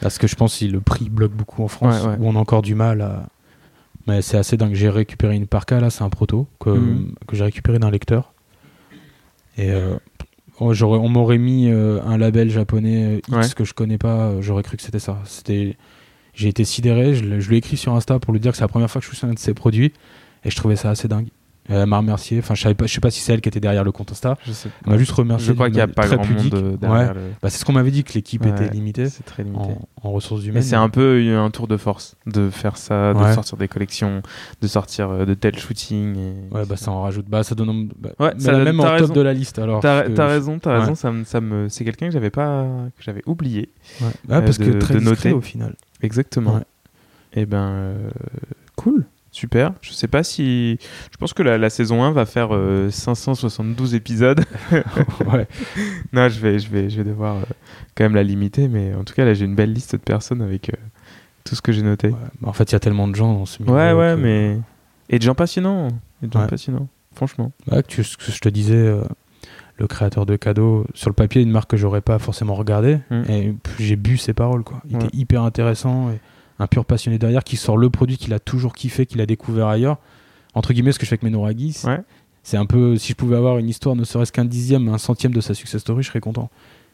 Parce que je pense que le prix bloque beaucoup en France, Ouais, ouais. où on a encore du mal à. Mais c'est assez dingue. J'ai récupéré une parka, là, c'est un proto que, Mhm. que j'ai récupéré d'un lecteur. Et euh, oh, on m'aurait mis euh, un label japonais euh, X Ouais. que je connais pas, j'aurais cru que c'était ça. C'était, j'ai été sidéré. Je lui ai écrit sur Insta pour lui dire que c'est la première fois que je suis sur un de ses produits, et je trouvais ça assez dingue. Et Elle m'a remercié. Enfin, je savais pas, je sais pas si c'est elle qui était derrière le compte Insta. je sais Elle m'a juste remercié. Je crois qu'il n'y a pas très grand pudique. monde euh, derrière. le- Bah, c'est ce qu'on m'avait dit que l'équipe Ouais, était limitée C'est très limité. en, en ressources humaines. c'est un peu un tour de force de faire ça, de Ouais. sortir des collections, de sortir euh, de tels shootings. et- Ouais, bah ça en rajoute. Bah ça donne. Bah, Ouais, mais ça même en top de la liste alors. T'as que raison, t'as ouais. raison. Ça me, ça me, c'est quelqu'un que j'avais pas, que j'avais oublié. Ouais. Ah, parce de- que très de noter. au final. Exactement. Ouais. Et ben, euh, cool, super. Je sais pas si, je pense que la, la saison 1 va faire euh, 572 épisodes. ouais. non, je vais, je vais, je vais devoir euh, quand même la limiter, mais en tout cas là, j'ai une belle liste de personnes avec euh, tout ce que j'ai noté. Ouais. En fait, il y a tellement de gens dans ce milieu. Ouais, ouais, que- mais et de gens passionnants, et de gens Ouais. passionnants, franchement. Que tu- ce que je te disais, euh, le créateur de cadeaux, sur le papier, une marque que j'aurais pas forcément regardé. Mm. Et j'ai bu ses paroles, quoi. Il Ouais. était hyper intéressant. Et un pur passionné derrière qui sort le produit qu'il a toujours kiffé, qu'il a découvert ailleurs. Entre guillemets, ce que je fais avec c'est- Ouais. c'est un peu. Si je pouvais avoir une histoire, ne serait-ce qu'un dixième, un centième de sa success story, je serais content.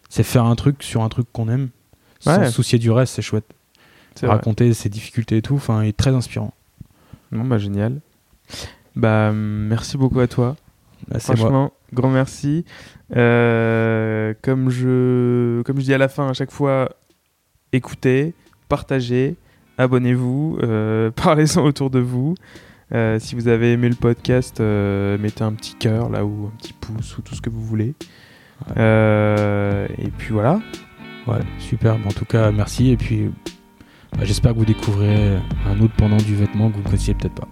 C'est faire un truc sur un truc qu'on aime, sans Ouais. se soucier du reste, c'est chouette. Vrai. Raconter ses difficultés et tout, enfin, est très inspirant. Bon, bah génial. Bah merci beaucoup à toi. Bah, moi. Franchement, grand merci. Euh, comme je, comme je dis à la fin à chaque fois, écoutez, partagez, abonnez-vous, euh, parlez-en autour de vous. Euh, si vous avez aimé le podcast, euh, mettez un petit cœur là ou un petit pouce ou tout ce que vous voulez. Ouais. Et puis voilà. Ouais, super. Bon, en tout cas, merci. Et puis, bah, j'espère que vous découvrirez un autre pendant du vêtement que vous ne connaissiez peut-être pas.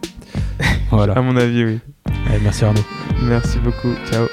voilà. À mon avis, oui. Allez, merci Arnaud. Merci beaucoup. Ciao.